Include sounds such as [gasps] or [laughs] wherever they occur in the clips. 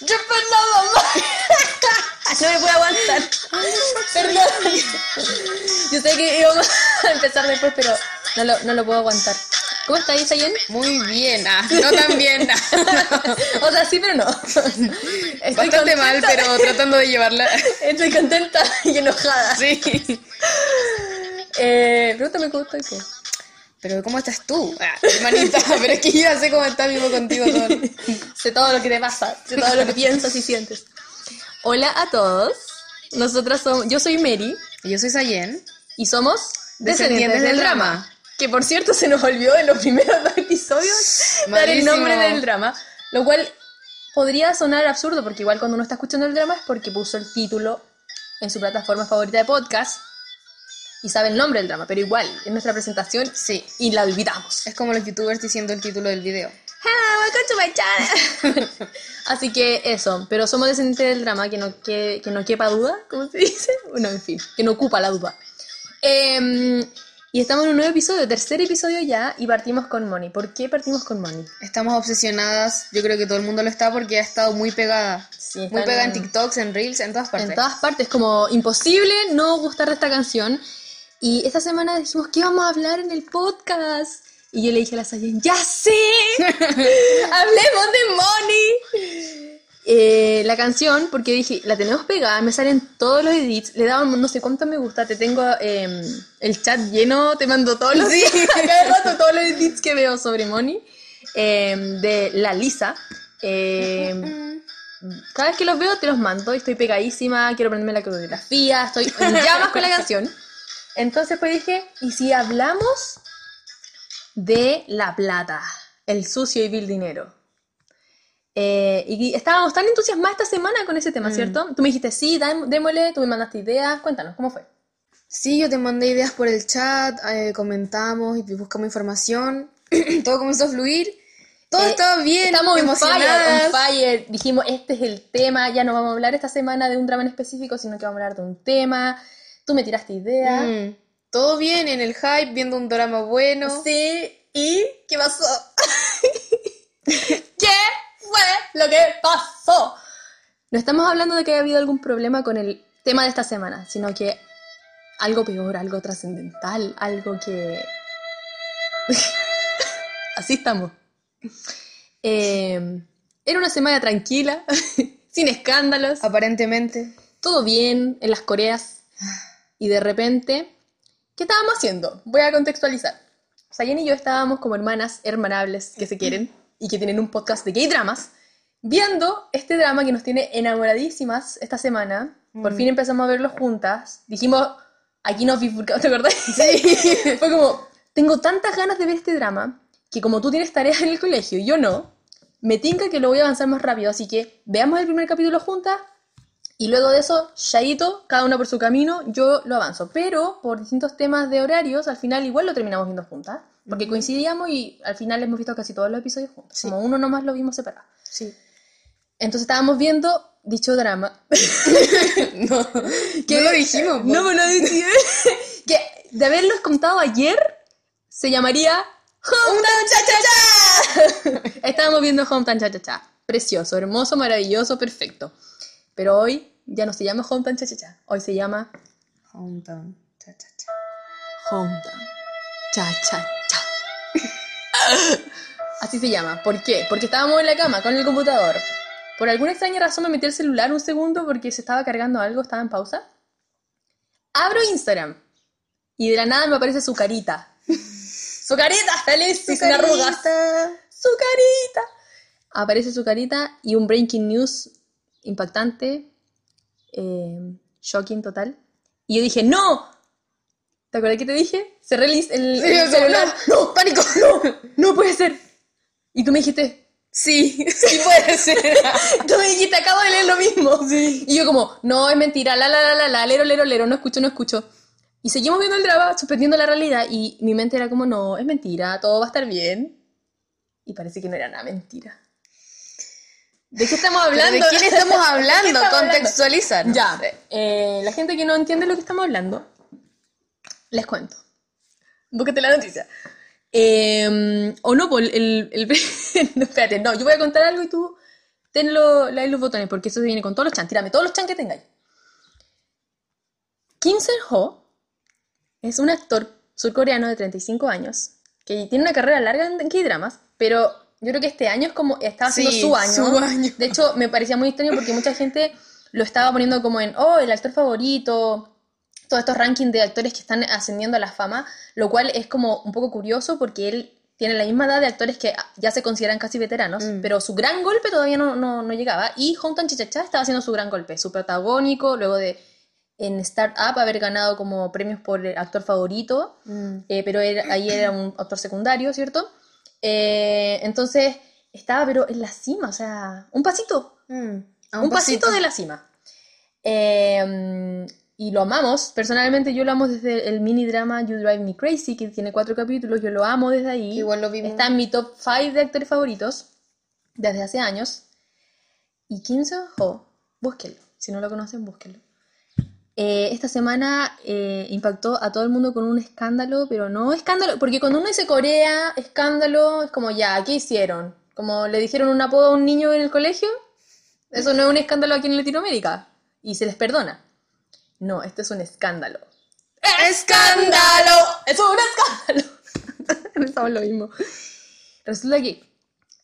Yo perdón, mamá. [laughs] No me puedo aguantar. Perdón. Yo sé que íbamos [laughs] a empezar después, pero no lo, no lo puedo aguantar. ¿Cómo está Isayen? Muy bien, ah, no tan bien. [laughs] ah. O sea, sí, pero no. Estoy Bastante mal, contenta. pero tratando de llevarla. Estoy contenta y enojada. Sí. Eh, pregúntame cómo estoy. ¿qué? Pero ¿cómo estás tú? Ah, hermanita, [laughs] pero es que yo ya sé cómo está vivo contigo todo. [laughs] sé todo lo que te pasa, sé todo lo que piensas y sientes. Hola a todos. Nosotras somos, yo soy Mary Y Yo soy Sayen. y somos Descendientes del drama. Que por cierto se nos olvidó en los primeros dos episodios dar el Malísimo. nombre del drama, lo cual podría sonar absurdo porque igual cuando uno está escuchando el drama es porque puso el título en su plataforma favorita de podcast y sabe el nombre del drama, pero igual en nuestra presentación Sí. y la olvidamos. Es como los youtubers diciendo el título del video. Hello, welcome to my channel. Así que eso, pero somos descendientes del drama, que no, que, que no quepa duda, ¿cómo se dice? Bueno, en fin, que no ocupa la duda. Em, y estamos en un nuevo episodio, tercer episodio ya, y partimos con Moni. ¿Por qué partimos con Moni? Estamos obsesionadas, yo creo que todo el mundo lo está porque ha estado muy pegada. Sí, muy pegada en- en TikToks, en Reels, en todas partes. En todas partes, como imposible no gustar de esta canción. Y esta semana dijimos, ¿qué vamos a hablar en el podcast? Y yo le dije a la Sayen, ¡ya sé! [laughs] ¡Hablemos de Money! Eh, la canción, porque dije, la tenemos pegada, me salen todos los edits, le daban no sé cuánto me gusta, te tengo eh, el chat lleno, te mando todos los días, [laughs] cada rato todos los edits que veo sobre Money, eh, de la Lisa. Eh, cada vez que los veo te los mando estoy pegadísima, quiero aprenderme la coreografía, estoy en llamas con la canción. Entonces pues dije, ¿y si hablamos de la plata, el sucio y vil dinero? Eh, y estábamos tan entusiasmadas esta semana con ese tema, ¿cierto? Tú me dijiste, sí, démosle, tú me mandaste ideas, cuéntanos, ¿cómo fue? Sí, yo te mandé ideas por el chat, eh, comentamos y buscamos información. [clears throat] Todo comenzó a fluir. Todo Eh, estaba bien, Estamos fire, emocionadas. on fire. Dijimos, este es el tema, ya no vamos a hablar esta semana de un drama en específico, sino que vamos a hablar de un tema. Tú me tiraste ideas. Mm, todo bien, en el hype, viendo un drama bueno. Sí, ¿y qué pasó? [laughs] ¿Qué fue lo que pasó? No estamos hablando de que haya habido algún problema con el tema de esta semana, sino que algo peor, algo trascendental, algo que... [laughs] Así estamos. Eh, era una semana tranquila, [laughs] sin escándalos, Aparentemente. todo bien en las Coreas. Y de repente, ¿qué estábamos haciendo? Voy a contextualizar. Sayen y yo estábamos como hermanas, hermanables que se quieren y que tienen un podcast de gay dramas, viendo este drama que nos tiene enamoradísimas esta semana. Por Mm. fin empezamos a verlo juntas. Dijimos, aquí nos bifurcamos, [laughs] ¿te acordás? Sí. [laughs] Fue como, tengo tantas ganas de ver este drama que como tú tienes tareas en el colegio y yo no, me tinca que lo voy a avanzar más rápido. Así que veamos el primer capítulo juntas y luego de eso, Shaito, cada una por su camino, yo lo avanzo. Pero por distintos temas de horarios, al final igual lo terminamos viendo juntas. Porque coincidíamos y al final hemos visto casi todos los episodios juntos. Sí. Como uno nomás lo vimos separado. Sí. Entonces estábamos viendo dicho drama. [laughs] No, [laughs] que lo dijimos. po. No, no decía. [laughs] que de haberlos contado ayer, se llamaría Hometown Cha Cha Cha. Estábamos viendo Hometown Cha Cha Cha. Precioso, hermoso, maravilloso, perfecto. Pero hoy ya no se llama Hometown Cha Cha Cha. Hoy se llama Hometown. Cha, cha, cha. Hometown Cha Cha Cha. [laughs] Así se llama. ¿Por qué? Porque estábamos en la cama con el computador. Por alguna extraña razón me metí el celular un segundo porque se estaba cargando algo, estaba en pausa. Abro Instagram y de la nada me aparece su carita. [laughs] Su carita feliz sin arrugas. Su carita. Aparece su carita y un breaking news impactante, eh, shocking total. Y yo dije, ¡no! ¿Te acuerdas que te dije? Cerré el, el- Sí, el celular. ¡No! ¡Pánico! [laughs] ¡No! ¡No puede ser! Y tú me dijiste, Sí, [laughs] sí puede ser. [laughs] tú me dijiste, acabo de leer lo mismo. Y yo como, no, es mentira, la, la, la, la, la, lero, lero, lero, no escucho, no escucho. Y seguimos viendo el drama, suspendiendo la realidad, y mi mente era como, no, es mentira, todo va a estar bien. Y parece que no era nada mentira. ¿De qué estamos ¿Pero hablando? ¿De quién estamos [laughs] hablando? Contextualizar. Ya, eh, la gente que no entiende lo que estamos hablando, les cuento. Búscate la noticia. Eh, o no, pues el, el, [laughs] no, espérate, no, yo voy a contar algo y tú tenlo ahí los botones, porque eso viene con todos los chan. Tírame todos los chan que tengáis. Kim Sen-ho es un actor surcoreano de 35 años que tiene una carrera larga en K-dramas, pero yo creo que este año es como estaba haciendo Sí, su, año. su año. De hecho, me parecía muy extraño porque mucha gente lo estaba poniendo como en, oh, el actor favorito, todos estos rankings de actores que están ascendiendo a la fama, lo cual es como un poco curioso porque él tiene la misma edad de actores que ya se consideran casi veteranos, Mm. pero su gran golpe todavía no, no, no llegaba. Y Hometown Chichacha estaba haciendo su gran golpe, su protagónico, luego de en Startup haber ganado como premios por el actor favorito, Mm. eh, pero era- ahí era un actor secundario, ¿cierto? Eh, entonces estaba pero en la cima, o sea, un pasito, Mm. Un, pasito. de la cima. Eh, y lo amamos, personalmente yo lo amo desde el mini drama You Drive Me Crazy, que tiene cuatro capítulos, yo lo amo desde ahí. Igual lo vimos. Está en mi top 5 de actores favoritos desde hace años. Y Kim Seon-ho, búsquenlo. Si no lo conocen, búsquenlo. Eh, esta semana eh, impactó a todo el mundo con un escándalo, pero no escándalo, porque cuando uno dice Corea, escándalo, es como ya, ¿qué hicieron? Como le dijeron un apodo a un niño en el colegio, eso no es un escándalo aquí en Latinoamérica, y se les perdona. No, este es un escándalo. ¡Escándalo! ¡Es un escándalo! [laughs] Pensamos lo mismo. Resulta que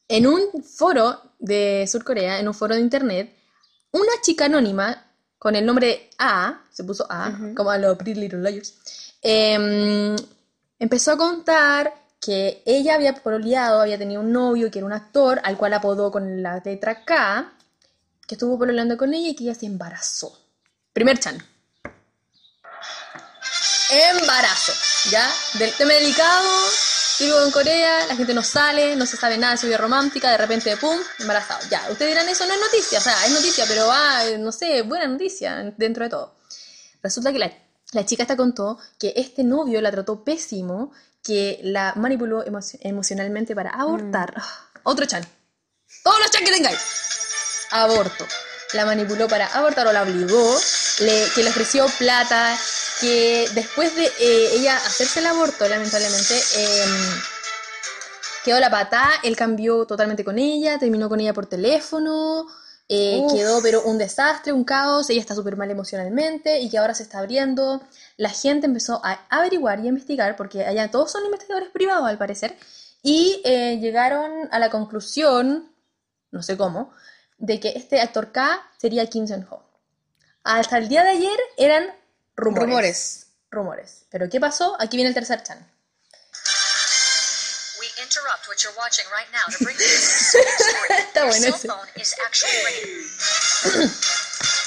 en un foro de Surcorea, en un foro de internet, una chica anónima con el nombre A, se puso A, como a los Pretty Little Liars, em, empezó a contar que ella había pololeado, había tenido un novio que era un actor, al cual apodó con la letra K, que estuvo pololeando con ella y que ella se embarazó. Primer chan. Embarazo, ¿ya? Del tema delicado, vivo en Corea, la gente no sale, no se sabe nada de su vida romántica, de repente, pum, embarazado. Ya, ustedes dirán, eso no es noticia, o sea, es noticia, pero ah, no sé, buena noticia dentro de todo. Resulta que la, la chica esta contó que este novio la trató pésimo, que la manipuló emo- emocionalmente para abortar. Ah, Otro chan. Todos los chan que tengáis. Aborto. La manipuló para abortar o la obligó, le- que le ofreció plata, que después de eh, ella hacerse el aborto, lamentablemente, em, quedó la patada, él cambió totalmente con ella, terminó con ella por teléfono, eh, quedó pero un desastre, un caos, ella está súper mal emocionalmente y que ahora se está abriendo. La gente empezó a averiguar y a investigar, porque allá todos son investigadores privados al parecer, y eh, llegaron a la conclusión, no sé cómo, de que este actor K sería Kim Seon-ho. Hasta el día de ayer eran rumores. Rumores. Rumores. Pero ¿qué pasó? Aquí viene el tercer chan. We interrupt what you're watching right now to bring you [laughs] this exciting story. Está bueno ese. phone is actually ringing.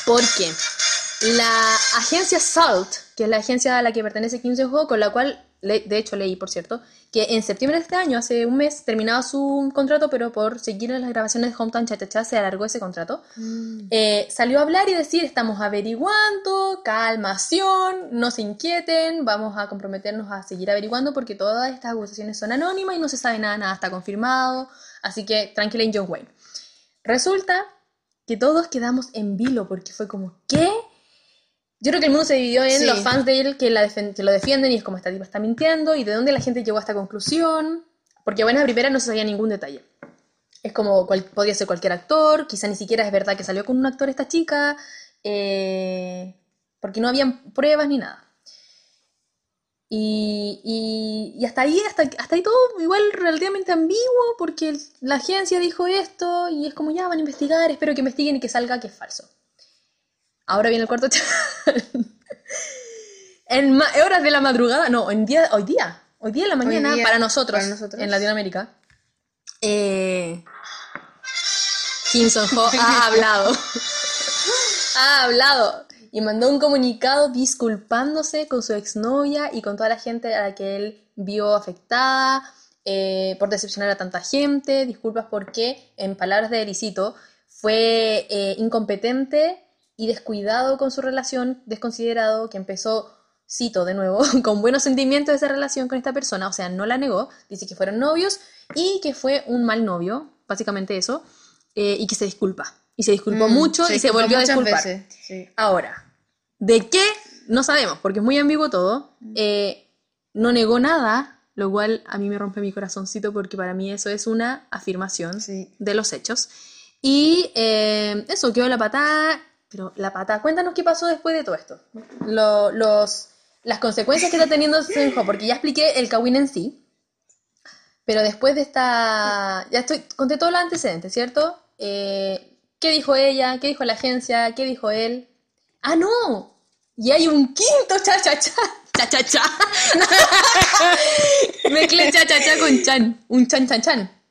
Porque la agencia SALT, que es la agencia a la que pertenece Kim Seon-ho, con la cual, de hecho leí, por cierto, que en septiembre de este año, hace un mes, terminaba su contrato, pero por seguir en las grabaciones de Hometown Cha Cha Cha se alargó ese contrato. Eh, salió a hablar y decir, estamos averiguando, calmación, no se inquieten, vamos a comprometernos a seguir averiguando porque todas estas acusaciones son anónimas y no se sabe nada, nada está confirmado, así que tranquila en John Wayne. Resulta que todos quedamos en vilo porque fue como, ¿qué? Yo creo que el mundo se dividió en Sí. los fans de él que, la que lo defienden y es como esta tipa está mintiendo y de dónde la gente llegó a esta conclusión, porque bueno, a primera no se sabía ningún detalle. Es como, cual- podría ser cualquier actor, quizá ni siquiera es verdad que salió con un actor esta chica, eh, porque no habían pruebas ni nada. Y, y- y hasta ahí, hasta, hasta ahí todo igual relativamente ambiguo, porque la agencia dijo esto y es como ya van a investigar, espero que investiguen y que salga que es falso. Ahora viene el cuarto. [laughs] En horas de la madrugada, no, en día, hoy día, hoy día en la mañana, día, para, nosotros, para nosotros. en Latinoamérica, eh, Kim Seon-ho ha [laughs] hablado. [laughs] ha hablado y mandó un comunicado disculpándose con su exnovia y con toda la gente a la que él vio afectada eh, por decepcionar a tanta gente. Disculpas porque, en palabras de Ericito, fue eh, incompetente y descuidado con su relación, desconsiderado, que empezó, cito de nuevo, [laughs] con buenos sentimientos de esa relación con esta persona, o sea, no la negó, dice que fueron novios y que fue un mal novio, básicamente eso, eh, y que se disculpa. Y se disculpó Mm, mucho y se volvió a disculpar. veces, sí. Ahora, ¿de qué? No sabemos, porque es muy ambiguo todo. Eh, no negó nada, lo cual a mí me rompe mi corazoncito porque para mí eso es una afirmación Sí. de los hechos. Y eh, eso, quedó la patada, pero la patada, cuéntanos qué pasó después de todo esto. Lo- los, las consecuencias que está teniendo Senjo, porque ya expliqué el Kawin en sí. Pero después de esta. Ya estoy. Conté todos los antecedentes, ¿cierto? Eh, ¿Qué dijo ella? ¿Qué dijo la agencia? ¿Qué dijo él? ¡Ah, no! Y hay un quinto cha-cha-cha. Cha-cha-cha. [laughs] Mezclé cha-cha-cha con chan. Un chan-chan-chan.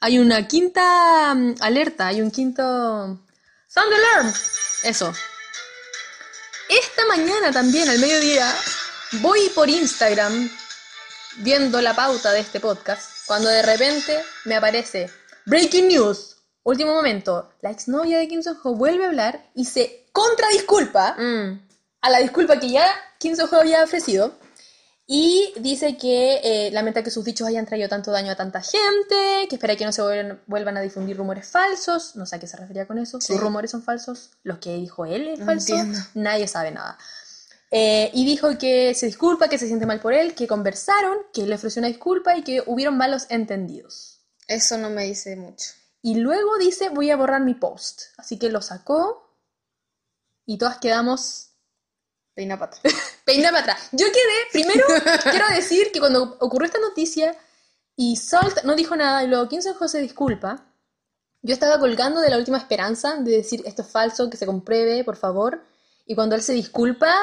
Hay una quinta mm, alerta, hay un quinto. Sound alarm. Eso. Esta mañana también, al mediodía, voy por Instagram viendo la pauta de este podcast, cuando de repente me aparece Breaking News. Último momento, la exnovia de Kim Soo-ho vuelve a hablar y se contradisculpa Mm. a la disculpa que ya Kim Soo-ho había ofrecido y dice que eh, lamenta que sus dichos hayan traído tanto daño a tanta gente, que espera que no se vuelvan, vuelvan a difundir rumores falsos, no sé a qué se refería con eso, Sí. sus rumores son falsos, los que dijo él es No falso, entiendo. nadie sabe nada. Eh, y dijo que se disculpa, que se siente mal por él, que conversaron, que le ofreció una disculpa y que hubieron malos entendidos. Eso no me dice mucho. Y luego dice, voy a borrar mi post. Así que lo sacó y todas quedamos Peina pata. [laughs] Peina para atrás. Yo quedé, primero quiero decir que cuando ocurrió esta noticia y Salt no dijo nada y luego Kim se disculpa, yo estaba colgando de la última esperanza de decir esto es falso, que se compruebe, por favor. Y cuando él se disculpa,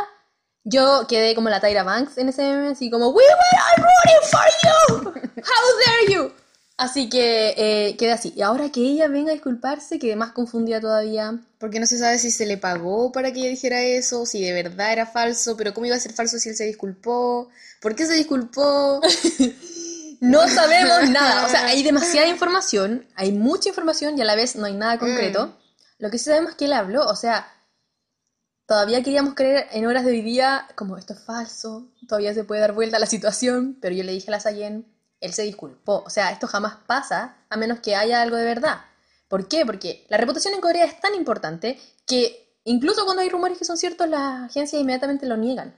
yo quedé como la Tyra Banks en ese meme, así como We were all rooting for you! How dare you! Así que eh, quedé así. Y ahora que ella venga a disculparse, quedé más confundida todavía. Porque no se sabe si se le pagó para que ella dijera eso, si de verdad era falso, pero ¿cómo iba a ser falso si él se disculpó? ¿Por qué se disculpó? [laughs] No sabemos nada. O sea, hay demasiada [laughs] información, hay mucha información y a la vez no hay nada concreto. Lo que sí sabemos es que él habló. O sea, todavía queríamos creer en horas de hoy día como esto es falso, todavía se puede dar vuelta a la situación, pero yo le dije a la Sayen, él se disculpó. O sea, esto jamás pasa a menos que haya algo de verdad. ¿Por qué? Porque la reputación en Corea es tan importante que incluso cuando hay rumores que son ciertos, las agencias inmediatamente lo niegan.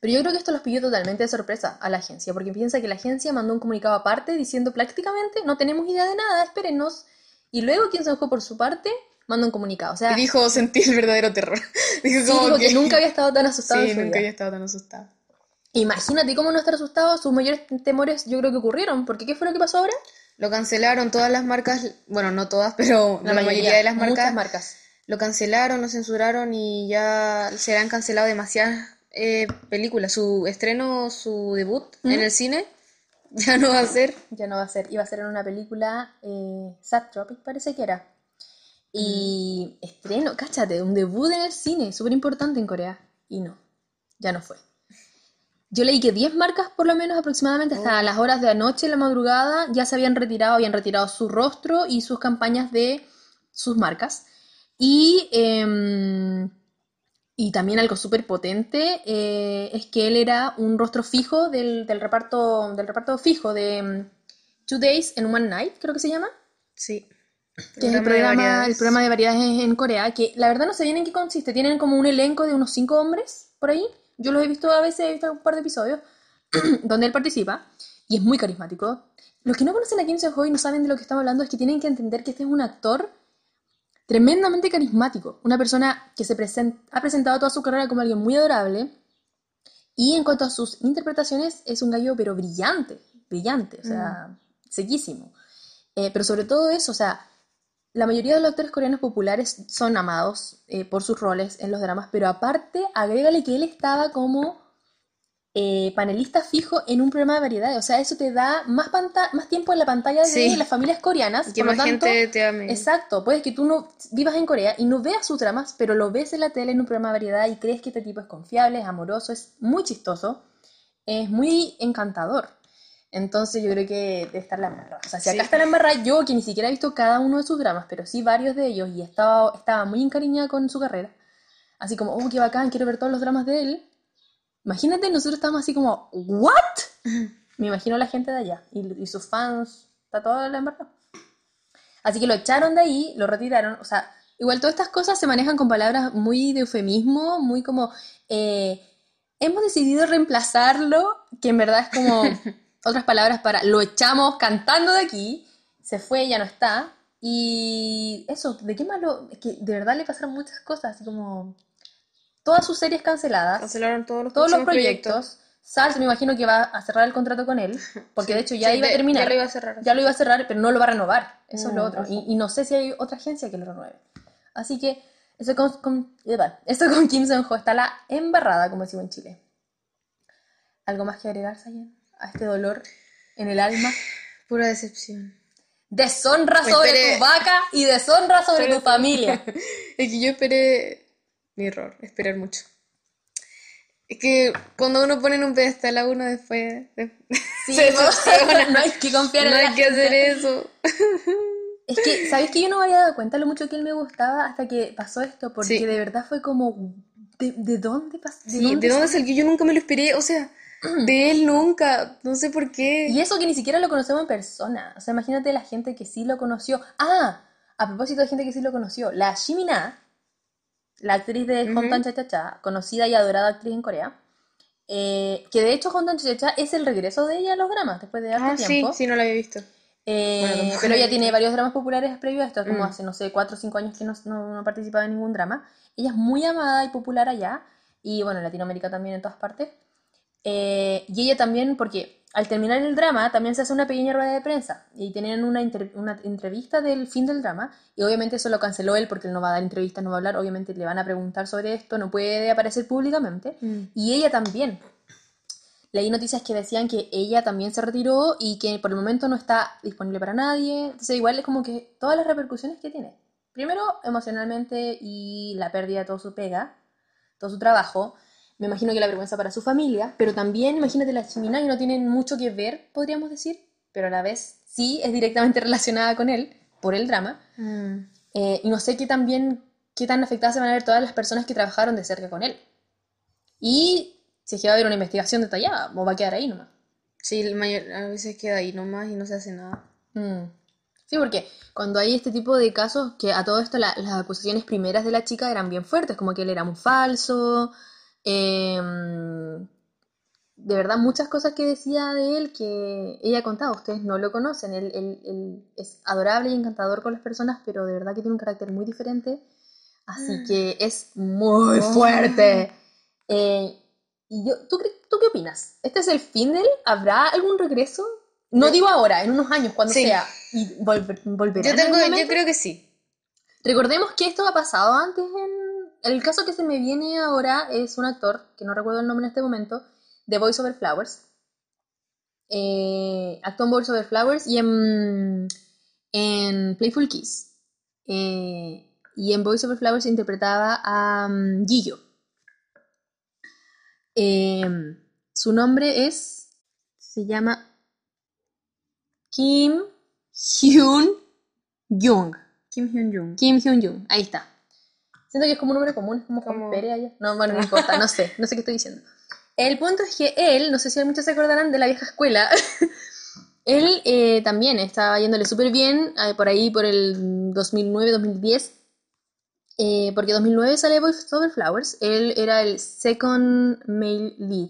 Pero yo creo que esto los pilló totalmente de sorpresa a la agencia, porque piensa que la agencia mandó un comunicado aparte diciendo prácticamente no tenemos idea de nada, espérenos. Y luego quien se enojó por su parte manda un comunicado. O sea, Y dijo, sentí el verdadero terror. [laughs] Dijo sí, como dijo que que... nunca había estado tan asustado Sí, en su nunca vida. había estado tan asustado. Imagínate cómo no estar asustado, sus mayores temores yo creo que ocurrieron, porque ¿qué fue lo que pasó ahora? Lo cancelaron todas las marcas, bueno, no todas, [laughs] pero la, mayoría, de las muchas marcas marcas. lo cancelaron, lo censuraron y ya se han cancelado demasiadas eh, películas. Su estreno, su debut ¿Mm? en el cine, [laughs] ya no va a ser. Ya no va a ser, iba a ser en una película, eh, Sad Tropic parece que era. Y estreno, cáchate, un debut en el cine, súper importante en Corea. Y no, ya no fue. Yo leí que 10 marcas, por lo menos aproximadamente, hasta las horas de anoche, en la madrugada, ya se habían retirado, habían retirado su rostro y sus campañas de sus marcas. Y, em, y también algo súper potente eh, es que él era un rostro fijo del, del reparto, del reparto fijo de em, Two Days and One Night, creo que se llama Sí. que es el programa, el programa de variedades en, en Corea, que la verdad no sé bien en qué consiste. Tienen como un elenco de unos cinco hombres por ahí. Yo los he visto a veces, he visto un par de episodios [clears throat] donde él participa y es muy carismático. Los que no conocen a Kim Seon-ho y no saben de lo que estamos hablando es que tienen que entender que este es un actor tremendamente carismático, una persona que se ha presentado toda su carrera como alguien muy adorable y en cuanto a sus interpretaciones es un gallo pero brillante, brillante, o sea, sequísimo. Eh, pero sobre todo eso, o sea, la mayoría de los actores coreanos populares son amados eh, por sus roles en los dramas, pero aparte, agrégale que él estaba como eh, panelista fijo en un programa de variedades. O sea, eso te da más, más tiempo en la pantalla de Sí. las familias coreanas. Que por lo más tanto, gente te ame. Exacto, puede que tú no vivas en Corea y no veas sus dramas, pero lo ves en la tele en un programa de variedad y crees que este tipo es confiable, es amoroso, es muy chistoso, es muy encantador. Entonces yo creo que debe estar la embarrada. O sea, si acá Sí. está la embarrada, yo que ni siquiera he visto cada uno de sus dramas, pero sí varios de ellos y estaba, estaba muy encariñada con su carrera. Así como, oh, qué bacán, quiero ver todos los dramas de él. Imagínate, nosotros estamos así como, ¿what? [laughs] Me imagino la gente de allá y, y sus fans, está toda la embarrada. Así que lo echaron de ahí, lo retiraron. O sea, igual todas estas cosas se manejan con palabras muy de eufemismo, muy como. eh, hemos decidido reemplazarlo, que en verdad es como [laughs] otras palabras para lo echamos cantando de aquí, se fue, ya no está. Y eso, ¿de qué malo? Es que de verdad le pasaron muchas cosas, así como todas sus series canceladas, Cancelaron todos los todos los próximos proyectos. Sars me imagino que va a cerrar el contrato con él, porque de hecho ya Sí, iba a terminar. ya lo iba a cerrar. Ya lo iba a cerrar, pero no lo va a renovar. Eso es lo Mm, otro. Y, y no sé si hay otra agencia que lo renueve. Así que eso con, con, eso con Kim Seon-ho está la embarrada, como decimos en Chile. ¿Algo más que agregar, Sayen? A este dolor en el alma. [sighs] Pura decepción. Deshonra sobre Espere. tu vaca y deshonra sobre Pero- tu familia. [laughs] Es que yo esperé mi error, esperar mucho. Es que cuando uno pone en un pedestal a uno después, de- Sí, [laughs] se decepciona. [laughs] no hay que confiar en no la hay que hacer eso. Es que, ¿sabes que yo no me había dado cuenta lo mucho que él me gustaba hasta que pasó esto? Porque Sí. de verdad fue como, ¿de, de dónde pasó? Sí, ¿de dónde salió? Yo nunca me lo esperé, o sea, [clears throat] de él nunca, no sé por qué. Y eso que ni siquiera lo conocemos en persona. O sea, imagínate la gente que sí lo conoció. Ah, a propósito de gente que sí lo conoció. La Shimina, la actriz de. Hontan Cha Cha Cha, conocida y adorada actriz en Corea. eh, que de hecho Hontan Cha Cha Cha es el regreso de ella a los dramas después de harto Ah, sí, tiempo. sí, no lo había visto. Eh, Bueno, pero ella tiene varios dramas populares previos a esto, como Mm. hace, no sé, 4 o 5 años que no, no, no participaba en ningún drama. Ella es muy amada y popular allá, y bueno, en Latinoamérica también en todas partes. Eh, y ella también, porque al terminar el drama, también se hace una pequeña rueda de prensa, y tienen una, entrevista del fin del drama, y obviamente eso lo canceló él porque él no va a dar entrevistas, no va a hablar, obviamente le van a preguntar sobre esto, no puede aparecer públicamente. Mm. Y ella también. Leí noticias que decían que ella también se retiró y que por el momento no está disponible para nadie. Entonces igual es como que todas las repercusiones que tiene. Primero, emocionalmente y la pérdida de todo su pega, todo su trabajo. Me imagino que la vergüenza para su familia, pero también imagínate la chimina que no tienen mucho que ver, podríamos decir, pero a la vez sí es directamente [laughs] relacionada con él por el drama. Mm. Eh, y no sé qué también, qué tan afectadas se van a ver todas las personas que trabajaron de cerca con él. Y si es que va a haber una investigación detallada, o va a quedar ahí nomás. Sí, el mayor, a veces queda ahí nomás y no se hace nada. Mm. Sí, porque cuando hay este tipo de casos, que a todo esto la- las acusaciones primeras de la chica eran bien fuertes, como que él era un falso, em, de verdad muchas cosas que decía de él que ella contaba, ustedes no lo conocen, él, él- él es adorable y encantador con las personas, pero de verdad que tiene un carácter muy diferente, así que es muy fuerte. Eh, y yo, ¿tú, ¿Tú qué opinas? ¿Este es el fin de él? ¿Habrá algún regreso? No digo ahora, en unos años, cuando Sí. sea. ¿Y volver, volverá Yo en tengo, yo creo que sí. Recordemos que esto ha pasado antes en... El caso que se me viene ahora es un actor, que no recuerdo el nombre en este momento, de Voice Over Flowers. Eh, actuó en Voice Over Flowers y en, en Playful Kiss. Eh, y en Voice Over Flowers interpretaba a um, Gillo. Eh, su nombre es... Se llama Kim Hyun Jung. Kim Hyun Jung. Kim Hyun Jung, ahí está. Siento que es como un nombre común, es como Juan Como- Pérez allá. No, bueno, no importa, no sé, no sé qué estoy diciendo. El punto es que él, no sé si muchos se acordarán de la vieja escuela, [laughs] él eh, también estaba yéndole súper bien, eh, por ahí por el 2009-2010, eh, porque 2009 sale Voice Over Flowers, él era el second male lead.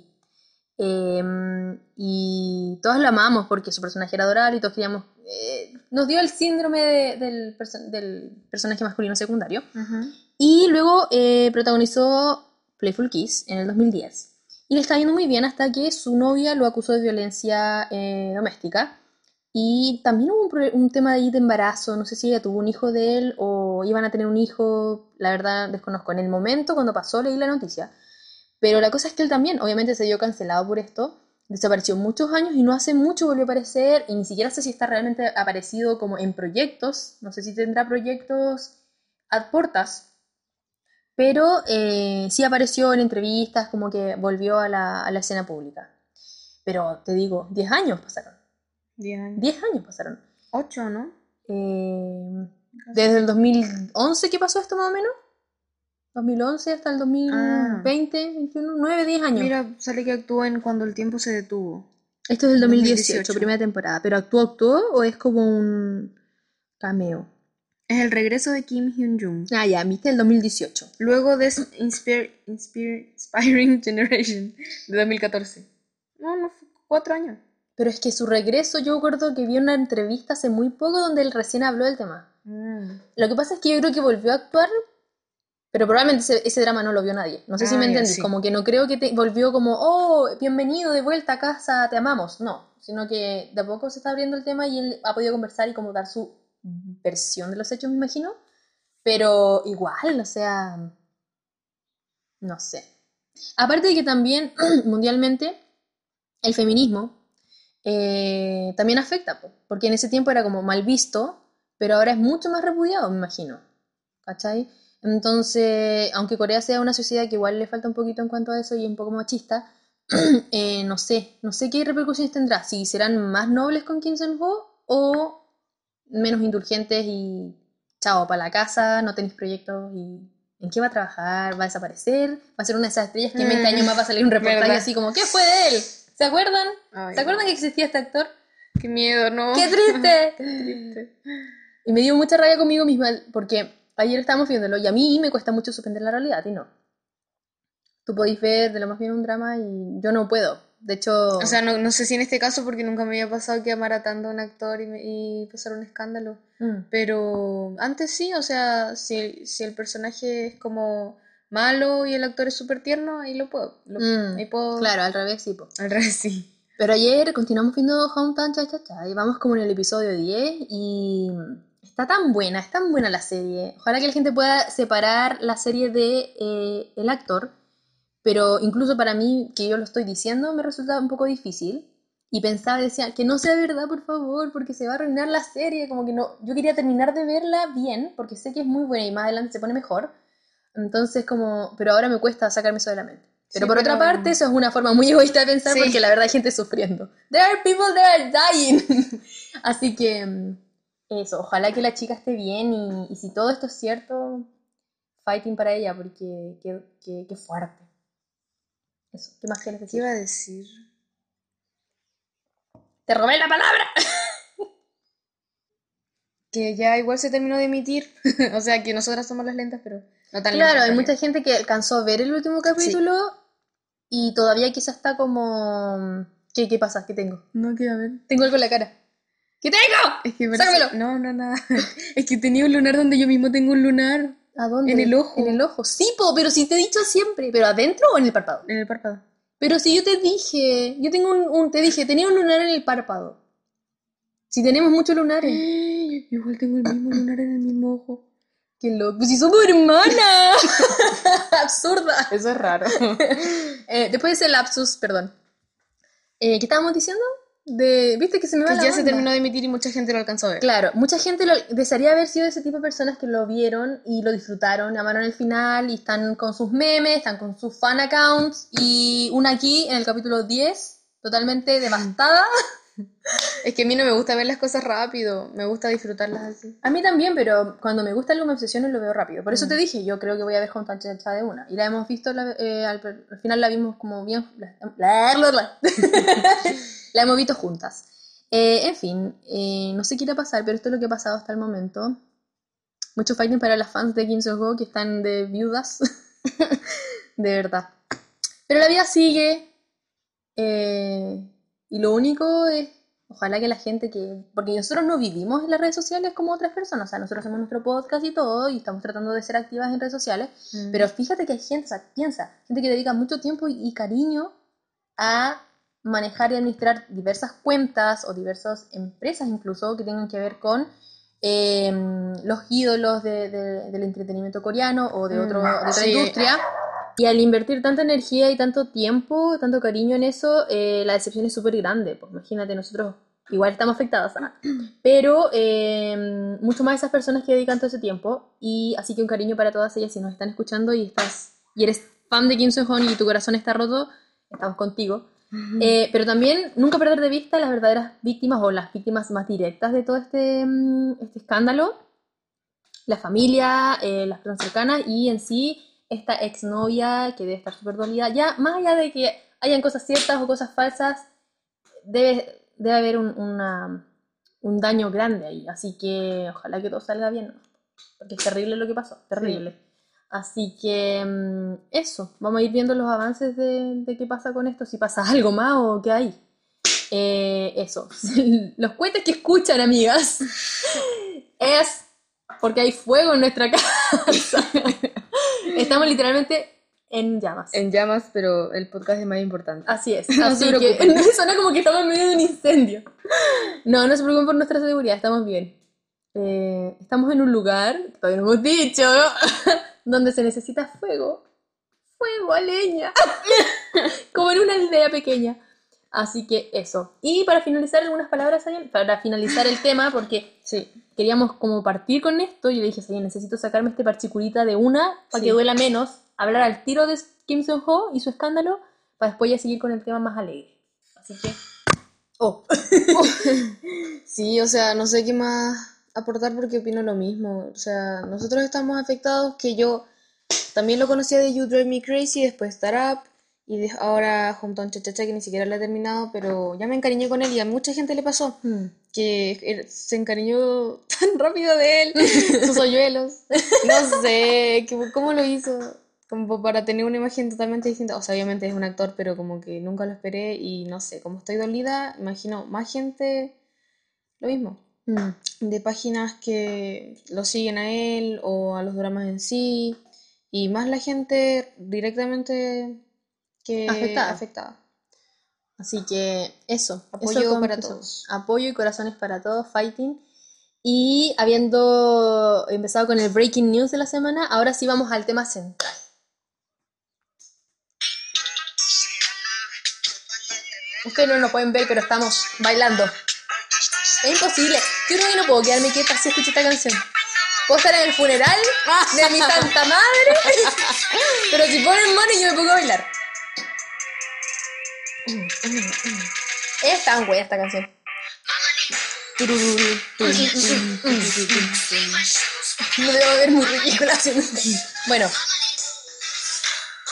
Eh, y todos lo amamos porque su personaje era adorable y todos queríamos... eh, nos dio el síndrome de- del, perso- del personaje masculino secundario. Y luego eh, protagonizó Playful Kiss en el 2010. Y le está yendo muy bien hasta que su novia lo acusó de violencia eh, doméstica. Y también hubo un, un tema ahí de embarazo. No sé si ella tuvo un hijo de él o iban a tener un hijo. La verdad desconozco. En el momento, cuando pasó, leí la noticia. Pero la cosa es que él también, obviamente, se dio cancelado por esto. Desapareció muchos años y no hace mucho volvió a aparecer. Y ni siquiera sé si está realmente aparecido como en proyectos. No sé si tendrá proyectos a portas. Pero eh, sí apareció en entrevistas, como que volvió a la, a la escena pública. Pero te digo, 10 años pasaron. 10 años. 10 años pasaron. 8, ¿no? Eh, desde el 2011 que pasó esto más o menos. 2011 hasta el 2020, 21, 9, 10 años. Mira, sale que actuó en Cuando el tiempo se detuvo. Esto es del 2018, 2018. primera temporada. ¿Pero actuó, actuó o es como un cameo? Es el regreso de Kim Hyun-jung. Ah, ya, viste el 2018. Luego de Inspiring [laughs] Generation de 2014. No, no, fue cuatro años. Pero es que su regreso, yo recuerdo que vi una entrevista hace muy poco donde él recién habló del tema. Mm. Lo que pasa es que yo creo que volvió a actuar, pero probablemente ese, ese drama no lo vio nadie. No sé si Ah, me ya, entendí. sí. Como que no creo que te- volvió como, oh, bienvenido de vuelta a casa, te amamos. No, sino que de a poco se está abriendo el tema y él ha podido conversar y como dar su versión de los hechos, me imagino. Pero igual, o sea, no sé. Aparte de que también [clears throat] mundialmente el feminismo eh, también afecta, po, porque en ese tiempo era como mal visto, pero ahora es mucho más repudiado, me imagino. ¿Cachai? Entonces, aunque Corea sea una sociedad que igual le falta un poquito en cuanto a eso y un poco machista, [clears throat] eh, no sé, no sé qué repercusiones tendrá, si serán más nobles con Kim Jong-ho o menos indulgentes y chao, para la casa, no tenéis proyectos y ¿en qué va a trabajar? ¿Va a desaparecer? ¿Va a ser una de esas estrellas que en 20 años más va a salir un reportaje ¿Verdad? así como ¿qué fue de él? ¿Se acuerdan? Ay, ¿Se acuerdan que existía este actor? Qué miedo, ¿no? ¡Qué [laughs] triste! triste. Y me dio mucha rabia conmigo misma porque ayer estábamos viéndolo y a mí me cuesta mucho suspender la realidad, ti no. Tú podéis ver de lo más bien un drama y yo no puedo. De hecho, O sea, no, no sé si en este caso, porque nunca me había pasado que amara tanto a un actor y, me- y pasar un escándalo. mm, Pero antes sí, o sea, si, si el personaje es como malo y el actor es súper tierno, ahí lo puedo. lo- mm, ahí puedo. claro, al revés, sí. po. Al revés, sí. Pero ayer continuamos viendo Hometown Cha Cha Cha y vamos como en el episodio 10 y está tan buena, es tan buena la serie. Ojalá que la gente pueda separar la serie de eh, el actor, pero incluso para mí, que yo lo estoy diciendo, me resulta un poco difícil. Y pensaba, decía, que no sea verdad, por favor, porque se va a arruinar la serie. Como que no, yo quería terminar de verla bien, porque sé que es muy buena y más adelante se pone mejor. Entonces, como, pero ahora me cuesta sacarme eso de la mente. Pero Sí, por otra pero- parte, eso es una forma muy egoísta de pensar Sí. porque la verdad hay gente sufriendo. There are people that are dying. [laughs] Así que mm, eso, ojalá que la chica esté bien y, y si todo esto es cierto, fighting para ella porque qué, qué- qué fuerte. Eso, ¿qué más ¿Qué decir? iba a decir? ¡Te robé la palabra! [laughs] Que ya igual se terminó de emitir. [laughs] o sea, que nosotras somos las lentas, pero no tan Claro, hay mucha gente que alcanzó a ver el último capítulo y todavía quizás está como... ¿Qué, qué pasa? ¿Qué tengo? No, que a ver. Tengo algo en la cara. ¿Qué tengo? Es que parece-. No, no, nada. [laughs] es que tenía un lunar donde yo mismo tengo un lunar. ¿A dónde? En el ojo. En el ojo. Sí, po, pero si te he dicho siempre. ¿Pero adentro o en el párpado? En el párpado. Pero si yo te dije, yo tengo un, un- te dije, tenía un lunar en el párpado. Si tenemos muchos lunares. [gasps] Igual tengo el mismo lunar en el mismo ojo. Qué loco. Pues si somos hermanas. [laughs] [laughs] Absurda. Eso es raro. [laughs] Eh, después de ese lapsus, perdón. Eh, ¿Qué estábamos diciendo? De, ¿Viste que se me va que la ya se terminó de emitir y mucha gente lo alcanzó a ver. Claro, mucha gente lo, desearía haber sido ese tipo de personas que lo vieron y lo disfrutaron, amaron el final y están con sus memes, están con sus fan accounts y una aquí en el capítulo 10, totalmente [laughs] devastada. Es que a mí no me gusta ver las cosas rápido. Me gusta disfrutarlas así. A mí también, pero cuando me gusta algo me obsesiono y lo veo rápido. Por eso te dije, yo creo que voy a ver con Cha de una. Y la hemos visto, la- eh, al, al final la vimos como bien... La, la- [laughs] la- hemos visto juntas. Eh, en fin, eh, no sé qué irá a pasar, pero esto es lo que ha pasado hasta el momento. Mucho fighting para las fans de Kim Jong-ho que están de viudas. [laughs] de verdad. Pero la vida sigue. eh, y lo único es, ojalá que la gente que... Porque nosotros no vivimos en las redes sociales como otras personas. O sea, nosotros hacemos nuestro podcast y todo y estamos tratando de ser activas en redes sociales. Pero fíjate que hay gente, o sea, piensa, gente que dedica mucho tiempo y, y cariño a manejar y administrar diversas cuentas o diversas empresas incluso que tengan que ver con eh, los ídolos de- de- del entretenimiento coreano o de, otro, Mm, de otra sí. industria. Y al invertir tanta energía y tanto tiempo, tanto cariño en eso, eh, la decepción es súper grande. Pues imagínate, nosotros igual estamos afectadas, ¿ah? [clears throat] pero eh, mucho más esas personas que dedican todo ese tiempo. Y así que un cariño para todas ellas si nos están escuchando y estás y eres fan de Kim Seon-ho y tu corazón está roto, estamos contigo. Eh, pero también nunca perder de vista las verdaderas víctimas o las víctimas más directas de todo este, mm, este escándalo. La familia, eh, las personas cercanas y en sí esta exnovia que debe estar súper dolida. Ya, más allá de que hayan cosas ciertas o cosas falsas, debe, debe haber un, una- un daño grande ahí. Así que ojalá que todo salga bien. Porque es terrible lo que pasó, terrible. Así que mm, eso, vamos a ir viendo los avances de, de qué pasa con esto, si pasa algo más o qué hay. Eh, eso, [laughs] los cohetes que escuchan, amigas, [laughs] es porque hay fuego en nuestra [laughs] casa. Estamos literalmente en llamas. En llamas, pero el podcast es más importante. Así es. No Así se que suena como que estamos en medio de un incendio. No, no se preocupen por nuestra seguridad, estamos bien. Eh, estamos en un lugar, todavía no hemos dicho, donde se necesita fuego. Fuego a leña. [laughs] como en una aldea pequeña. Así que eso. Y para finalizar algunas palabras, Sayan, para finalizar el tema, porque Sí. queríamos como partir con esto, yo le dije, Sayan, necesito sacarme este parchicurita de una para Sí. que duela menos, hablar al tiro de Kim Seon-ho y su escándalo, para después ya seguir con el tema más alegre. Así que... Oh. [laughs] Sí, o sea, no sé qué más aportar porque opino lo mismo. O sea, nosotros estamos afectados, que yo también lo conocía de You Drive Me Crazy, después Startup, y de- ahora Hometown Cha Cha Cha, que ni siquiera lo he terminado, pero ya me encariñé con él y a mucha gente le pasó Hmm. que er- se encariñó [laughs] tan rápido de él, [laughs] sus hoyuelos. No sé, que- ¿cómo lo hizo? Como para tener una imagen totalmente distinta. O sea, obviamente es un actor, pero como que nunca lo esperé y no sé, como estoy dolida, imagino más gente lo mismo. Hmm. De páginas que lo siguen a él o a los dramas en sí, y más la gente directamente que Afectada. afectada. Así que eso. Apoyo eso para eso. todos. Apoyo y corazones para todos, fighting. Y habiendo empezado con el breaking news de la semana, ahora sí vamos al tema central. Ustedes no lo pueden ver, pero estamos bailando. Es imposible. Yo creo que no puedo quedarme quieta si escucho esta canción. Puedo estar en el funeral de mi santa madre, [laughs] pero si ponen money yo me pongo a bailar. Es tan buena esta canción. Me debo ver muy ridícula Bueno.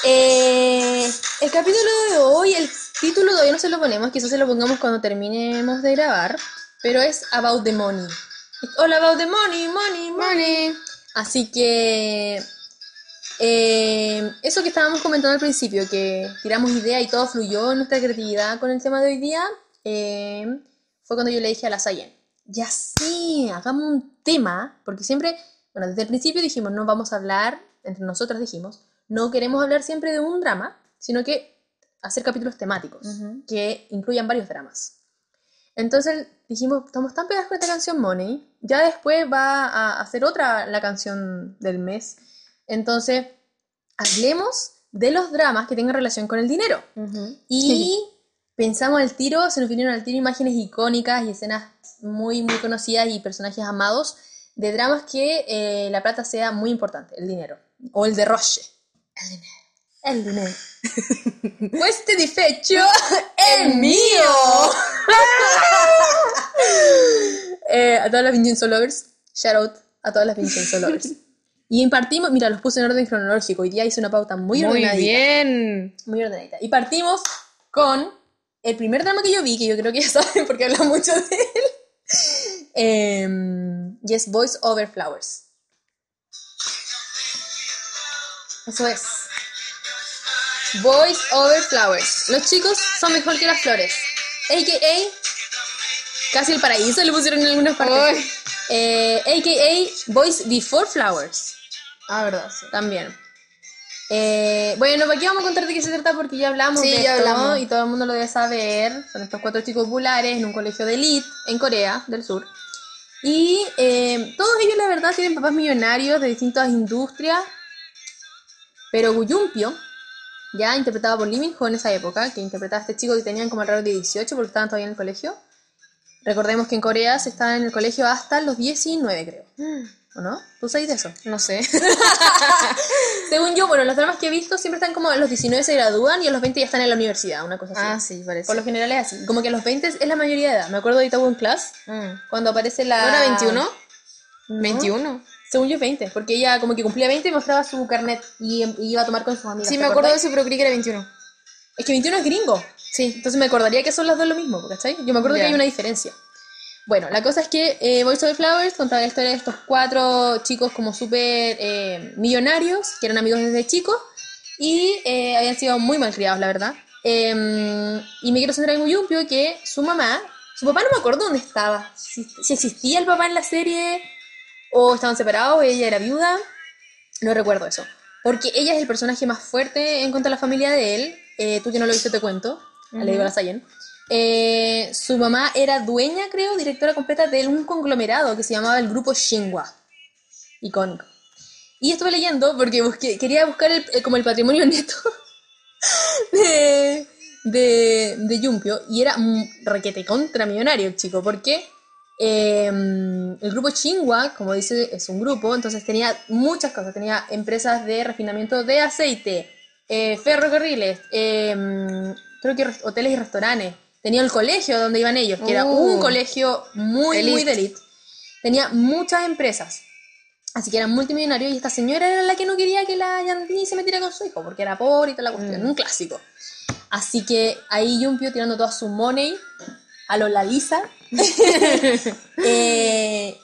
Eh, el capítulo de hoy, el título todavía no se lo ponemos, quizás se lo pongamos cuando terminemos de grabar, pero es About the Money. Hola, About the Money, Money, Money. Así que eh, eso que estábamos comentando al principio, que tiramos idea y todo fluyó en nuestra creatividad con el tema de hoy día, eh, fue cuando yo le dije a la Sayen, ya sí, hagamos un tema, porque siempre, bueno, desde el principio dijimos, no vamos a hablar, entre nosotras dijimos, no queremos hablar siempre de un drama, sino que hacer capítulos temáticos, Ujú. que incluyan varios dramas. Entonces dijimos, estamos tan pegadas con esta canción Money, ya después va a hacer otra la canción del mes. Entonces, hablemos de los dramas que tengan relación con el dinero. Y pensamos al tiro, se nos vinieron al tiro imágenes icónicas y escenas muy, muy conocidas y personajes amados de dramas que eh, la plata sea muy importante, el dinero. O el derroche. El dinero. El dinero. Este defecho es mío. [laughs] Eh, a todas las Vincenzo Lovers, shout out a todas las Vincenzo Lovers. Y impartimos, mira, los puse en orden cronológico. Hoy día hice una pauta muy, Muy ordenadita. bien. Muy ordenadita. Y partimos con el primer drama que yo vi, que yo creo que ya [laughs] saben porque habla mucho de él. Em, y es Voice Over Flowers. Eso es. Voice Over Flowers. Los chicos son mejor que las flores. AKA. Casi el paraíso le pusieron en algunas partes. Eh, AKA Voice Before Flowers. Ah, verdad, sí. También. Eh, bueno, aquí vamos a contar de qué se trata porque ya hablamos Sí, de ya esto hablamos. y todo el mundo lo debe saber. Son estos cuatro chicos populares en un colegio de elite en Corea del Sur. Y eh, todos ellos, la verdad, tienen papás millonarios de distintas industrias. Pero Guyumpio, ya interpretado por Ho en esa época, que interpretaba a este chico que tenían como alrededor de 18 porque estaban todavía en el colegio. Recordemos que en Corea se está en el colegio hasta los 19, creo. ¿O no? ¿Tú sabes de eso? No sé. [laughs] Según yo, bueno, los dramas que he visto siempre están como a los 19 se gradúan y a los 20 ya están en la universidad, una cosa así. Ah, sí, parece. Por lo general es así. Como que a los 20 es la mayoría de edad. Me acuerdo de Itaú Class, Mm. cuando aparece la... ¿No era 21? No. 21. Según yo es 20, porque ella como que cumplía 20 y mostraba su carnet y, y iba a tomar con sus amigas. Sí, ¿te me acuerdo de eso, pero creí que era 21. Es que 21 es gringo. Sí. Entonces me acordaría que son las dos lo mismo, ¿cachai? Yo me acuerdo Ya. que hay una diferencia. Bueno, la cosa es que eh, Boys Over Flowers contaba la historia de estos cuatro chicos como súper eh, millonarios, que eran amigos desde chicos, y eh, habían sido muy mal criados, la verdad. Eh, y me quiero centrar en Uyumpio, que su mamá, su papá no me acuerdo dónde estaba, si, si existía el papá en la serie, o estaban separados, ella era viuda, no recuerdo eso. Porque ella es el personaje más fuerte en cuanto a la familia de él. Eh, tú que no lo viste te cuento. Le digo a la Sayen. Eh, su mamá era dueña, creo, directora completa de un conglomerado que se llamaba el grupo Shinwa. Icónico. Y estuve leyendo porque busqué- quería buscar el- el- como el patrimonio [laughs] neto de, de, de Yumpio. Y era un requete contra millonario chico. Porque eh, el grupo Shinwa, como dice, es un grupo, entonces tenía muchas cosas. Tenía empresas de refinamiento de aceite, eh, ferrocarriles, eh, creo que hoteles y restaurantes. Tenía el colegio donde iban ellos, que era un Uh. colegio muy, muy de elite. Tenía muchas empresas. Así que eran multimillonarios y esta señora era la que no quería que la Yandini se metiera con su hijo, porque era pobre y toda la cuestión, Mm. un clásico. Así que ahí Yumpio tirando toda su money a lo Lalisa. [laughs] Eh,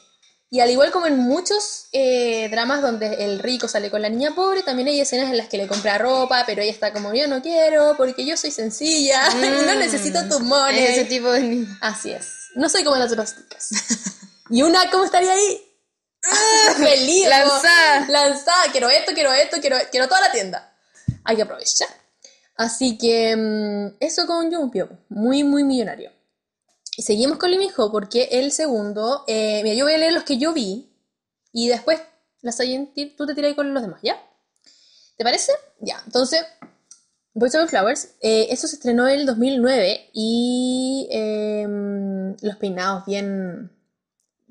y al igual como en muchos eh, dramas donde el rico sale con la niña pobre, también hay escenas en las que le compra ropa, pero ella está como yo no quiero porque yo soy sencilla y [laughs] no necesito tu money. Es ese tipo de. Así es. No soy como las otras chicas. [laughs] y una, ¿cómo estaría ahí? ¡Ah! Feliz. Lanzada. Lanzada. Quiero esto, quiero esto, quiero, quiero toda la tienda. Hay que aprovechar. Así que mm, eso con Jumpio. Muy, muy millonario. Y seguimos con Lee Min-ho porque el segundo... eh, mira, yo voy a leer los que yo vi. Y después la ti- tú te tiras ahí con los demás, ¿ya? ¿Te parece? Ya. Entonces... Boys Over Flowers, eh, eso se estrenó en el 2009 y em, los peinados bien...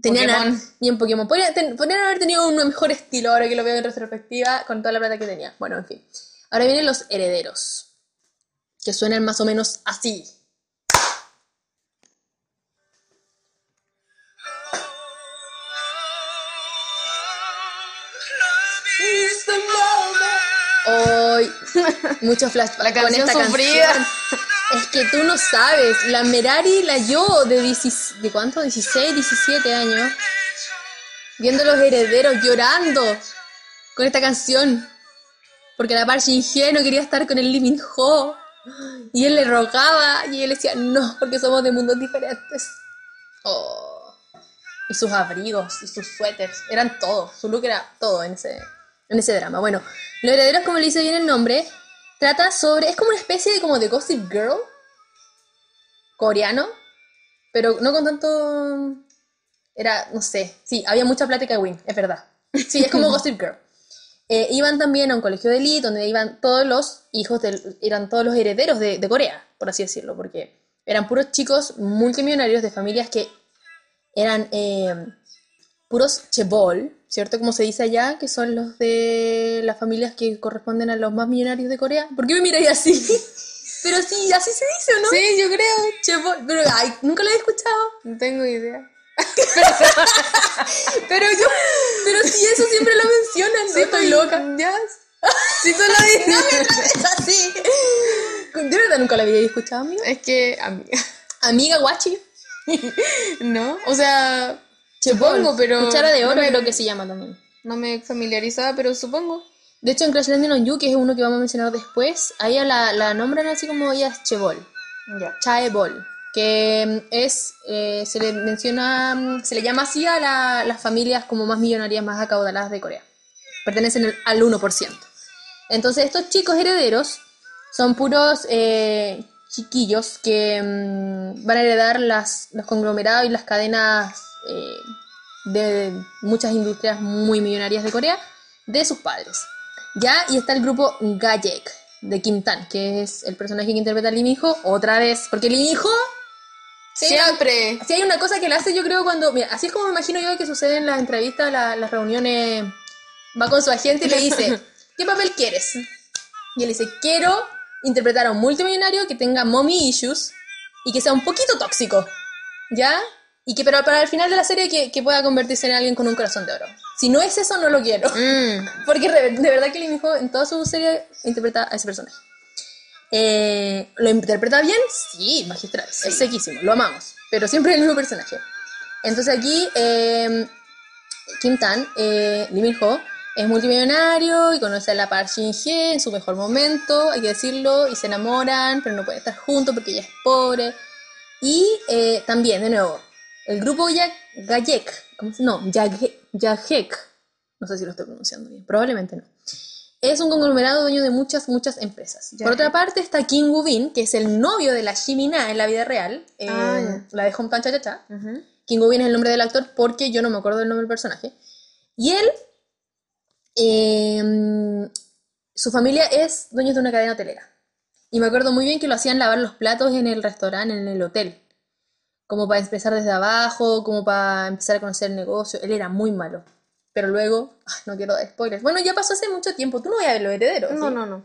Tenían Pokémon. a- bien Pokémon. Podrían, ten- podrían haber tenido un mejor estilo ahora que lo veo en retrospectiva con toda la plata que tenía. Bueno, en fin. Ahora vienen los herederos, que suenan más o menos así. [laughs] mucho flashback La con esta sufrida. canción. Es que tú no sabes, la Merari, la yo de, 16 ¿de cuánto? 16, 17 años, viendo los herederos llorando con esta canción. Porque la Shin-hye no quería estar con el Lee Min-ho. Y él le rogaba y él decía, no, porque somos de mundos diferentes. Oh. Y sus abrigos y sus suéteres, eran todo, su look era todo en ese, en ese drama. Bueno, Los Herederos, como le dice bien el nombre, trata sobre, es como una especie de como de Gossip Girl coreano, pero no con tanto, era, no sé, sí, había mucha plática de Win, es verdad. [laughs] Sí, es como Gossip Girl. Eh, iban también a un colegio de elite donde iban todos los hijos, eran todos los herederos de, de Corea, por así decirlo, porque eran puros chicos multimillonarios de familias que eran eh, puros chebol, ¿cierto? Como se dice allá, que son los de las familias que corresponden a los más millonarios de Corea. ¿Por qué me miráis así? [laughs] Pero sí, así se dice, ¿o no? Sí, yo creo. Chebol, pero ay, nunca lo he escuchado. No tengo idea. [laughs] Pero yo, pero sí, eso siempre lo mencionan, sí, estoy loca. Ya. [laughs] Si tú lo dices. Es así. De verdad nunca lo había escuchado, amiga. Es que, amiga. Amiga guachi. No, o sea, supongo, pero. Cuchara de oro no me, creo que se llama también. no me familiarizaba, pero supongo. De hecho, en Crash Landing on You, que es uno que vamos a mencionar después, a ella la, la nombran así como ella es Chebol. Ya. Chaebol. Que mm, es, eh, se le menciona, mm, se le llama así a la- las familias como más millonarias, más acaudaladas de Corea. Pertenecen al- al 1%. Entonces, estos chicos herederos son puros eh, chiquillos que mm, van a heredar las, los conglomerados y las cadenas eh, de muchas industrias muy millonarias de Corea de sus padres. Ya, y está el grupo Gajek de Kim Tan, que es el personaje que interpreta a Lee Min-ho otra vez, porque Lee Min-ho sí, Siempre. si hay una cosa que le hace, yo creo, cuando. Mira, así es como me imagino yo que sucede en las entrevistas, la- las reuniones. Va con su agente y le dice: [laughs] ¿Qué papel quieres? Y él dice: Quiero interpretar a un multimillonario que tenga mommy issues y que sea un poquito tóxico. ¿Ya? Y que, pero para el final de la serie, que, que pueda convertirse en alguien con un corazón de oro. Si no es eso, no lo quiero. Mm. [laughs] Porque de verdad que Lee en toda su serie interpreta a ese personaje. Eh, ¿Lo interpreta bien? Sí, magistral. Es sequísimo, lo amamos. Pero siempre es el mismo personaje. Entonces aquí eh, Kim Tan, eh, Lee Min Ho, es multimillonario y conoce a la Park Shin Hye en su mejor momento, hay que decirlo, y se enamoran, pero no pueden estar juntos porque ella es pobre. Y eh, también, de nuevo, el grupo Gayek, ¿cómo se- no, no sé si lo estoy pronunciando bien, probablemente no. Es un conglomerado dueño de muchas, muchas empresas. Por otra parte está Kim Woo Bin, que es el novio de la Shimina en la vida real, eh, Ah, la de Hometown Cha Cha Cha. Ujú. Kim Woo Bin es el nombre del actor porque yo no me acuerdo del nombre del personaje. Y él, eh, su familia es dueños de una cadena hotelera. Y me acuerdo muy bien que lo hacían lavar los platos en el restaurante, en el hotel. Como para empezar desde abajo, como para empezar a conocer el negocio. Él era muy malo. Pero luego, [laughs] ay, no quiero dar spoilers. Bueno, ya pasó hace mucho tiempo. Tú no vas a ver los herederos. No, ¿sí? no, no.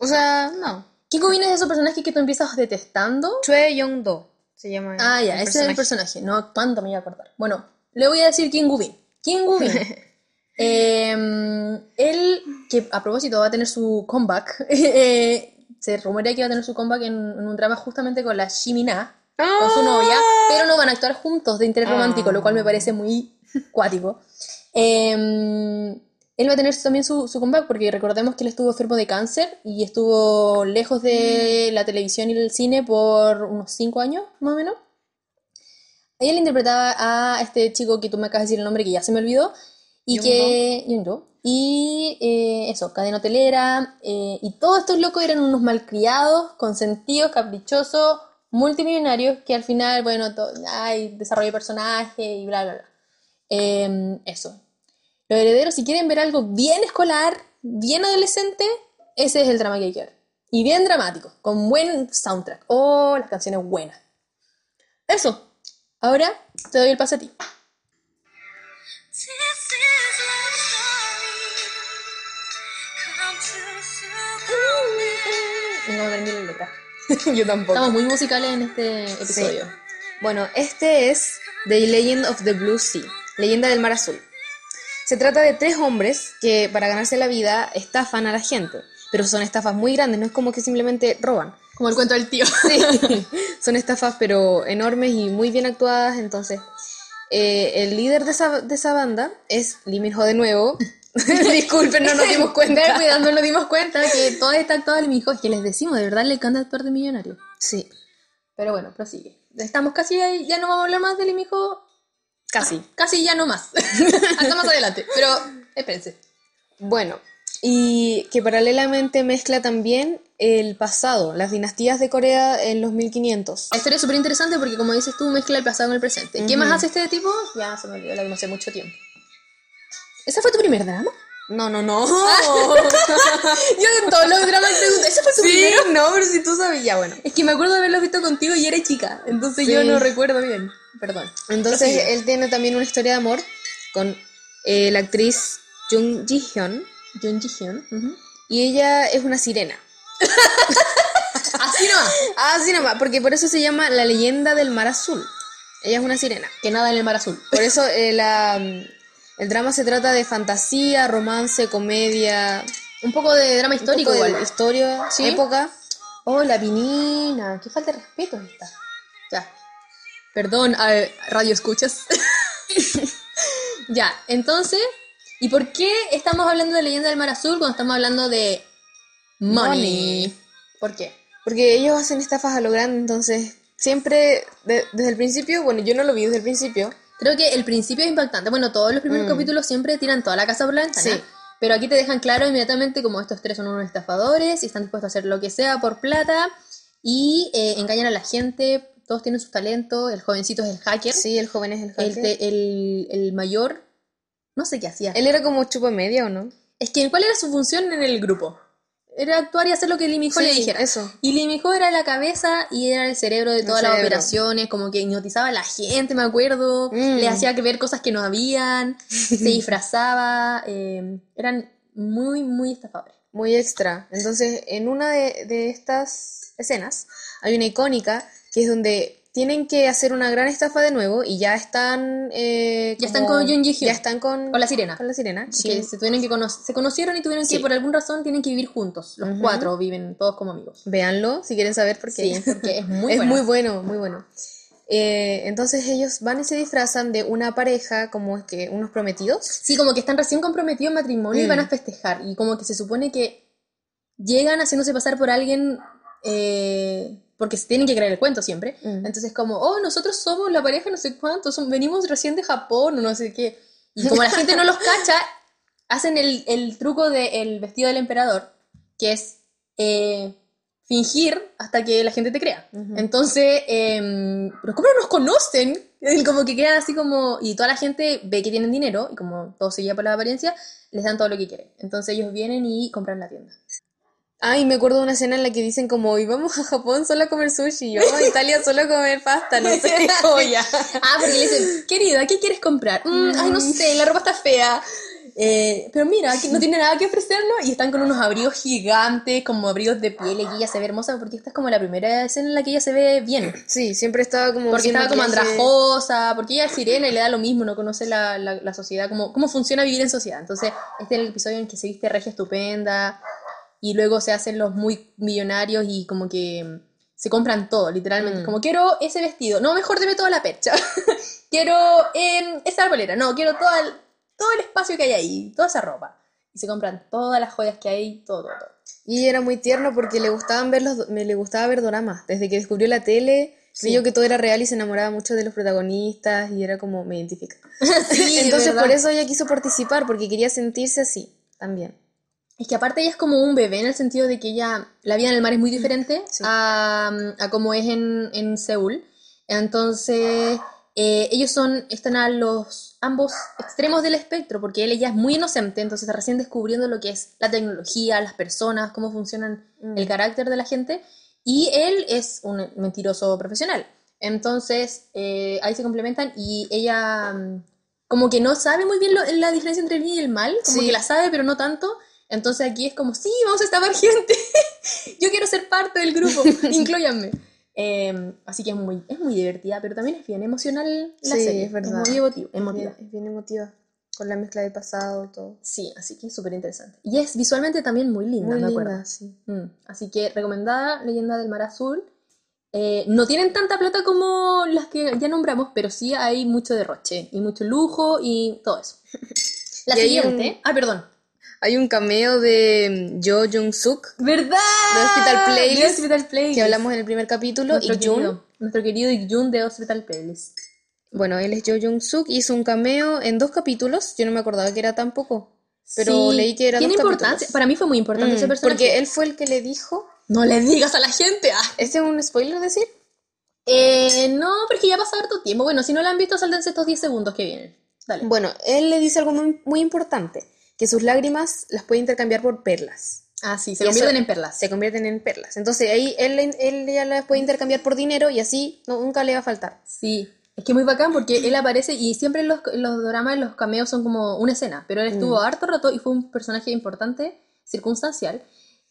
O sea, no. Kim Woo Bin es de esos personajes que tú empiezas detestando Chue Young Do se llama. Ah, ya, el ese es el personaje. No, ¿cuánto me iba a acordar? Bueno, le voy a decir Kim Woo Bin. Kim Woo Bin. [laughs] Em, él, que a propósito va a tener su comeback, [laughs] eh, se rumorea que va a tener su comeback en, en un drama justamente con la Shimina, con su novia, pero no van a actuar juntos de interés Ah. romántico, lo cual me parece muy cuático. Em, él va a tener también su, su comeback porque recordemos que él estuvo enfermo de cáncer y estuvo lejos de la televisión y el cine por unos 5 años, más o menos. Ella le interpretaba a este chico que tú me acabas de decir el nombre que ya se me olvidó. Y Young que. Young-do. Y eh, eso, cadena hotelera. eh, y todos estos locos eran unos malcriados, consentidos, caprichosos, multimillonarios que al final, bueno, hay desarrollo de personaje y bla, bla, bla. Em, eso. Los herederos, si quieren ver algo bien escolar, bien adolescente, ese es el drama que hay que ver. Y bien dramático, con buen soundtrack. Oh, las canciones buenas. Eso. Ahora te doy el pase a ti. Story. Come to No [laughs] Yo tampoco. Estamos muy musicales en este episodio. Bueno, este es The Legend of the Blue Sea, leyenda del mar azul. Se trata de tres hombres que para ganarse la vida estafan a la gente, pero son estafas muy grandes, no es como que simplemente roban. Como el cuento del tío. [laughs] Sí, [laughs] son estafas pero enormes y muy bien actuadas, entonces eh, el líder de esa, de esa banda es Ho de nuevo. [laughs] Disculpen, no nos dimos Pero cuenta. cuidado, no nos dimos cuenta que toda esta actuada de mi que les decimos, de verdad le encanta actuar de millonario. Sí, Pero bueno, prosigue. Estamos casi ahí, ya no vamos a hablar más de mi hijo. casi. Casi ya no más. [laughs] Hasta más adelante. Pero espérense. Bueno, y que paralelamente mezcla también el pasado, las dinastías de Corea en los 1500. La historia es súper interesante porque, como dices tú, mezcla el pasado con el presente. ¿Qué Ujú. más hace este tipo? Ya se me olvidó, la vimos hace mucho tiempo. ¿Ese fue tu primer drama? No, no, no. [laughs] Yo de todos los dramas pregunto, ¿ese fue tu sí, primero? no, pero si tú sabías, ya bueno. Es que me acuerdo de haberlo visto contigo y era chica, entonces Sí. yo no recuerdo bien. Perdón. Entonces él tiene también una historia de amor con eh, la actriz Jung Ji Hyun Jun Ji Hyun. y ella es una sirena. [laughs] Así nomás. Ah, sí, nomás, porque por eso se llama la leyenda del mar azul. Ella es una sirena. Que nada en el mar azul. Por eso eh, la, el drama se trata de fantasía, romance, comedia, Un poco de drama un histórico poco de historia, ¿Sí? época. Oh, la vinina. Qué falta de respeto es esta. Ya. Perdón, a ver, radio escuchas. [laughs] ya, entonces, ¿y por qué estamos hablando de Leyenda del Mar Azul cuando estamos hablando de money? Money. ¿Por qué? Porque ellos hacen estafas a lo grande, entonces siempre, de- desde el principio, bueno, yo no lo vi desde el principio. Creo que el principio es impactante. Bueno, todos los primeros Mm. capítulos siempre tiran toda la casa por la ventana. Sí. Pero aquí te dejan claro inmediatamente como estos tres son unos estafadores y están dispuestos a hacer lo que sea por plata y eh, engañan a la gente. Todos tienen sus talentos. El jovencito es el hacker. Sí, el joven es el El, hacker. te- el, el mayor, no sé qué hacía. Él era como chupa media, ¿o no? Es que, ¿cuál era su función en el grupo? Era actuar y hacer lo que Sí, le dijera. eso. Y Lee Min-ho era la cabeza y era el cerebro de todas las operaciones, como que hipnotizaba a la gente, me acuerdo. Mm. Le hacía ver cosas que no habían, se [laughs] disfrazaba. eh, eran muy, muy estafadores. Muy extra. Entonces, en una de, de estas escenas hay una icónica que es donde tienen que hacer una gran estafa de nuevo y ya están... eh, Ya están con Jung Ji-hyun. Ya están con... Con la sirena. Con la sirena. Que se, tuvieron que cono- se conocieron y tuvieron que, Sí. por alguna razón, tienen que vivir juntos. Los cuatro viven todos como amigos. Véanlo si quieren saber por qué. Sí, porque es muy [laughs] es buena. muy bueno, muy bueno. Eh, entonces ellos van y se disfrazan de una pareja, como es que unos prometidos. Sí, como que están recién comprometidos en matrimonio y Mm. van a festejar. Y como que se supone que llegan haciéndose pasar por alguien eh, porque se tienen que creer el cuento siempre. Mm. Entonces como, oh, nosotros somos la pareja no sé cuántos, venimos recién de Japón o no sé qué. Y como la gente no los [laughs] cacha, hacen el, el truco del vestido del emperador, que es eh, fingir hasta que la gente te crea. Entonces, em, pero ¿cómo no nos conocen? Como que quedan así como, y toda la gente ve que tienen dinero, y como todo se guía por la apariencia, les dan todo lo que quieren. Entonces ellos vienen y compran la tienda. Ay, me acuerdo de una escena en la que dicen como, y vamos a Japón solo a comer sushi, y yo a Italia solo a comer pasta, no sé, como [laughs] ya. Ah, porque le dicen, querida, ¿qué quieres comprar? "Mm, ay, no sé, la ropa está fea. Eh, pero mira, que no tiene nada que ofrecernos y están con unos abrigos gigantes, como abrigos de piel, y ella se ve hermosa porque esta es como la primera escena en la que ella se ve bien. Sí, siempre estaba como... Porque estaba como andrajosa, porque ella es sirena y le da lo mismo, no conoce la, la, la sociedad, cómo, cómo funciona vivir en sociedad. Entonces, este es el episodio en que se viste regia estupenda y luego se hacen los muy millonarios y como que se compran todo, literalmente. Mm. Como quiero ese vestido, no, mejor deme toda la percha. [laughs] quiero em, esa arbolera, no, quiero todo el, todo el espacio que hay ahí, toda esa ropa. Y se compran todas las joyas que hay, todo, todo, todo. Y era muy tierno porque le gustaban ver los, me le gustaba ver doramas. Desde que descubrió la tele, Sí. que todo era real y se enamoraba mucho de los protagonistas y era como, me identifica. [laughs] Sí, Entonces por eso ella quiso participar, porque quería sentirse así también. Es que aparte ella es como un bebé en el sentido de que ella, la vida en el mar es muy diferente Sí. a, a como es en, en Seúl. Entonces, eh, ellos son, están a los ambos extremos del espectro, porque él ya es muy inocente, entonces está recién descubriendo lo que es la tecnología, las personas, cómo funcionan Mm. el carácter de la gente, y él es un mentiroso profesional. Entonces, eh, ahí se complementan y ella mm, como que no sabe muy bien lo- la diferencia entre el bien y el mal, como Sí. que la sabe, pero no tanto. Entonces aquí es como, sí, vamos a estafar gente. [laughs] Yo quiero ser parte del grupo, [laughs] incluyanme. Eh, así que es muy, es muy divertida, pero también es bien emocional la Sí, serie. es verdad. muy emotiva. Es emotiva. bien, es bien emotiva, con la mezcla del pasado, todo. Sí, así que es súper interesante. Y es visualmente también muy linda, Muy me linda, acuerdo. sí. Mm, Así que recomendada Leyenda del Mar Azul. Eh, no tienen tanta plata como las que ya nombramos, pero sí hay mucho derroche y mucho lujo y todo eso. [laughs] La Y siguiente. un- Ah, perdón. Hay un cameo de mm, Jo Jung-suk, ¿Verdad? De Hospital Playlist, De Hospital Playlist. que hablamos en el primer capítulo, nuestro y Jun. nuestro querido Ik-jun de Hospital Playlist. Bueno, él es Jo Jung-suk, hizo un cameo en dos capítulos, yo no me acordaba que era tan poco, pero Sí, leí que era Tiene dos importancia. capítulos. Para mí fue muy importante Mm, ese personaje. porque él fue el que le dijo, No le digas a la gente. ah. ¿este es un spoiler decir? Eh, no, porque ya pasa harto tiempo. Bueno, si no lo han visto, sáltense estos 10 segundos que vienen. Dale. Bueno, él le dice algo muy, muy importante, que sus lágrimas las puede intercambiar por perlas. Ah, sí, se Y convierten en perlas. Se convierten en perlas. Entonces ahí él, él ya las puede intercambiar por dinero y así no- nunca le va a faltar. Sí, es que muy bacán porque él aparece y siempre en los, en los dramas, los cameos son como una escena, pero él estuvo harto rato y fue un personaje importante, circunstancial.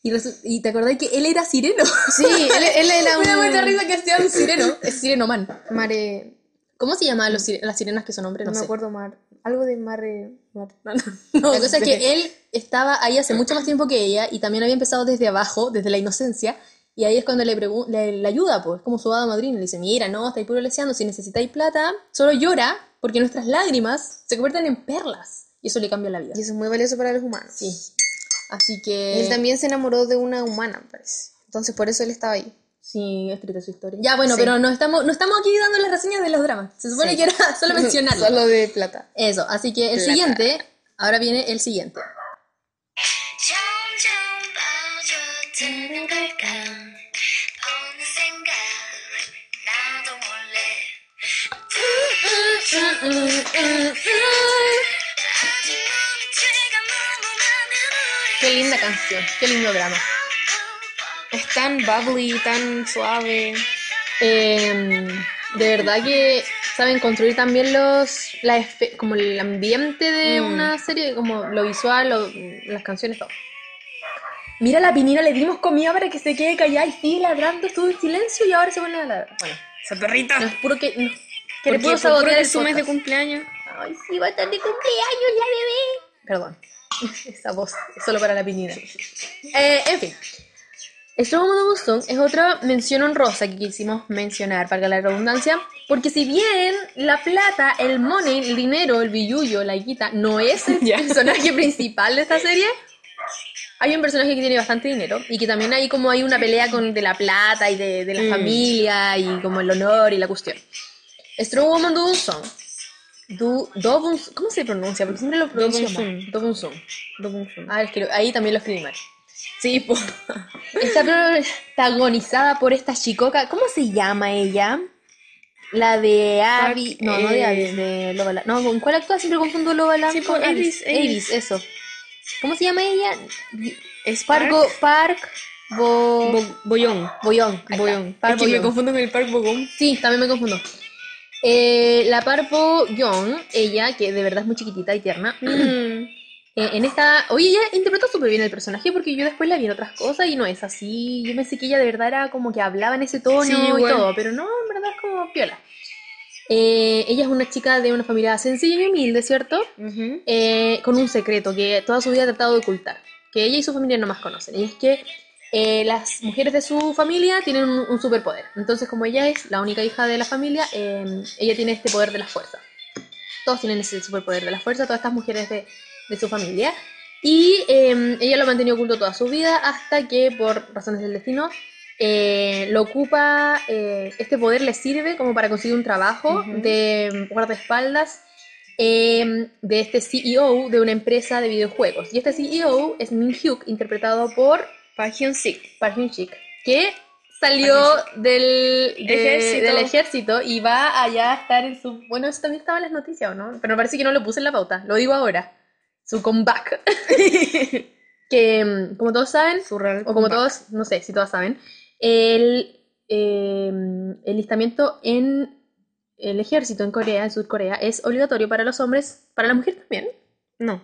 Y, y te acordás que él era sireno. Sí, él, él [laughs] era Me da mucha un... risa que sea un sireno. Es sireno man. Mare... ¿Cómo se los sire- las sirenas que son hombres? No No, me sé. acuerdo, Mar... Algo de Mare... Mar- no, no, La cosa es que él estaba ahí hace mucho más tiempo que ella y también había empezado desde abajo, desde la inocencia. Y ahí es cuando le, le, le ayuda, pues, como su hada madrina. Le dice, mira, no, estáis puro leseando, si necesitáis plata, solo llora, porque nuestras lágrimas se convierten en perlas. Y eso le cambia la vida. Y eso es muy valioso para los humanos. Sí. Así que... Él también se enamoró de una humana, me parece. Entonces por eso él estaba ahí. Sí, es triste su historia. Ya, bueno, pero no estamos, no estamos aquí dando las reseñas de los dramas. Se supone que era [laughs] solo [laughs] mencionarlo. solo de plata. Eso, así que el siguiente, ahora viene el siguiente. Qué linda canción, qué lindo drama. Es tan bubbly, tan suave. Eh, de verdad que saben construir también los la como el ambiente de Mm. una serie, como lo visual, lo- las canciones, todo. Mira la pinina, le dimos comida para que se quede callada y sigue ladrando, estuvo en silencio y ahora se pone a ladrar. Bueno, Esa perrita. no es puro que, no, que le puedo sabotear el su mes de cumpleaños. Ay, sí, va a estar de cumpleaños la bebé. Perdón, [laughs] esa voz es solo para la pinina. [laughs] Eh, en fin. Strong Woman Song es otra mención honrosa que quisimos mencionar, para la redundancia, porque si bien la plata, el money, el dinero, el billullo, la guita, no es el [laughs] personaje principal de esta serie, hay un personaje que tiene bastante dinero y que también hay como hay una pelea con de la plata y de, de la Mm. familia y como el honor y la cuestión. Strong Woman Do Song. Dobun, ¿Cómo se pronuncia? Porque siempre lo pronuncio mal. Dobun Song. Dobun Sung. Ah, es que lo- ahí también lo escribí mal. Sí, po. Está protagonizada por esta chicoca. ¿Cómo se llama ella? La de Abby. No, no de eh, Abby, de Lovala. No, ¿con cuál actúa? Siempre confundo Lovala. Sí, con Avis, eso. ¿Cómo se llama ella? Es Park, Bo... Bo- Boyón. Boyón. Boyón. Park Es que me Bo-young. confundo con el Park Bogón. Sí, también me confundo. Eh, la Parpo Young, ella, que de verdad es muy chiquitita y tierna, [clears throat] Mm. Eh, en esta. Oye, ella interpretó súper bien el personaje porque yo después la vi en otras cosas y no es así. Yo pensé que ella de verdad era como que hablaba en ese tono Sí, y todo, pero no, en verdad es como piola. Eh, ella es una chica de una familia sencilla y humilde, ¿cierto? Eh, con un secreto que toda su vida ha tratado de ocultar, que ella y su familia no más conocen, y es que eh, las mujeres de su familia tienen un, un superpoder. Entonces, como ella es la única hija de la familia, eh, ella tiene este poder de la fuerza. Todos tienen ese superpoder de la fuerza, todas estas mujeres de, de su familia. Y eh, ella lo ha mantenido oculto toda su vida hasta que, por razones del destino, eh, lo ocupa, eh, este poder le sirve como para conseguir un trabajo de guardaespaldas eh, de este CEO de una empresa de videojuegos. Y este CEO es Min Hyuk, interpretado por Park Hyun Sik. Park Hyun Sik, que salió del, de- Ejército. del ejército y va allá a estar en su... Bueno, eso también estaba en las noticias, ¿o no? Pero me parece que no lo puse en la pauta, lo digo ahora. Su comeback. [laughs] que, mm, como todos saben, Surreal. o como todos, no sé si todas saben, el eh, el listamiento en el ejército en Corea, en Sur Corea, es obligatorio para los hombres, para la mujer también. No,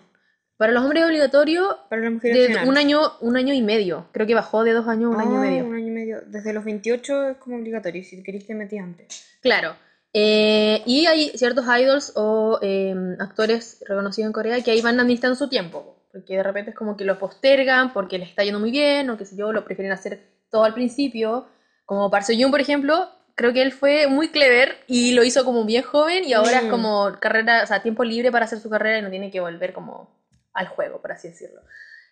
Para los hombres es obligatorio para las mujeres de un año, un año y medio. Creo que bajó de dos años a un año y Ah, medio. Un año y medio. Desde los 28 es como obligatorio. Si queréis te metí antes. Claro. Eh, y hay ciertos idols o eh, actores reconocidos en Corea que ahí van administrando su tiempo. Porque de repente es como que lo postergan porque les está yendo muy bien o qué sé yo, lo prefieren hacer todo al principio. Como Park Seo-yoon, por ejemplo, creo que él fue muy clever y lo hizo como bien joven y ahora es Mm. como carrera, o sea, tiempo libre para hacer su carrera y no tiene que volver como al juego, por así decirlo.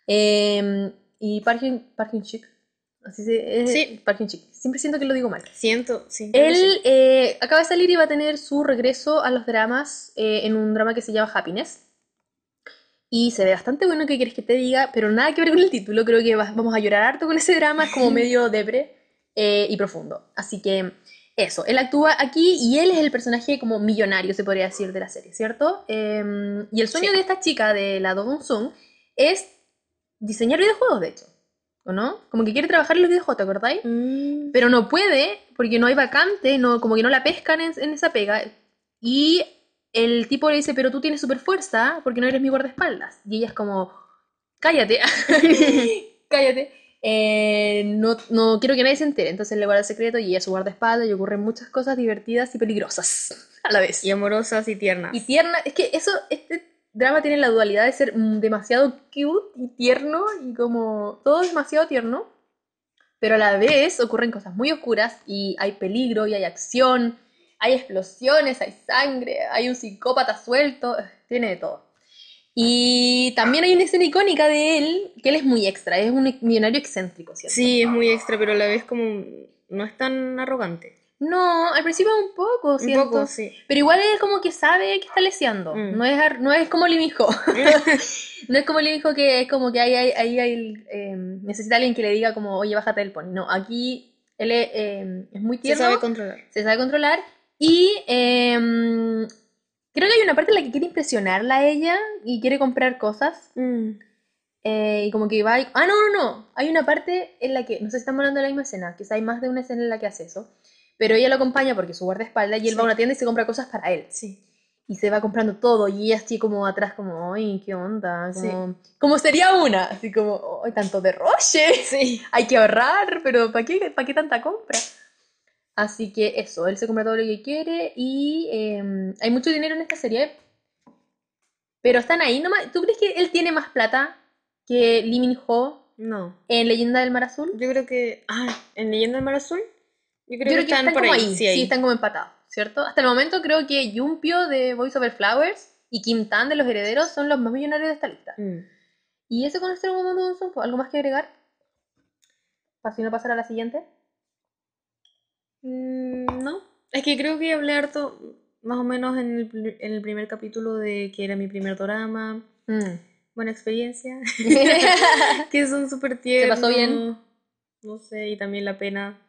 Eh, y Park Hyun-sik, así se, es- Sí. Park Hyun-sik. Siempre siento que lo digo mal. Siento, sí. Él sí. eh, acaba de salir y va a tener su regreso a los dramas eh, en un drama que se llama Happiness. Y se ve bastante bueno, ¿qué quieres que te diga? Pero nada que ver con el título, creo que va- vamos a llorar harto con ese drama, es como [laughs] medio depre eh, y profundo. Así que eso, él actúa aquí y él es el personaje como millonario, se podría decir, de la serie, ¿cierto? Eh, y el sueño Sí. de esta chica, de la Do Sung, es diseñar videojuegos, de hecho. ¿O no? Como que quiere trabajar en los videojuegos, ¿te acordáis? Mm, pero no puede porque no hay vacante, no, como que no la pescan en, en esa pega. Y el tipo le dice, pero tú tienes super fuerza porque no eres mi guardaespaldas. Y ella es como, cállate, [laughs] cállate. Eh, no, no quiero que nadie se entere. Entonces le guarda el secreto y ella es su guardaespaldas y ocurren muchas cosas divertidas y peligrosas a la vez. y amorosas y tiernas. Y tierna, es que eso, este drama tiene la dualidad de ser mm, demasiado cute y tierno y como todo demasiado tierno, pero a la vez ocurren cosas muy oscuras y hay peligro y hay acción, hay explosiones, hay sangre, hay un psicópata suelto, [sighs] tiene de todo. Y también hay una escena icónica de él, que él es muy extra, es un millonario excéntrico, ¿cierto? Sí, es muy extra, pero a la vez como no es tan arrogante. No, al principio un poco, Un siento. poco, sí. Pero igual él como que sabe que está leseando. Mm. No, es, no es como Lee Min-ho. [laughs] [laughs] no es como Lee Min-ho que es como que ahí, ahí, ahí, ahí, eh, necesita alguien que le diga como, oye, bájate del pony. No, aquí él es, eh, es muy Se tierno, sabe controlar. se sabe controlar y eh, creo que hay una parte en la que quiere impresionarla a ella y quiere comprar cosas. Mm. eh, y como que va y- Ah, no, no, no. Hay una parte en la que, no sé si estamos hablando de la misma escena, quizá hay más de una escena en la que hace eso. Pero ella lo acompaña porque es su guardaespaldas y él Sí. va a una tienda y se compra cosas para él Sí. y se va comprando todo y ella así como atrás como, ay, qué onda, Sí. como, como sería una, así como, ay, tanto derroche, Sí. [laughs] hay que ahorrar, pero ¿para qué, para qué tanta compra? Así que eso, él se compra todo lo que quiere y eh, hay mucho dinero en esta serie, pero están ahí nomás, ¿tú crees que él tiene más plata que Lee Min-ho No. en Leyenda del Mar Azul. Yo creo que. Ah, en Leyenda del Mar Azul. Yo creo, Yo creo que, están, por como ahí. ahí. Sí, ahí. están como empatados, ¿cierto? Hasta el momento creo que Yumpio de Voice Over Flowers y Kim Tan de Los Herederos son los más millonarios de esta lista. Mm. Y eso con de un ¿Algo más que agregar? Para si no pasar a la siguiente. Mm, no. Es que creo que hablé harto, más o menos en el, en el primer capítulo de que era mi primer drama. Mm. Buena experiencia. [laughs] [laughs] que son súper tiernos. pasó bien? No sé, y también la pena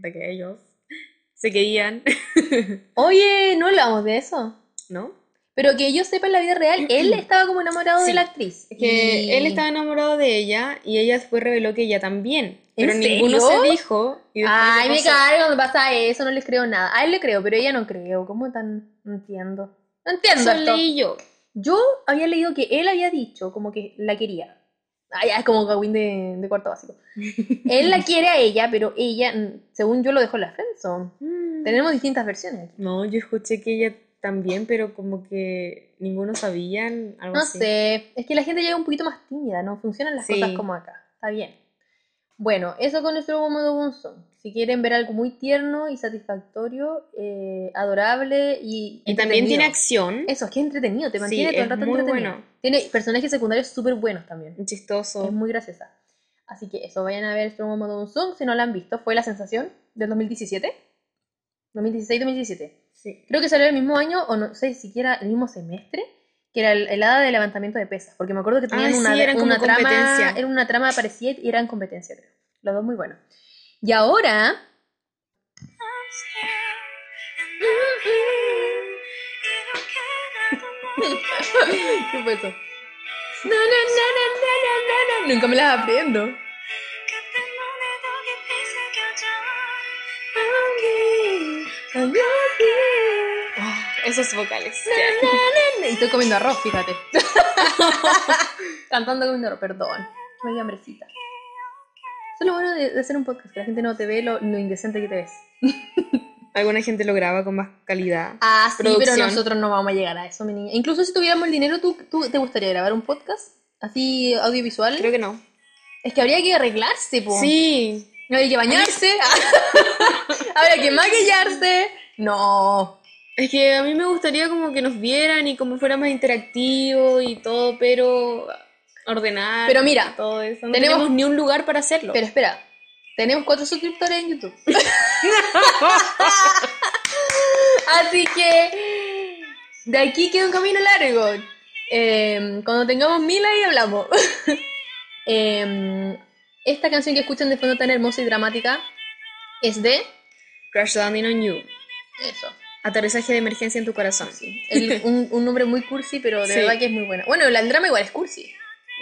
de que ellos se querían, [laughs] Oye, no hablamos de eso. ¿no? Pero que yo sepa en la vida real, él estaba como enamorado de la actriz. Que Y- él estaba enamorado de ella y ella después reveló que ella también. ¿En Pero ninguno serio? se dijo. y Ay, me cargo cuando pasa eso, no les creo nada. A él le creo, pero ella no creo. ¿Cómo tan...? No entiendo. No entiendo Eso esto. leí yo. Yo había leído que él había dicho como que la quería. Ay, es como Gawin de, de cuarto básico. [laughs] él la quiere a ella, pero ella, mm, según yo, lo dejó en la friendzone. Tenemos distintas versiones. No, yo escuché que ella también, pero como que ninguno sabían algo No así. sé, es que la gente llega un poquito más tímida, no funcionan las Sí. cosas como acá. Está bien. Bueno, eso con nuestro Momodo Bunson. Si quieren ver algo muy tierno y satisfactorio, eh, adorable y. Y también tiene acción. Eso, es que es entretenido, te Sí, mantiene todo el rato muy entretenido. bueno. Tiene personajes secundarios súper buenos también. Chistoso. Es muy graciosa. Así que eso, vayan a ver Strong Momodo Bunson si no la han visto. Fue la sensación del 2017. 2016-2017. Sí. Creo que salió el mismo año, o no sé siquiera el mismo semestre, que era el, el hada de levantamiento de pesas. Porque me acuerdo que tenían Ah, sí, una, eran una trama. Era una trama parecida y eran competencia, creo. Los dos muy buenos. Y ahora. [laughs] ¿Qué fue eso? No, no, no, no, no, no, no. Nunca me las aprendo. Esos vocales. Y estoy comiendo arroz, fíjate. [laughs] Cantando comiendo arroz, perdón. Dio hambrecita. Eso es lo bueno de, de hacer un podcast, que la gente no te ve lo, lo indecente que te ves. [laughs] Alguna gente lo graba con más calidad. Ah, sí, pero Producción. nosotros no vamos a llegar a eso, mi niña. Incluso si tuviéramos el dinero, ¿tú, tú te gustaría grabar un podcast? Así audiovisual. Creo que no. Es que habría que arreglarse, po. Sí. Habría que bañarse. habría que [laughs] maquillarse. No. Es que a mí me gustaría como que nos vieran y como fuera más interactivo y todo, pero ordenar. Pero mira, todo eso. No tenemos- tenemos, ni un lugar para hacerlo. Pero espera, tenemos cuatro suscriptores en YouTube. [laughs] Así que de aquí queda un camino largo. Eh, cuando tengamos mil ahí hablamos. [laughs] Eh, esta canción que escuchan de fondo tan hermosa y dramática es de Crash Landing on You. eso. Aterrizaje de emergencia en tu corazón. El- [laughs] un, un nombre muy cursi, pero de Sí. verdad que es muy buena. Bueno, el drama igual es cursi.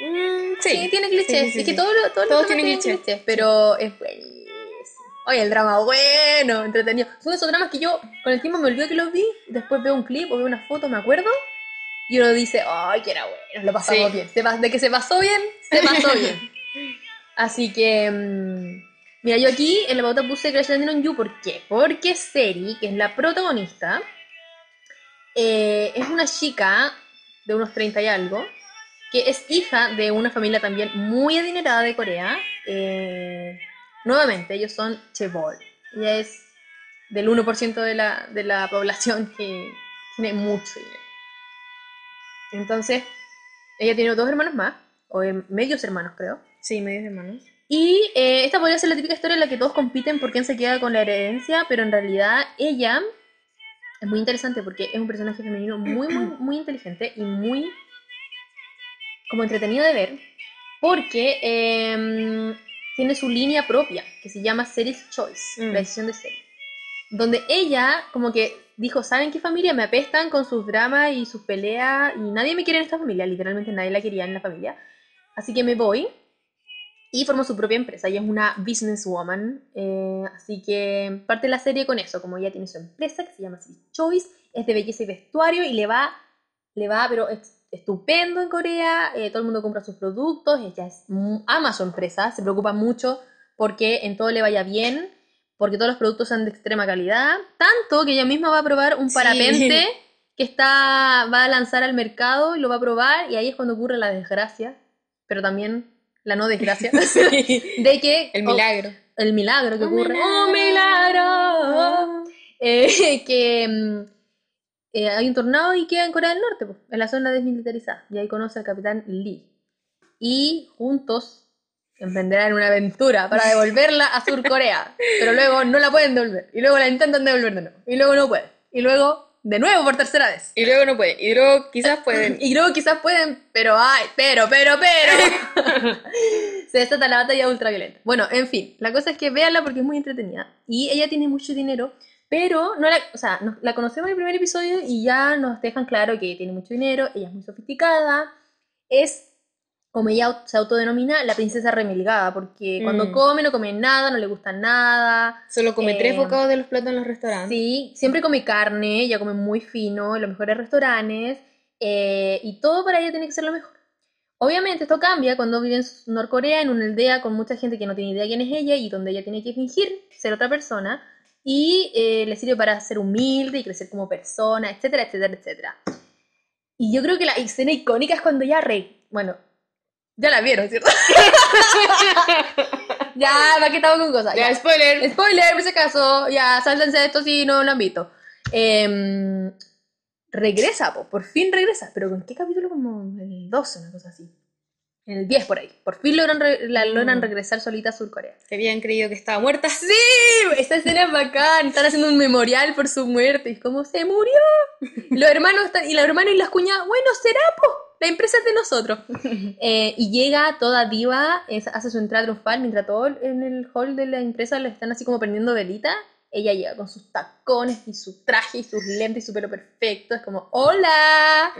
Mm, Sí, sí. tiene clichés. Sí, es que todo lo- todos los Todos tienen tienen clichés. pero es buenísimo. Oye, el drama bueno, entretenido. Son esos dramas que yo con el tiempo me olvido que los vi, después veo un clip o veo una foto, me acuerdo, y uno dice, ay, que era bueno, lo pasamos bien. De que se pasó bien, se pasó [laughs] bien. Así que, mm, mira, yo aquí en la pauta puse Crash Landing on You, ¿por qué? Porque Seri, que es la protagonista, eh, es una chica de unos 30 y algo, que es hija de una familia también muy adinerada de Corea. eh, nuevamente, ellos son Chebol. Ella es del 1% de la, de la población que tiene mucho dinero. Entonces, ella tiene dos hermanos más, o medios hermanos creo. Sí, medios hermanos. Y eh, esta podría ser la típica historia en la que todos compiten por quién se queda con la herencia, pero en realidad ella es muy interesante porque es un personaje femenino muy, muy, [clears throat] muy inteligente y muy como entretenido de ver, porque em, tiene su línea propia, que se llama Series Choice, Mm. la decisión de serie, donde ella como que dijo, ¿saben qué familia? Me apestan con sus dramas y sus peleas y nadie me quiere en esta familia, literalmente nadie la quería en la familia, así que me voy y formó su propia empresa. Ella es una businesswoman. eh, así que parte la serie con eso. Como ella tiene su empresa que se llama Sis Choice, es de belleza y vestuario y le va, le va, pero es estupendo en Corea. eh, todo el mundo compra sus productos. Ella es, ama su empresa, se preocupa mucho porque en todo le vaya bien, porque todos los productos sean de extrema calidad. Tanto que ella misma va a probar un Sí. parapente que está, va a lanzar al mercado y lo va a probar. Y ahí es cuando ocurre la desgracia, pero también la no desgracia, [laughs] de que... El oh, milagro. el milagro que Un ocurre. ¡Oh, milagro! Eh, [laughs] que mm, eh, hay un tornado y queda en Corea del Norte, pues, en la zona desmilitarizada. Y ahí conoce al capitán Lee. Y juntos emprenderán una aventura para [laughs] devolverla a Sur Corea. Pero luego no la pueden devolver. Y luego la intentan devolver de nuevo. Y luego no pueden. Y luego de nuevo por tercera vez. Y luego no pueden. Y luego quizás pueden. [clears throat] Y luego quizás pueden, pero ay, pero, pero, pero. [laughs] [laughs] Se desata la batalla ultraviolenta. Bueno, en fin, la cosa es que véanla porque es muy entretenida. Y ella tiene mucho dinero, pero no la, o sea, nos- la conocemos en el primer episodio y ya nos dejan claro que tiene mucho dinero, ella es muy sofisticada, es, como ella se autodenomina, la princesa remilgada, porque cuando Mm. come no come nada, no le gusta nada, Solo come Eh, tres bocados de los platos en los restaurantes. Sí, siempre come carne, ella come muy fino, en los mejores restaurantes, eh, y todo para ella tiene que ser lo mejor. Obviamente esto cambia cuando vive en Norcorea, en una aldea con mucha gente que no tiene idea quién es ella y donde ella tiene que fingir ser otra persona, y eh, le sirve para ser humilde y crecer como persona, etcétera, etcétera, etcétera. Y yo creo que la escena icónica es cuando ella re... Bueno, ya la vieron, ¿cierto? [laughs] ya, ¿para qué estamos con cosas? Ya, spoiler. Spoiler, por si acaso, ya, sáltense de esto si no lo han visto. Em, regresa, po, por fin regresa, pero ¿con qué capítulo? Como el 12, una cosa así. En el 10 por ahí. Por fin logran, re- la, logran Mm. regresar solita a Surcorea. Que habían creído que estaba muerta. ¡Sí! Esta escena es bacán. Están haciendo un memorial por su muerte. Y como se murió. [laughs] Los hermanos están, y los hermanos y las cuñadas, bueno, será, po. La empresa es de nosotros. [laughs] Eh, y llega toda diva, es- hace su entrada triunfal, mientras todos en el hall de la empresa le están así como prendiendo velita. Ella llega con sus tacones y su traje y sus lentes y su pelo perfecto. Es como, ¡Hola!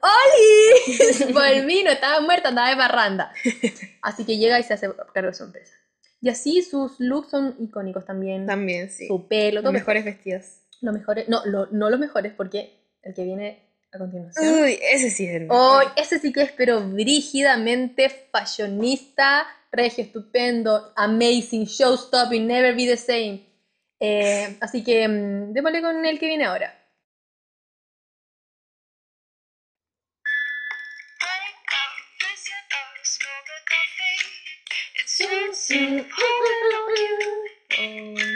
¡Oli! [laughs] Volví, no estaba muerta, andaba de parranda. Así que llega y se hace cargo de su empresa. Y así sus looks son icónicos también. También, sí. Su pelo, todo. Los mejores vestidos. Los mejores, no, lo- no los mejores, porque el que viene a continuación. Uy, ese sí es el Oh, ese sí que es, pero brígidamente fashionista, regio, estupendo, amazing, showstopping, never be the same. Eh, así que mm, démosle con el que viene ahora.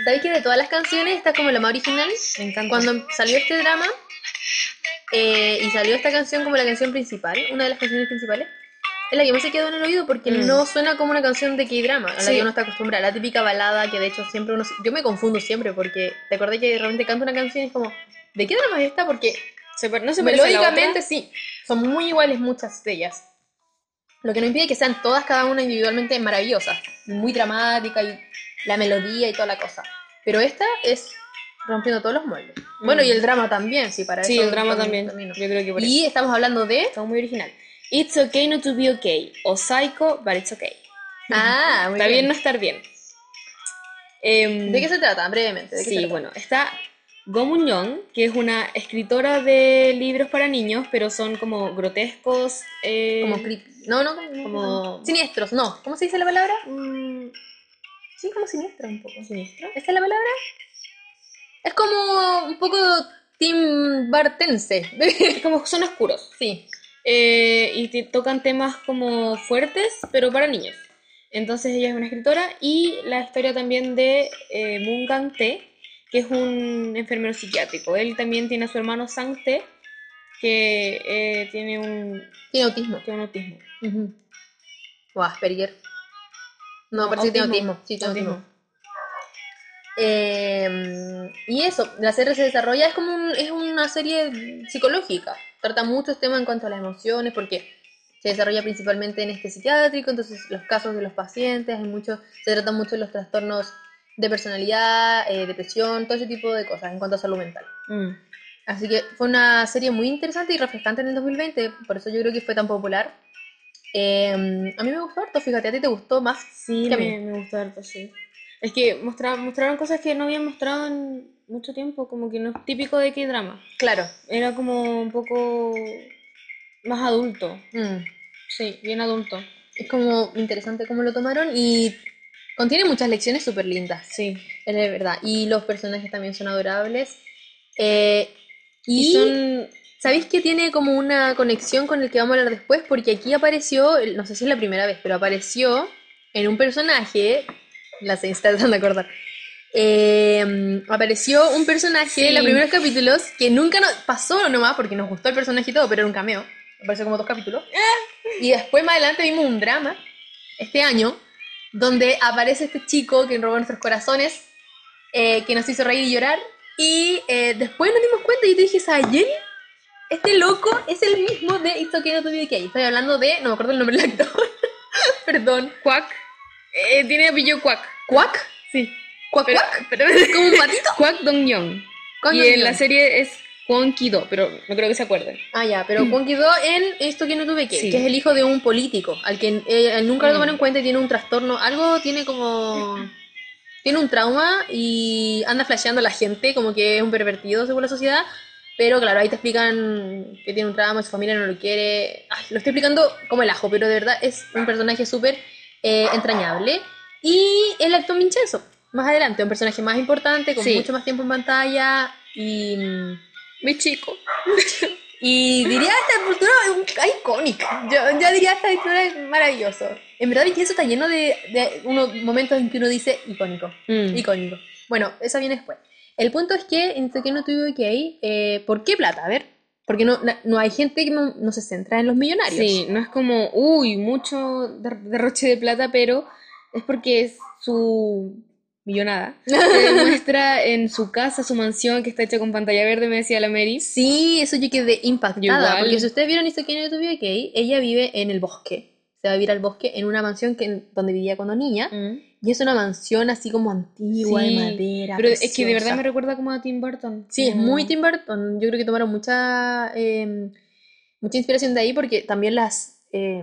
¿Sabéis que de todas las canciones esta es como la más original? Me encanta. Cuando salió este drama eh, y salió esta canción como la canción principal, una de las canciones principales, es la que más se quedó en el oído porque Mm. no suena como una canción de K-drama, a la Sí. que uno está acostumbrado. La típica balada que de hecho siempre uno. Yo me confundo siempre porque te acordé que realmente canta una canción y es como, ¿de qué drama es esta? Porque Se no se melódicamente sí, son muy iguales muchas de ellas. Lo que no impide que sean todas, cada una individualmente maravillosas, muy dramática y la melodía y toda la cosa. Pero esta es rompiendo todos los moldes. Bueno, Mm. y el drama también, sí, para Sí, eso el drama también. termino. Yo creo que por Y eso. estamos hablando de. Está muy original. It's okay not to be okay. O psycho, but it's okay. Ah, [laughs] muy Está bien bien. no estar bien. Em, ¿De qué se trata? Brevemente. ¿de qué se Sí, trata? bueno, está Go Moon Young, que es una escritora de libros para niños, pero son como grotescos. eh, Como creepy. No, no, como, como- Siniestros, no. ¿Cómo se dice la palabra? mm, Sí, como siniestro un poco. siniestro. ¿Esa es la palabra? Es como un poco Tim Bartense. [laughs] Como son oscuros. sí. Eh, y te tocan temas como fuertes, pero para niños. Entonces ella es una escritora y la historia también de eh, Moon Gang Tae, que es un enfermero psiquiátrico. Él también tiene a su hermano Sang Tae, que eh, tiene un, Tiene autismo. tiene un autismo. Ujú. O Asperger. No, No, parece que tiene autismo. autismo. Sí, tiene Autismo. autismo. Eh, y eso, la serie se desarrolla, es como un- es una serie psicológica. Trata muchos temas en cuanto a las emociones, porque se desarrolla principalmente en este psiquiátrico, entonces los casos de los pacientes, hay mucho, se tratan mucho de los trastornos de personalidad, eh, depresión, todo ese tipo de cosas en cuanto a salud mental. Mm. Así que fue una serie muy interesante y refrescante en el 2020, por eso yo creo que fue tan popular. Eh, a mí me gustó harto, fíjate, a ti te gustó más. Sí, ¿Qué a me, me gustó harto, sí. Es que mostra- mostraron cosas que no habían mostrado en mucho tiempo, como que no es típico de K-drama. Claro. Era como un poco más adulto. Mm. Sí, bien adulto. Es como interesante cómo lo tomaron y contiene muchas lecciones súper lindas, Sí. es verdad. Y los personajes también son adorables. Eh, Y, y son ¿Sabéis que tiene como una conexión con el que vamos a hablar después? Porque aquí apareció, no sé si es la primera vez, pero apareció en un personaje, la se está tratando de acordar, eh, apareció un personaje en los Sí. primeros capítulos que nunca nos pasó nomás porque nos gustó el personaje y todo, pero era un cameo. Apareció como dos capítulos. Y después más adelante vimos un drama, este año, donde aparece este chico que robó nuestros corazones, eh, que nos hizo reír y llorar. Y eh, después nos dimos cuenta y yo te dije, ¿Sayen? Este loco es el mismo de It's Okay Not to Be Okay. Estoy hablando de, no me acuerdo el nombre del actor. [laughs] Perdón. Quack. Eh, tiene apellido Quack. ¿Quack? Sí. ¿Quack Pero, Quack? pero ¿Como un patito? [laughs] Quack Dong Young. Kwak Y Dong en la Young. serie es Kwon Ki-do, pero no creo que se acuerden. Ah, ya, pero Kwon Ki-do en Esto que no tuve que, Sí. que es el hijo de un político, al que eh, nunca lo Mm. tomaron en cuenta y tiene un trastorno, algo tiene como... Tiene un trauma y anda flasheando a la gente como que es un pervertido según la sociedad, pero claro, ahí te explican que tiene un trauma, su familia no lo quiere. Ay, lo estoy explicando como el ajo, pero de verdad es un personaje súper eh, entrañable. Y el actor Vincenzo, más adelante, un personaje más importante, con Sí. mucho más tiempo en pantalla y... mm, Mi chico. [laughs] y diría esta cultura es icónica. Yo, yo diría esta cultura es maravilloso. En verdad, Vincenzo está lleno de, de unos momentos en que uno dice icónico. Mm. Icónico. Bueno, esa viene después. El punto es que en que no tuve que eh, ¿por qué plata? A ver. Porque no, no hay gente que no, no se centra en los millonarios. Sí, no es como, uy, mucho der- derroche de plata, pero es porque es su millonada. [laughs] Se demuestra en su casa, su mansión, que está hecha con pantalla verde, me decía la Mary. Sí, eso yo quedé impactada. Igual. Porque si ustedes vieron esto que no tuve que ella vive en el bosque. Se va a vivir al bosque en una mansión que, donde vivía cuando niña. Mm. Y es una mansión así como antigua, Sí, de madera. Pero es que de verdad me recuerda como a Tim Burton. Sí, es muy Tim Burton. Yo creo que tomaron mucha, eh, mucha inspiración de ahí porque también las. eh,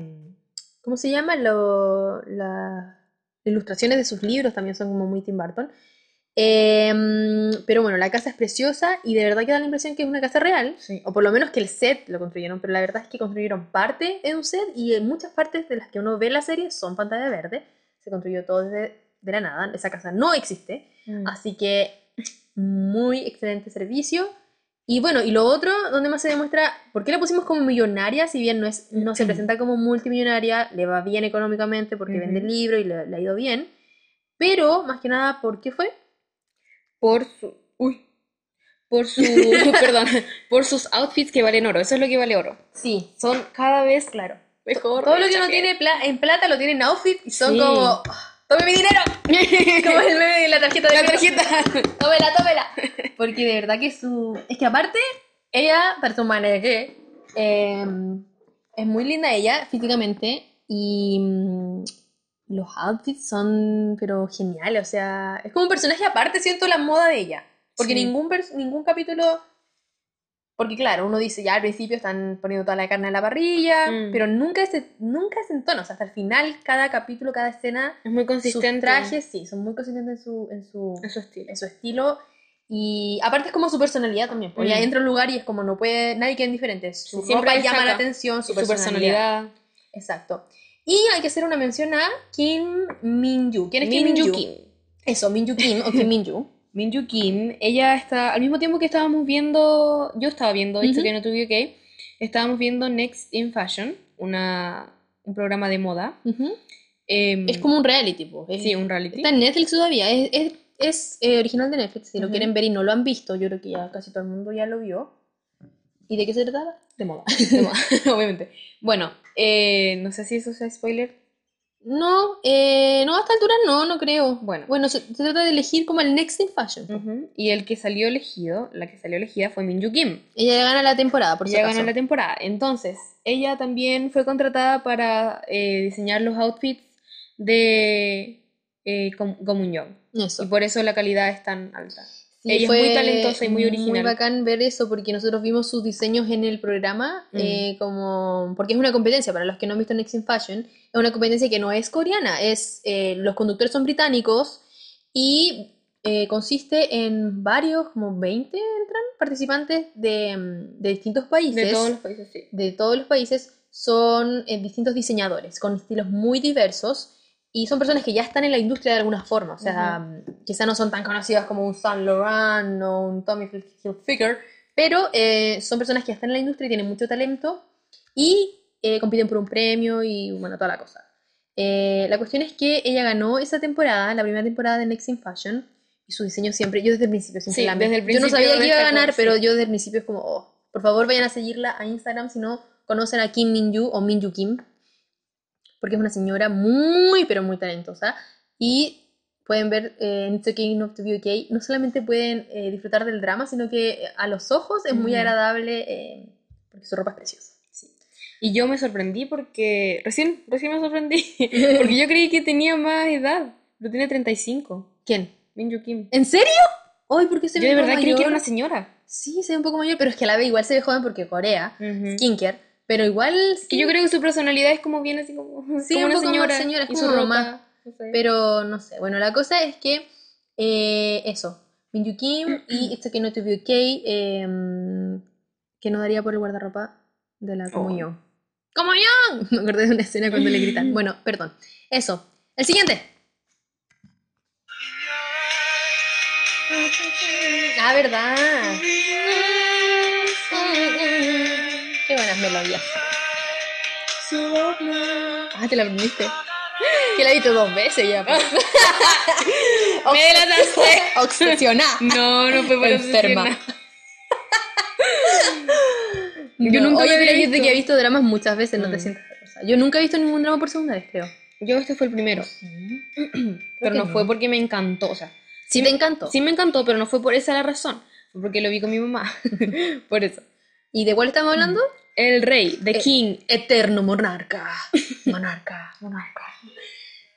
¿Cómo se llama? Lo- las ilustraciones de sus libros también son como muy Tim Burton. Eh, pero bueno, la casa es preciosa y de verdad que da la impresión que es una casa real. Sí. O por lo menos que el set lo construyeron, pero la verdad es que construyeron parte de un set y en muchas partes de las que uno ve la serie son pantalla verde. Se construyó todo desde de la nada. Esa casa no existe. Mm. Así que muy excelente servicio. Y bueno, y lo otro, donde más se demuestra, ¿por qué la pusimos como millonaria? Si bien no, es, no se presenta como multimillonaria, le va bien económicamente porque Ujú. vende el libro y le, le ha ido bien. Pero, más que nada, ¿por qué fue? Por su... Uy. Por su... [laughs] perdón. Por sus outfits que valen oro. Eso es lo que vale oro. Sí, Son cada vez, claro, mejor. todo lo que uno chaqueta. tiene pla- en plata lo tiene en outfit y son Sí. como, "Ah, ¡tome mi dinero! [laughs] como el meme de la tarjeta de La tarjeta. [laughs] tómela, tómela. [laughs] Porque de verdad que su. Es que aparte, ella, para su manera que eh, es muy linda ella físicamente y mm, los outfits son, pero geniales. O sea, es como un personaje aparte, siento la moda de ella. Porque Sí. ningún, ningún capítulo. Porque claro, uno dice ya al principio están poniendo toda la carne a la parrilla, Mm. pero nunca es, nunca es en tono. O sea, hasta el final, cada capítulo, cada escena, Es muy sus consistente. trajes, sí, son muy consistentes en su, en su, En su estilo. en su estilo. Y aparte es como su personalidad también. Porque Mm. entra a un lugar y es como no puede, nadie queda indiferente. Su Sí, siempre ropa llama la atención, su, Su personalidad. Exacto. Y hay que hacer una mención a Kim Min-yu. ¿Quién es Kim Min Min-yu? Yu Kim. Eso, Min-yu Kim o Kim Min-yu. [laughs] Min Yu Kim, ella está, al mismo tiempo que estábamos viendo, yo estaba viendo, esto Ujú. que no tuve que, estábamos viendo Next in Fashion, una, un programa de moda. Em, Es como un reality, po. Es- sí, un reality. Está en Netflix todavía. Es, es, es, eh, original de Netflix. Si lo Ujú. quieren ver y no lo han visto, yo creo que ya casi todo el mundo ya lo vio. ¿Y de qué se trataba? De moda. de moda, [laughs] obviamente. Bueno, eh, no sé si eso sea spoiler. No, eh, no, a esta altura no, no creo. Bueno. Bueno, se, se trata de elegir como el Next in Fashion. Ujú, Y el que salió elegido, la que salió elegida fue Min Yu Kim. Ella gana la temporada, por si Ella acaso. ganó la temporada. Entonces, ella también fue contratada para eh, diseñar los outfits de eh, Gom Gomun Young. Eso. Y por eso la calidad es tan alta. Sí, ella es fue muy talentosa y muy original. Muy bacán ver eso porque nosotros vimos sus diseños en el programa, Mm. eh, como porque es una competencia, para los que no han visto Next in Fashion, es una competencia que no es coreana, es eh, los conductores son británicos y eh, consiste en varios, como 20 entran participantes de, mm, de distintos países. De todos los países, sí. de todos los países son eh, distintos diseñadores con estilos muy diversos y son personas que ya están en la industria de alguna forma, o sea, quizá no son tan conocidas como un Saint Laurent o un Tommy Hilfiger, Pero eh, son personas que ya están en la industria y tienen mucho talento y eh, compiten por un premio y bueno, toda la cosa. Eh, la cuestión es que ella ganó esa temporada, la primera temporada de Next in Fashion, y su diseño siempre, yo desde el principio siempre Sí, la desde el Yo no principio sabía que iba a ganar, pero yo desde el principio es como, oh, por favor vayan a seguirla a Instagram si no conocen a Kim Min o Min Kim, porque es una señora muy, pero muy talentosa. Y pueden ver eh, en It's Okay Not to Be Okay, no solamente pueden eh, disfrutar del drama, sino que eh, a los ojos es muy Ujú. agradable eh, porque su ropa es preciosa. Y yo me sorprendí porque. Recién, recién me sorprendí. [laughs] Porque yo creí que tenía más edad. Pero tiene 35. ¿Quién? Minju Kim. ¿En serio? Ay, ¿por qué se Yo de verdad creí que era una señora. Sí, se ve un poco mayor, pero es que a la vez igual se ve joven porque Corea, Ujú. skincare, pero igual Que yo creo que su personalidad es como bien así como. Sí, como un una poco más señora. señora, es y como su no sé. Pero no sé, bueno, la cosa es que eh, eso, Minju Kim [clears throat] y It's Okay Not to Be Okay, eh, que no daría por el guardarropa de la comunión. ¡Comunión! [laughs] Me acordé de una escena cuando le gritan. [clears throat] Bueno, perdón. Eso. El siguiente. Ah, verdad. Qué buenas melodías. Ah, te la aprendiste. Que la viste dos veces ya. pues. [laughs] Me delataste. Obsesionada. No, no fue por Enferma. Yo nunca oye, me pero pero he gente que ha visto dramas muchas veces, no te Mm. sientas. Yo nunca he visto ningún drama por segunda vez, creo. Yo este fue el primero. Pero que no, no. fue porque me encantó. O sea, Sí, te encantó. sí me encantó, pero no fue por esa la razón. Fue porque lo vi con mi mamá. [laughs] por eso. ¿Y de cuál estamos hablando? El rey, The Eh, King. Eterno monarca. [laughs] Monarca, monarca.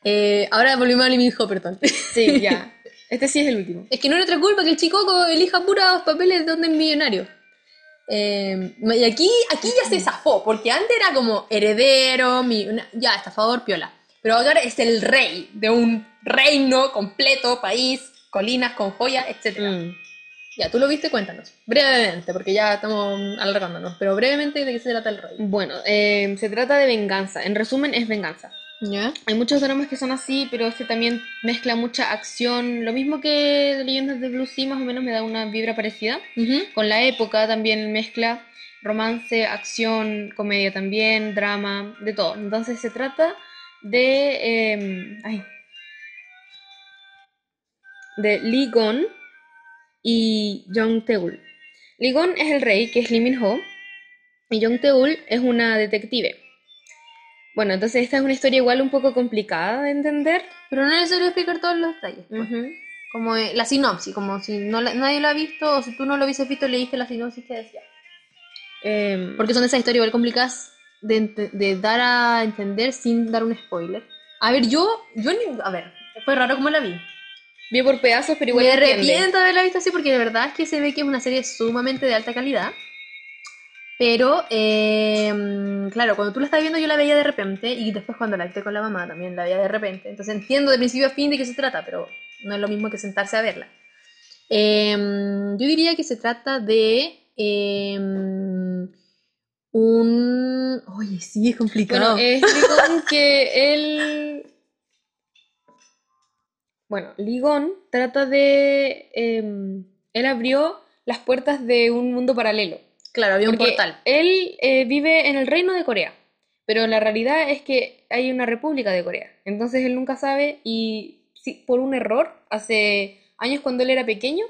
Eh, ahora volvimos a Lee Hopperton. Sí, ya. [laughs] Este sí es el último. Es que no es nuestra culpa que el chico elija puros papeles donde es millonario. Eh, y aquí, aquí ya se zafó, porque antes era como heredero, mi- una- ya, estafador, piola. Pero ahora es el rey de un reino completo, país, colinas con joyas, etc. Mm. Ya, tú lo viste, cuéntanos. Brevemente, porque ya estamos alargándonos, pero brevemente de qué se trata el rey. Bueno, eh, se trata de venganza. En resumen, es venganza. ¿Ya? Hay muchos dramas que son así, pero este también mezcla mucha acción. Lo mismo que Leyendas de Blue Sea, más o menos me da una vibra parecida. Con la época también mezcla romance, acción, comedia también, drama, de todo. Entonces se trata de... eh, ay, de Lee Gon y Jong Teul. Lee Gon es el rey, que es Lee Min Ho, y Jong Teul es una detective. Bueno, entonces esta es una historia igual un poco complicada de entender. Pero no es necesario explicar todos los detalles. pues. Como eh, la sinopsis, como si no la- nadie lo ha visto o si tú no lo hubieses visto, leíste la sinopsis que decía. Em, Porque son esas historias igual complicadas de, de dar a entender sin dar un spoiler. A ver, yo, yo ni- a ver, fue raro como la vi. Vi por pedazos, pero igual Me arrepiento de haberla visto así porque de verdad es que se ve que es una serie sumamente de alta calidad. Pero, eh, claro, cuando tú la estás viendo yo la veía de repente y después cuando la viste con la mamá también la veía de repente. Entonces entiendo de principio a fin de qué se trata, pero no es lo mismo que sentarse a verla. Eh, yo diría que se trata de eh, un... Oye, sí, es complicado. Bueno, es que él. Bueno, Ligón trata de. em, él abrió las puertas de un mundo paralelo. claro, había un portal. Él eh, vive en el reino de Corea. Pero la realidad es que hay una república de Corea. Entonces él nunca sabe y sí, por un error, hace años cuando él era pequeño,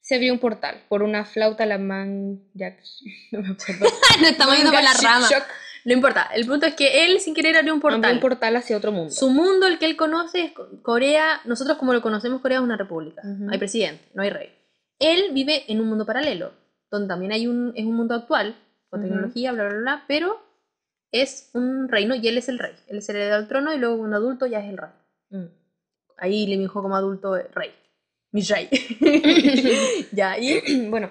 se abrió un portal por una flauta la [laughs] man... No me acuerdo. [laughs] Nos estamos yendo por la rama. Shock. No importa, el punto es que él sin querer abrió un portal. Abrió un portal hacia otro mundo. Su mundo, el que él conoce, es Co- Corea. Nosotros, como lo conocemos, Corea es una república. Ujú. Hay presidente, no hay rey. Él vive en un mundo paralelo, donde también hay un, es un mundo actual, con tecnología, bla, bla, bla, pero es un reino y él es el rey. Él es el heredero del trono y luego, un adulto, ya es el rey. Mm. Ahí le dijo como adulto, eh, rey. Mi rey. [laughs] [laughs] ya, y. [clears throat] bueno,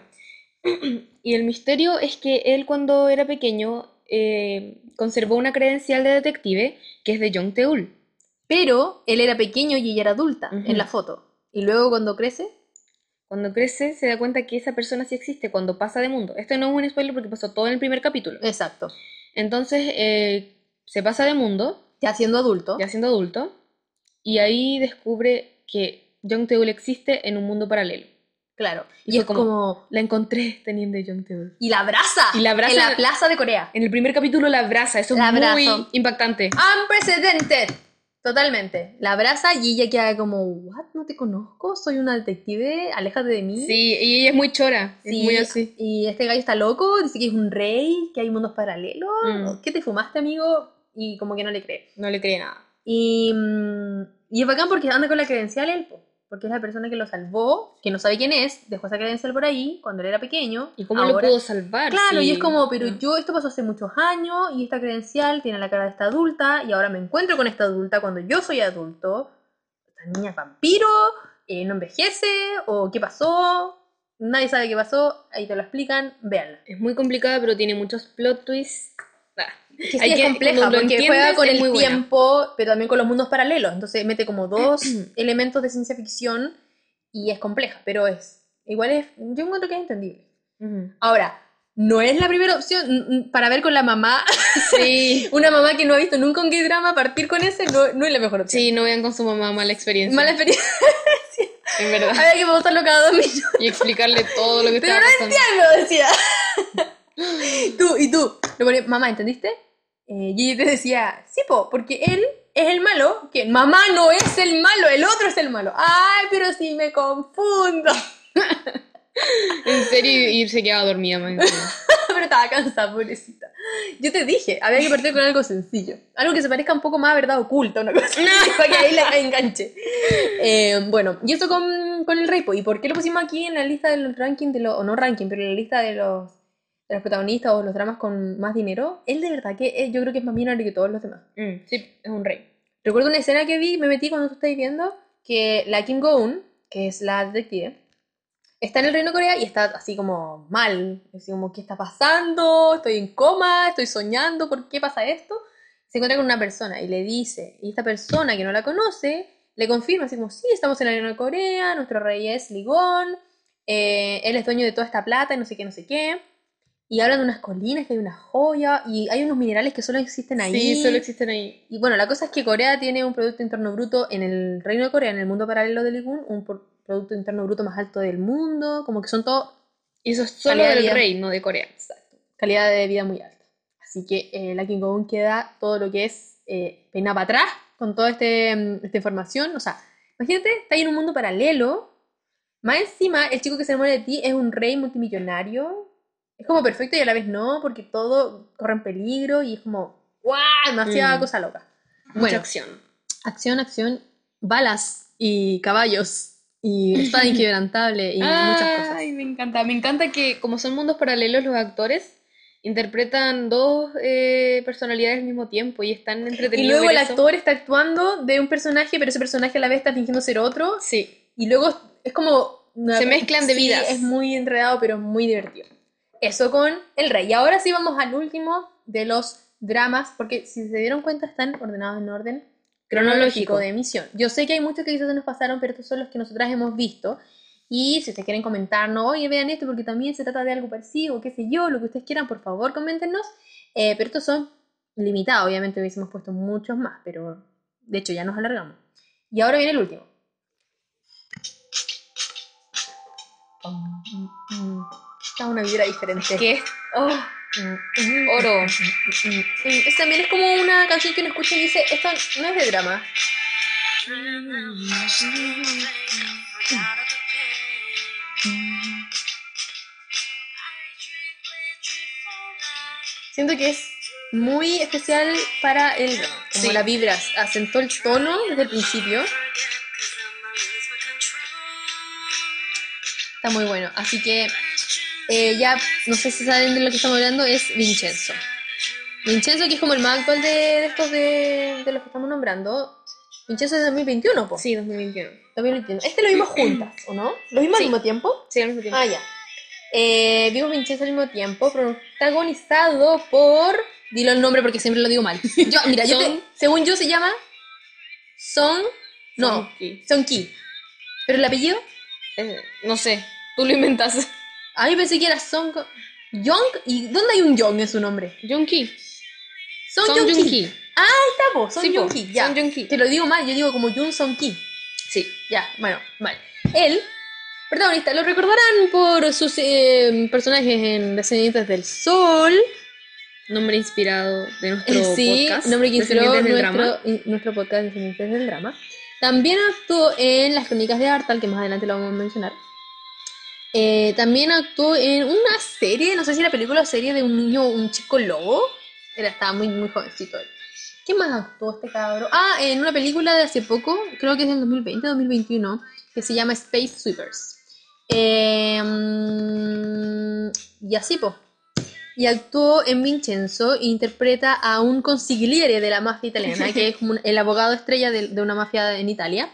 [clears throat] y el misterio es que él cuando era pequeño eh, conservó una credencial de detective que es de Jong Teul. Pero él era pequeño y ella era adulta en la foto. Y luego, cuando crece, Cuando crece se da cuenta que esa persona sí existe cuando pasa de mundo. Esto no es un spoiler porque pasó todo en el primer capítulo. exacto. Entonces eh, se pasa de mundo, Ya siendo adulto. ya siendo adulto, y ahí descubre que Jong Teul existe en un mundo paralelo. Claro. Y es como... La encontré teniendo Young Tae Y la abraza. Y la abraza- En la plaza de Corea. En el primer capítulo la abraza, eso La es muy impactante. Unprecedented. Totalmente. La abraza y ella queda como, ¿what? No te conozco, soy una detective, aléjate de mí. Sí, y ella es muy chora, es Sí, muy así. Y este gallo está loco, dice que es un rey, que hay mundos paralelos. Mm. ¿Qué te fumaste, amigo? Y como que no le cree. No le cree nada. Y, mm, y es bacán porque anda con la credencial él, porque es la persona que lo salvó, que no sabe quién es, dejó esa credencial por ahí cuando él era pequeño. ¿Y cómo lo Ahora- pudo salvar? Claro, Sí. y es como, pero yo, esto pasó hace muchos años y esta credencial tiene la cara de esta adulta y ahora me encuentro con esta adulta cuando yo soy adulto. Esta niña es vampiro, eh, no envejece, o qué pasó, nadie sabe qué pasó, ahí te lo explican, véanla. Es muy complicada, pero tiene muchos plot twists. Que sí, Hay es que- compleja lo porque entiendes, juega con el muy buena. tiempo, pero también con los mundos paralelos. Entonces mete como dos [clears throat] elementos de ciencia ficción y es compleja, pero es. Igual es. Yo encuentro que es entendible. Ahora, no es la primera opción para ver con la mamá. Sí. [laughs] Una mamá que no ha visto nunca un drama partir con ese no, no es la mejor opción. Sí, no vean con su mamá mala experiencia. Mala experiencia. [laughs] En verdad. Había que pausarlo cada dos minutos. Y explicarle todo lo que Pero estaba no pasando. entiendo, decía. [laughs] tú, y tú. Le ponía, mamá, ¿entendiste? Eh, y ella te decía, sí, po, porque él es el malo, que mamá no es el malo, el otro es el malo. Ay, pero si me confundo. [laughs] En serio, y se quedaba dormida, man. [laughs] pero estaba cansada, pobrecita. Yo te dije, había que partir con algo sencillo. Algo que se parezca un poco más a verdad oculta, una cosa [laughs] para que ahí la enganche. Eh, bueno, y esto con, con el rey, po. ¿y por qué lo pusimos aquí en la lista del ranking, de los, o no ranking, pero en la lista de los, los protagonistas o los dramas con más dinero? Él de verdad que es- yo creo que es más millonario que todos los demás. Mm, sí, es un rey. Recuerdo una escena que vi, me metí cuando tú estáis viendo, que la Kim Go-eun, que es la detective, está en el Reino de Corea y está así como mal. Así como, ¿qué está pasando? Estoy en coma, estoy soñando, ¿por qué pasa esto? Se encuentra con una persona y le dice, y esta persona que no la conoce, le confirma así como, sí, estamos en el Reino de Corea, nuestro rey es Ligón, eh, él es dueño de toda esta plata y no sé qué, no sé qué. Y hablan de unas colinas, que hay una joya, y hay unos minerales que solo existen ahí. Sí, solo existen ahí. Y bueno, la cosa es que Corea tiene un Producto Interno Bruto en el Reino de Corea, en el mundo paralelo de Ligun, un Producto Interno Bruto más alto del mundo, como que son todo Y eso es solo de del vida. rey, no de Corea. calidad de vida muy alta. Así que eh, la Kim Go-eun queda todo lo que es eh, pena para atrás con toda este, mm, esta información. O sea, imagínate, está ahí en un mundo paralelo. Más encima, el chico que se enamora de ti es un rey multimillonario. Es como perfecto y a la vez no, porque todo corre en peligro y es como, ¡guau! Demasiada Mm. cosa loca. Mucha Bueno, acción. acción, acción, balas y caballos y [laughs] espada inquebrantable y muchas cosas. Ay, me encanta. Me encanta que, como son mundos paralelos, los actores interpretan dos eh, personalidades al mismo tiempo y están Y entretenidos. luego el eso. actor está actuando de un personaje, pero ese personaje a la vez está fingiendo ser otro. Sí. Y luego es como... una- Se mezclan de sí, vidas. Es muy enredado, pero muy divertido. Eso con El Rey. Y ahora sí vamos al último de los dramas, porque si se dieron cuenta están ordenados en orden cronológico de emisión. Yo sé que hay muchos que quizás se nos pasaron, pero estos son los que nosotras hemos visto. Y si ustedes quieren comentarnos, oye, vean esto porque también se trata de algo parecido, qué sé yo, lo que ustedes quieran, por favor, coméntenos. Eh, pero estos son limitados, obviamente hubiésemos puesto muchos más, pero de hecho ya nos alargamos. Y ahora viene el último. Una vibra diferente. Que es Oh. oro. Es, también es como una canción que uno escucha y dice, esto no es de drama. Siento que es muy especial para el drama. Como Sí. la vibra, asentó el tono desde el principio. Está muy bueno. Así que eh, ya, no sé si saben de lo que estamos hablando, es Vincenzo. Vincenzo, que es como el más actual de, de estos de, de los que estamos nombrando. Vincenzo es de 2021, po. Sí, 2021. 2021. Este lo vimos juntas, ¿o no? ¿Lo vimos Sí. al mismo tiempo? Sí, al mismo tiempo. Ah, ya. Eh, vimos Vincenzo al mismo tiempo, protagonizado por. Dilo el nombre porque siempre lo digo mal. Yo, [laughs] mira, yo te- según yo se llama Song. No. Song Ki. ¿Pero el apellido? Eh, no sé, tú lo inventas. A mí pensé que era Song. Young. ¿Y dónde hay un Young en su nombre? Junki. Song, Song Joong-ki. Joong-ki. Ah, ahí está, po. Song Sí, po, Joong-ki, ya. Song Joong-ki. Te lo digo mal, yo digo como Jun Song Ki. Sí. Ya, bueno, vale. Él Protagonista, lo recordarán por sus eh, personajes en Descendientes del Sol. Nombre inspirado de nuestro Eh, sí, podcast. nombre que inspiró nuestro, Drama. nuestro podcast Descendientes del Drama. También actuó en Las Crónicas de Artal, que más adelante lo vamos a mencionar. Eh, también actuó en una serie, no sé si era película o serie de un niño, un chico lobo. Era, estaba muy, muy jovencito él. ¿Qué más actuó este cabro? Ah, en una película de hace poco, creo que es del 2020, 2021, que se llama Space Sweepers. Eh, y así, po. Y actuó en Vincenzo e interpreta a un consigliere de la mafia italiana, que es como un- el abogado estrella de, de una mafia en Italia.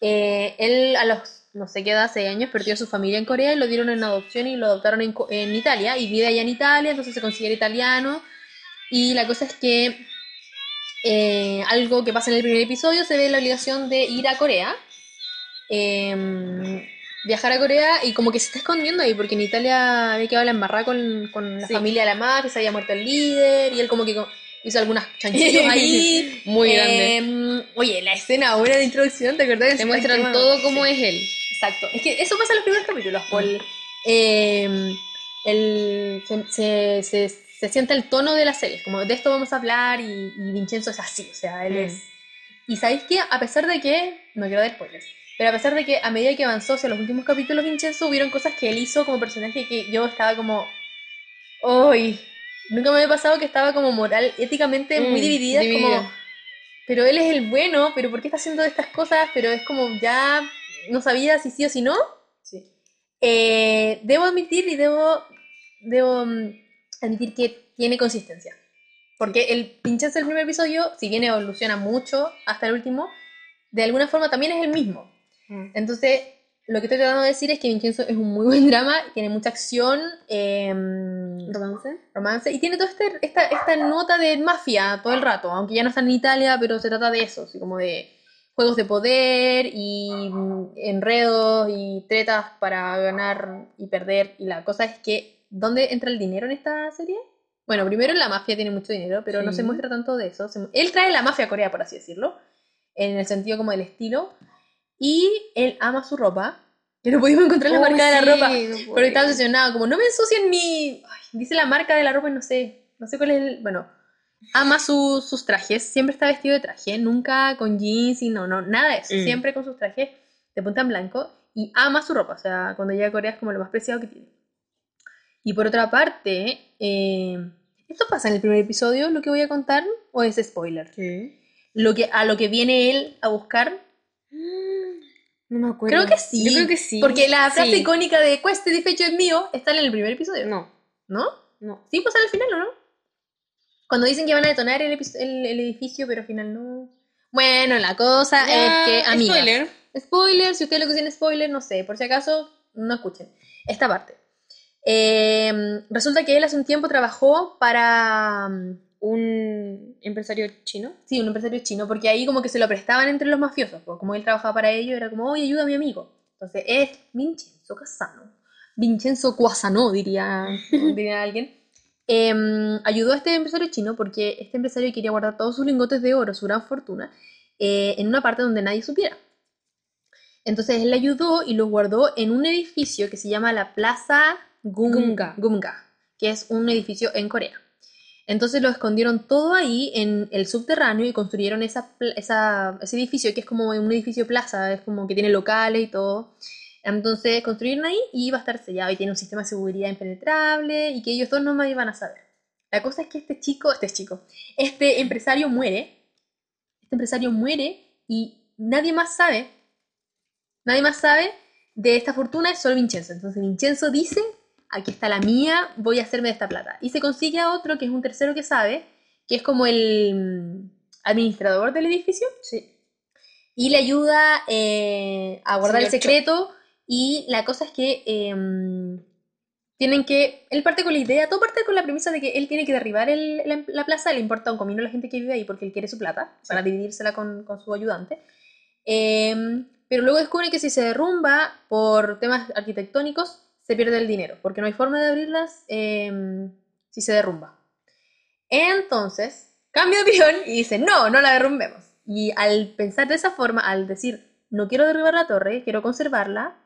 Eh, él a los, no sé qué edad, 6 años, perdió a su familia en Corea y lo dieron en adopción y lo adoptaron en, en Italia y vive allá en Italia, entonces se considera italiano. Y la cosa es que eh, algo que pasa en el primer episodio se ve la obligación de ir a Corea. em, viajar a Corea y como que se está escondiendo ahí, porque en Italia había quedado la embarrada con, con la Sí. familia de la mafia, se había muerto el líder y él como que hizo algunas chanchillos ahí. [laughs] Muy grande. Em, oye, la escena buena de introducción, ¿te acordás? Te muestran todo como sí. es él. Exacto. Es que eso pasa en los primeros capítulos. Por el, eh, el- se, se, se- se siente el tono de la serie. Como de esto vamos a hablar y, y Vincenzo es así. O sea, él Mm. es. Y sabéis que, a pesar de que. No quiero dar spoilers. Pero a pesar de que a medida que avanzó hacia los últimos capítulos, Vincenzo, hubieron cosas que él hizo como personaje que yo estaba como. ¡Uy! Nunca me había pasado que estaba como moral, éticamente muy Mm, dividida. Como pero él es el bueno, pero ¿por qué está haciendo estas cosas? Pero es como ya no sabía si sí o si no. Sí. Eh, debo admitir y debo, debo mm, admitir que tiene consistencia. Porque el Vincenzo del primer episodio, si bien evoluciona mucho hasta el último, de alguna forma también es el mismo. Entonces, lo que estoy tratando de decir es que Vincenzo es un muy buen [laughs] drama, tiene mucha acción, em, ¿Romance? romance y tiene toda este- esta, esta nota de mafia todo el rato, aunque ya no está en Italia, pero se trata de eso, así como de juegos de poder y mm, enredos y tretas para ganar y perder. Y la cosa es que, ¿dónde entra el dinero en esta serie? Bueno, primero la mafia tiene mucho dinero, pero no Sí. se muestra tanto de eso. Él trae la mafia a Corea, por así decirlo, en el sentido como del estilo, y él ama su ropa. Que no pudimos encontrar la Uy, marca de la sí, ropa. no Porque estaba obsesionado, como no me ensucien mi. Ay, dice la marca de la ropa y no sé. No sé cuál es el. Bueno, ama su- sus trajes. Siempre está vestido de traje. Nunca con jeans y no, no, nada de eso. Mm. Siempre con sus trajes de punta en blanco. Y ama su ropa. O sea, cuando llega a Corea es como lo más preciado que tiene. Y por otra parte, eh, ¿esto pasa en el primer episodio, lo que voy a contar? ¿O es spoiler? ¿Qué? Lo que, a lo que viene él a buscar. No me acuerdo. Creo que sí. Yo creo que sí. Porque la frase Sí. icónica de Cueste fecho es mío está en el primer episodio. No, ¿No? no. Sí, pues al final, ¿o no? Cuando dicen que van a detonar el, el- el edificio, pero al final no. Bueno, la cosa Ya, es que, amigas, spoiler. spoiler, si ustedes lo que spoiler, no sé, por si acaso, no escuchen esta parte. Eh, resulta que él hace un tiempo trabajó para, mm, Un empresario chino. sí, un empresario chino, porque ahí como que se lo prestaban entre los mafiosos, pues como él trabajaba para ellos, era como, oye, ayuda a mi amigo. Entonces es Vincenzo Casano, Vincenzo Cuasano, diría, [laughs] diría alguien. Em, ayudó a este empresario chino porque este empresario quería guardar todos sus lingotes de oro, su gran fortuna, eh, en una parte donde nadie supiera. Entonces él le ayudó y los guardó en un edificio que se llama la Plaza Gumga. Gumga, que es un edificio en Corea. Entonces lo escondieron todo ahí en el subterráneo y construyeron esa, esa- ese edificio que es como un edificio plaza, es como que tiene locales y todo. Entonces construyeron ahí y iba a estar sellado y tiene un sistema de seguridad impenetrable y que ellos dos no más iban a saber. La cosa es que este chico, este chico, este empresario muere, este empresario muere y nadie más sabe, nadie más sabe de esta fortuna, es solo Vincenzo. Entonces Vincenzo dice, aquí está la mía, voy a hacerme de esta plata. Y se consigue a otro que es un tercero que sabe, que es como el mm, administrador del edificio, Sí. y le ayuda eh, a guardar el secreto. Y la cosa es que em, tienen que. Él parte con la idea, todo parte con la premisa de que él tiene que derribar el- la, la plaza, le importa un comino a la gente que vive ahí porque él quiere su plata, para dividírsela con, con su ayudante. Em, pero luego descubre que si se derrumba por temas arquitectónicos, se pierde el dinero, porque no hay forma de abrirlas em, si se derrumba. Entonces, cambia de opinión y dice, no, no la derrumbemos. Y al pensar de esa forma, al decir, no quiero derribar la torre, quiero conservarla,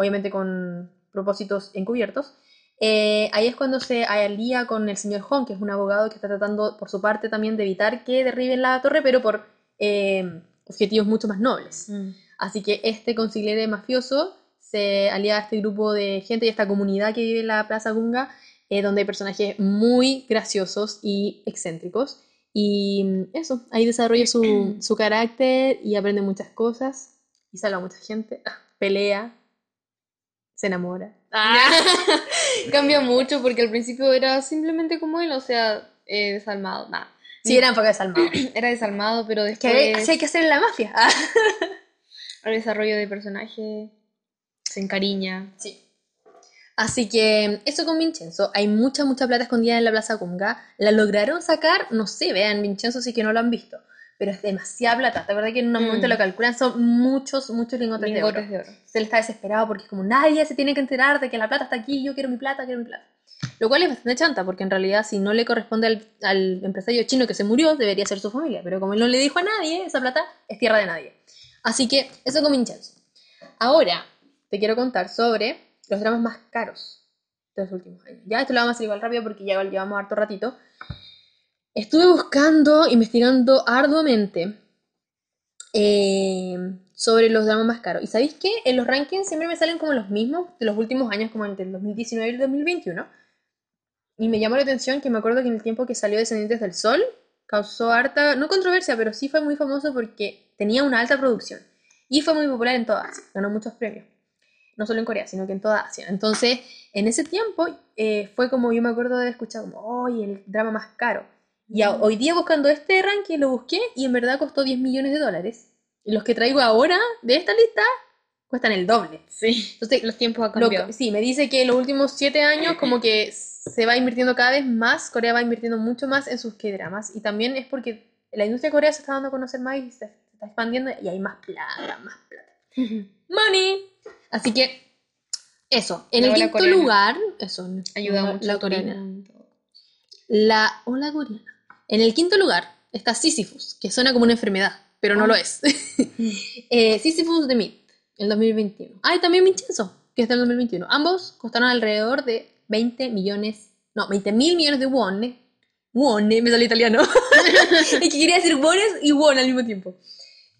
obviamente con propósitos encubiertos. Eh, ahí es cuando se alía con el señor Hong, que es un abogado que está tratando por su parte también de evitar que derriben la torre, pero por eh, objetivos mucho más nobles. Mm. Así que este consigliere mafioso se alía a este grupo de gente y a esta comunidad que vive en la Plaza Gunga, eh, donde hay personajes muy graciosos y excéntricos. Y mm, eso, ahí desarrolla su, [clears throat] su carácter y aprende muchas cosas y salva a mucha gente, [laughs] pelea, se enamora. [laughs] Cambia mucho porque al principio era simplemente como él, o sea, eh, desalmado. Nah. Sí, era enfoque desalmado. [clears throat] Era desalmado, pero hay- después hay que hacer en la mafia. [laughs] Ah. el desarrollo de personaje se encariña. Sí. Así que eso con Vincenzo. Hay mucha, mucha plata escondida en la Plaza Cunga. La lograron sacar, no sé, vean Vincenzo si que no lo han visto. Pero es demasiada plata. ¿Te acuerdas que en un Mm. momento lo calculan? Son muchos, muchos lingotes, Lingotes de oro. de oro. Él está desesperado porque es como nadie se tiene que enterar de que la plata está aquí, yo quiero mi plata, quiero mi plata. Lo cual es bastante chanta, porque en realidad si no le corresponde al, al empresario chino que se murió, debería ser su familia. Pero como él no le dijo a nadie, esa plata es tierra de nadie. Así que eso con Vincenzo. Ahora te quiero contar sobre los dramas más caros de los últimos años. Ya esto lo vamos a hacer igual rápido porque ya llevamos harto ratito. Estuve buscando, investigando arduamente eh, sobre los dramas más caros. ¿Y sabéis qué? En los rankings siempre me salen como los mismos de los últimos años, como entre el 2019 y el 2021. Y me llamó la atención que me acuerdo que en el tiempo que salió Descendientes del Sol causó harta, no controversia, pero sí fue muy famoso porque tenía una alta producción. Y fue muy popular en toda Asia, ganó muchos premios. No solo en Corea, sino que en toda Asia. Entonces, en ese tiempo eh, fue como yo me acuerdo de haber escuchado, como, ¡ay, el drama más caro! Y a- hoy día buscando este ranking lo busqué y en verdad costó 10 millones de dólares. Y los que traigo ahora de esta lista cuestan el doble. Sí. Entonces, Los tiempos han cambiado. sí, me dice que en los últimos siete años como que se va invirtiendo cada vez más, Corea va invirtiendo mucho más en sus K-dramas y también es porque la industria coreana se está dando a conocer más y se está expandiendo y hay más plata, más plata. [laughs] Money. Así que eso, en La el quinto coreana. lugar, eso, Ayuda la- mucho la coreana. La ola coreana. En el quinto lugar está Sisyphus, que suena como una enfermedad, pero no Ah. lo es. [laughs] eh, Sisyphus de Meat, el 2021. Ah, y también Vincenzo, que está en el 2021. Ambos costaron alrededor de 20 millones, no, 20 mil millones de won. ¿eh? Won, ¿eh? me salió italiano. [laughs] es que quería decir wones y won al mismo tiempo.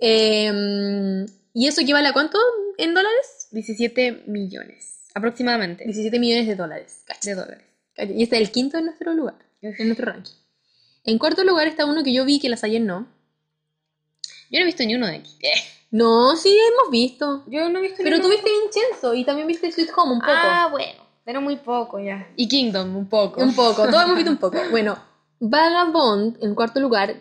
Eh, ¿Y eso equivale a cuánto en dólares? 17 millones, aproximadamente, 17 millones de dólares. Cacha. de dólares. Cacha. Y este es el quinto en nuestro lugar, en nuestro ranking. En cuarto lugar está uno que yo vi que las ayer no. Yo no he visto ni uno de aquí. [laughs] No, sí, hemos visto. Yo no he visto Pero ni tú uno. viste Vincenzo y también viste Sweet Home un poco. Ah, bueno, pero muy poco ya. Y Kingdom, un poco. Un poco, todos hemos visto un poco. [laughs] Bueno, Vagabond, en cuarto lugar,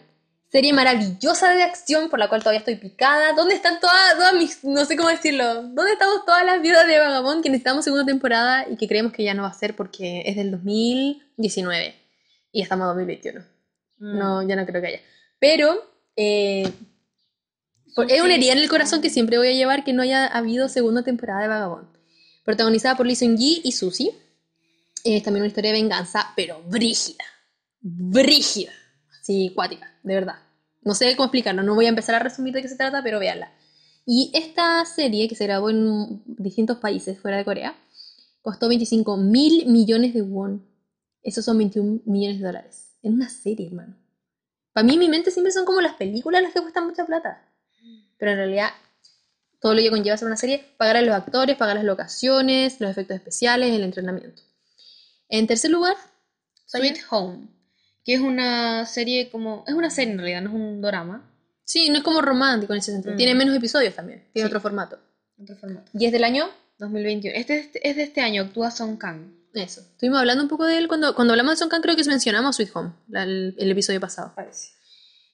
serie maravillosa de acción por la cual todavía estoy picada. ¿Dónde están todas, todas mis, no sé cómo decirlo, dónde estamos todas las viudas de Vagabond que necesitamos segunda temporada y que creemos que ya no va a ser porque es del 2019 y estamos en 2021? Mm. No, ya no creo que haya. Pero eh, por- es una herida en el corazón que siempre voy a llevar que no haya habido segunda temporada de Vagabond. Protagonizada por Lee Seung-gi y Susie. Es también una historia de venganza, pero brígida. Brígida. Sí, cuática, de verdad. No sé cómo explicarlo, no voy a empezar a resumir de qué se trata, pero véanla. Y esta serie, que se grabó en distintos países fuera de Corea, costó 25 mil millones de won. Esos son 21 millones de dólares. En una serie, hermano. Para mí, mi mente siempre son como las películas las que cuestan mucha plata. Pero en realidad, todo lo que conlleva hacer una serie, pagar a los actores, pagar las locaciones, los efectos especiales, el entrenamiento. En tercer lugar, Sweet Home, que es una serie como... Es una serie en realidad, no es un drama. sí, no es como romántico en ese sentido. Mm. Tiene menos episodios también, tiene Sí. otro formato. Otro formato. Y es del año 2021. Este es, es de este año, actúa Song Kang. Eso. Estuvimos hablando un poco de él cuando, cuando hablamos de Son Kang, creo que mencionamos Sweet Home, la- el, el episodio pasado. Parece.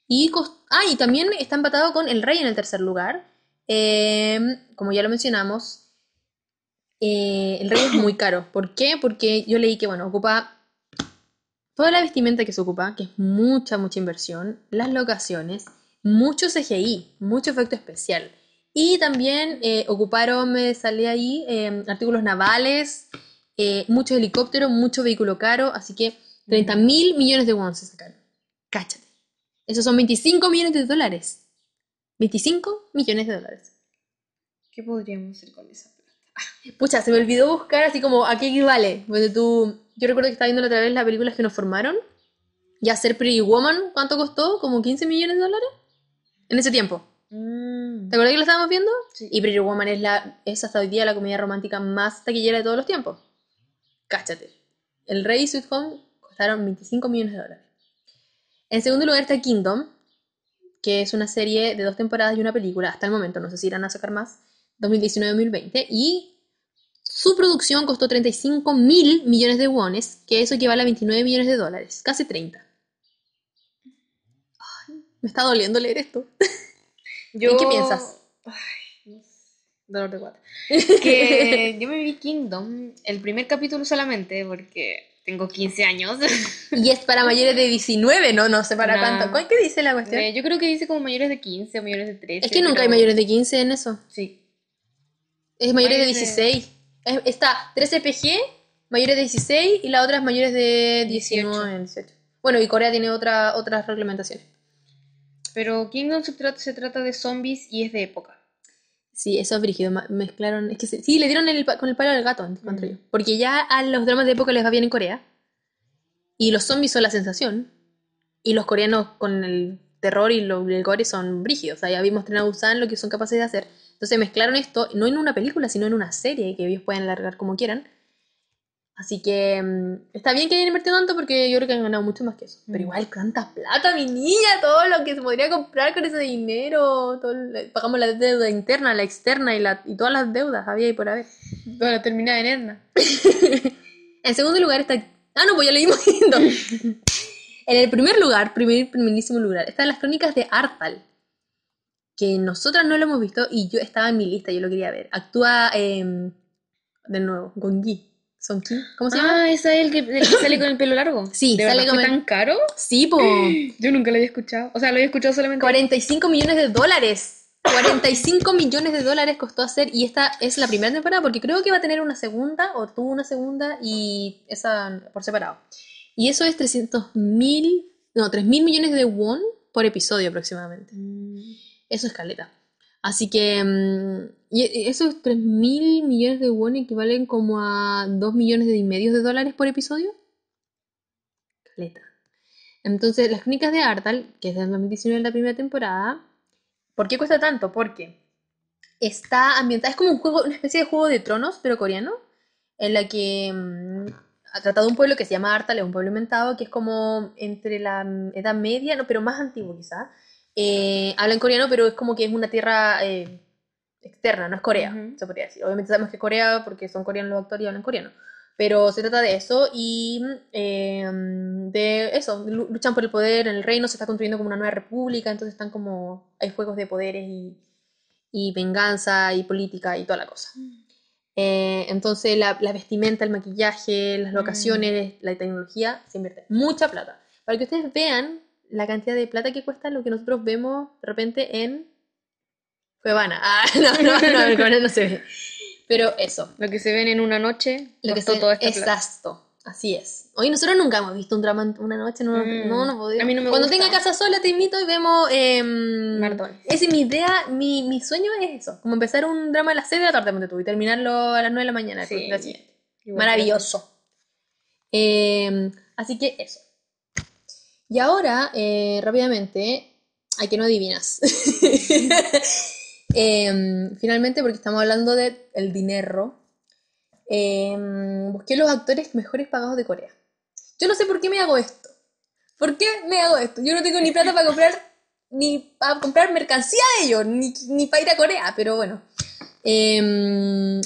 Y, ah, y también está empatado con El Rey en el tercer lugar. Eh, como ya lo mencionamos, eh, El Rey es muy caro. [coughs] ¿Por qué? Porque yo leí que, bueno, ocupa toda la vestimenta que se ocupa, que es mucha, mucha inversión, las locaciones, mucho CGI, mucho efecto especial. Y también eh, ocuparon, me salía ahí, eh, artículos navales, eh, mucho helicóptero, mucho vehículo caro, así que 30 mil millones de won se sacaron. Cáchate. Esos son 25 millones de dólares. 25 millones de dólares. ¿Qué podríamos hacer con esa plata? [laughs] Pucha, se me olvidó buscar así como a qué equivale. Porque tú, yo recuerdo que estaba viendo la otra vez las películas que nos formaron. Y hacer Pretty Woman, ¿cuánto costó? ¿Como 15 millones de dólares? En ese tiempo. Mm. ¿Te acuerdas que lo estábamos viendo? Sí. Y Pretty Woman es, la, es hasta hoy día la comedia romántica más taquillera de todos los tiempos. Cáchate. El Rey y Sweet Home costaron 25 millones de dólares. En segundo lugar está Kingdom, que es una serie de dos temporadas y una película hasta el momento. No sé si irán a sacar más. 2019-2020. Y su producción costó 35 mil millones de wones, que eso equivale a 29 millones de dólares. Casi 30. Ay, me está doliendo leer esto. Yo... qué piensas? Ay. Dolor de guata. [laughs] Que yo me vi Kingdom el primer capítulo solamente porque tengo 15 años. Y es para mayores de 19, ¿no? No sé para No. cuánto. ¿Cuál- ¿Qué dice la cuestión? Eh, yo creo que dice como mayores de 15 o mayores de 13. es que nunca hay pero- mayores de 15 en eso. Sí. Es mayores de Parece- 16. Es- está 13 PG, mayores de 16 y la otra es mayores de 19, 18. Bueno, y Corea tiene otra, otras reglamentaciones. Pero Kingdom se trata, se trata de zombies y es de época. Sí, eso es brígido. Mezclaron. Es que sí, le dieron el con el palo al gato, encuentro Mm. yo. Porque ya a los dramas de época les va bien en Corea. Y los zombies son la sensación. Y los coreanos con el terror y lo- el gore son brígidos. O sea, ya vimos Tren a Busan lo que son capaces de hacer. Entonces mezclaron esto, no en una película, sino en una serie que ellos pueden alargar como quieran. Así que mm, está bien que hayan invertido tanto porque yo creo que han ganado mucho más que eso. Pero Mm. igual, tanta plata, mi niña, todo lo que se podría comprar con ese dinero. todo el- pagamos la deuda interna, la externa y, la, y todas las deudas, había y por haber. [laughs] Para terminar en Erna. [laughs] En segundo lugar está. Ah, no, pues ya leímos Kingdom. [laughs] En el primer lugar, primer, primerísimo lugar, están las crónicas de Artal. Que nosotras no lo hemos visto y yo estaba en mi lista, yo lo quería ver. Actúa em, de nuevo, Gongi. ¿Son Ki? ¿Cómo se llama? Ah, esa es el que, el que sale con el pelo largo. [laughs] Sí, ¿De sale con el- tan caro? Sí, po. [gasps] Yo nunca lo había escuchado. O sea, lo había escuchado solamente. 45 millones de dólares. 45 millones de dólares costó hacer y esta es la primera temporada porque creo que va a tener una segunda o tuvo una segunda y esa por separado. Y eso es 300 mil, no, 3 mil millones de won por episodio aproximadamente. Mm. Eso es caleta. Así que mm, y esos 3 mil millones de won equivalen como a 2 millones y medio de dólares por episodio. Caleta. Entonces, las crónicas de Artal, que es de 2019 la primera temporada, ¿por qué cuesta tanto? Porque está ambientada, es como un juego, una especie de juego de tronos, pero coreano, en la que mm, ha tratado un pueblo que se llama Artal, es un pueblo inventado, que es como entre la Edad Media, no, pero más antiguo quizá. Eh, habla en coreano, pero es como que es una tierra eh, externa, no es Corea, Ujú. se podría decir. Obviamente sabemos que es Corea porque son coreanos los actores y hablan coreano. Pero se trata de eso y eh, de eso, lu- luchan por el poder en el reino, se está construyendo como una nueva república, entonces están como, hay juegos de poderes y, y venganza y política y toda la cosa. Eh, entonces la, la vestimenta, el maquillaje, las locaciones, la tecnología, se invierte mucha plata. Para que ustedes vean la cantidad de plata que cuesta lo que nosotros vemos de repente en Cuevana. Ah, [laughs] no, no, no, en Cuevana no se ve. Pero eso, Lo que se ven en una noche, lo que se- esta plata. exacto, así es. Hoy nosotros nunca hemos visto un drama en una noche, no, Mm. no, no podemos. A mí no me Cuando gusta. tenga casa sola te invito y vemos em, Maratones. Esa es mi idea, mi, mi sueño es eso, como empezar un drama a las 6 de la tarde tú, y terminarlo a las 9 de la mañana. Sí. día siguiente. Maravilloso. Em, así que eso. Y ahora, eh, rápidamente, ¿a que no adivinas? [laughs] Em, finalmente, porque estamos hablando del el dinero, em, busqué los actores mejores pagados de Corea. Yo no sé por qué me hago esto. ¿Por qué me hago esto? Yo no tengo ni plata para comprar ni para comprar mercancía de ellos, ni, ni para ir a Corea, pero bueno. Em,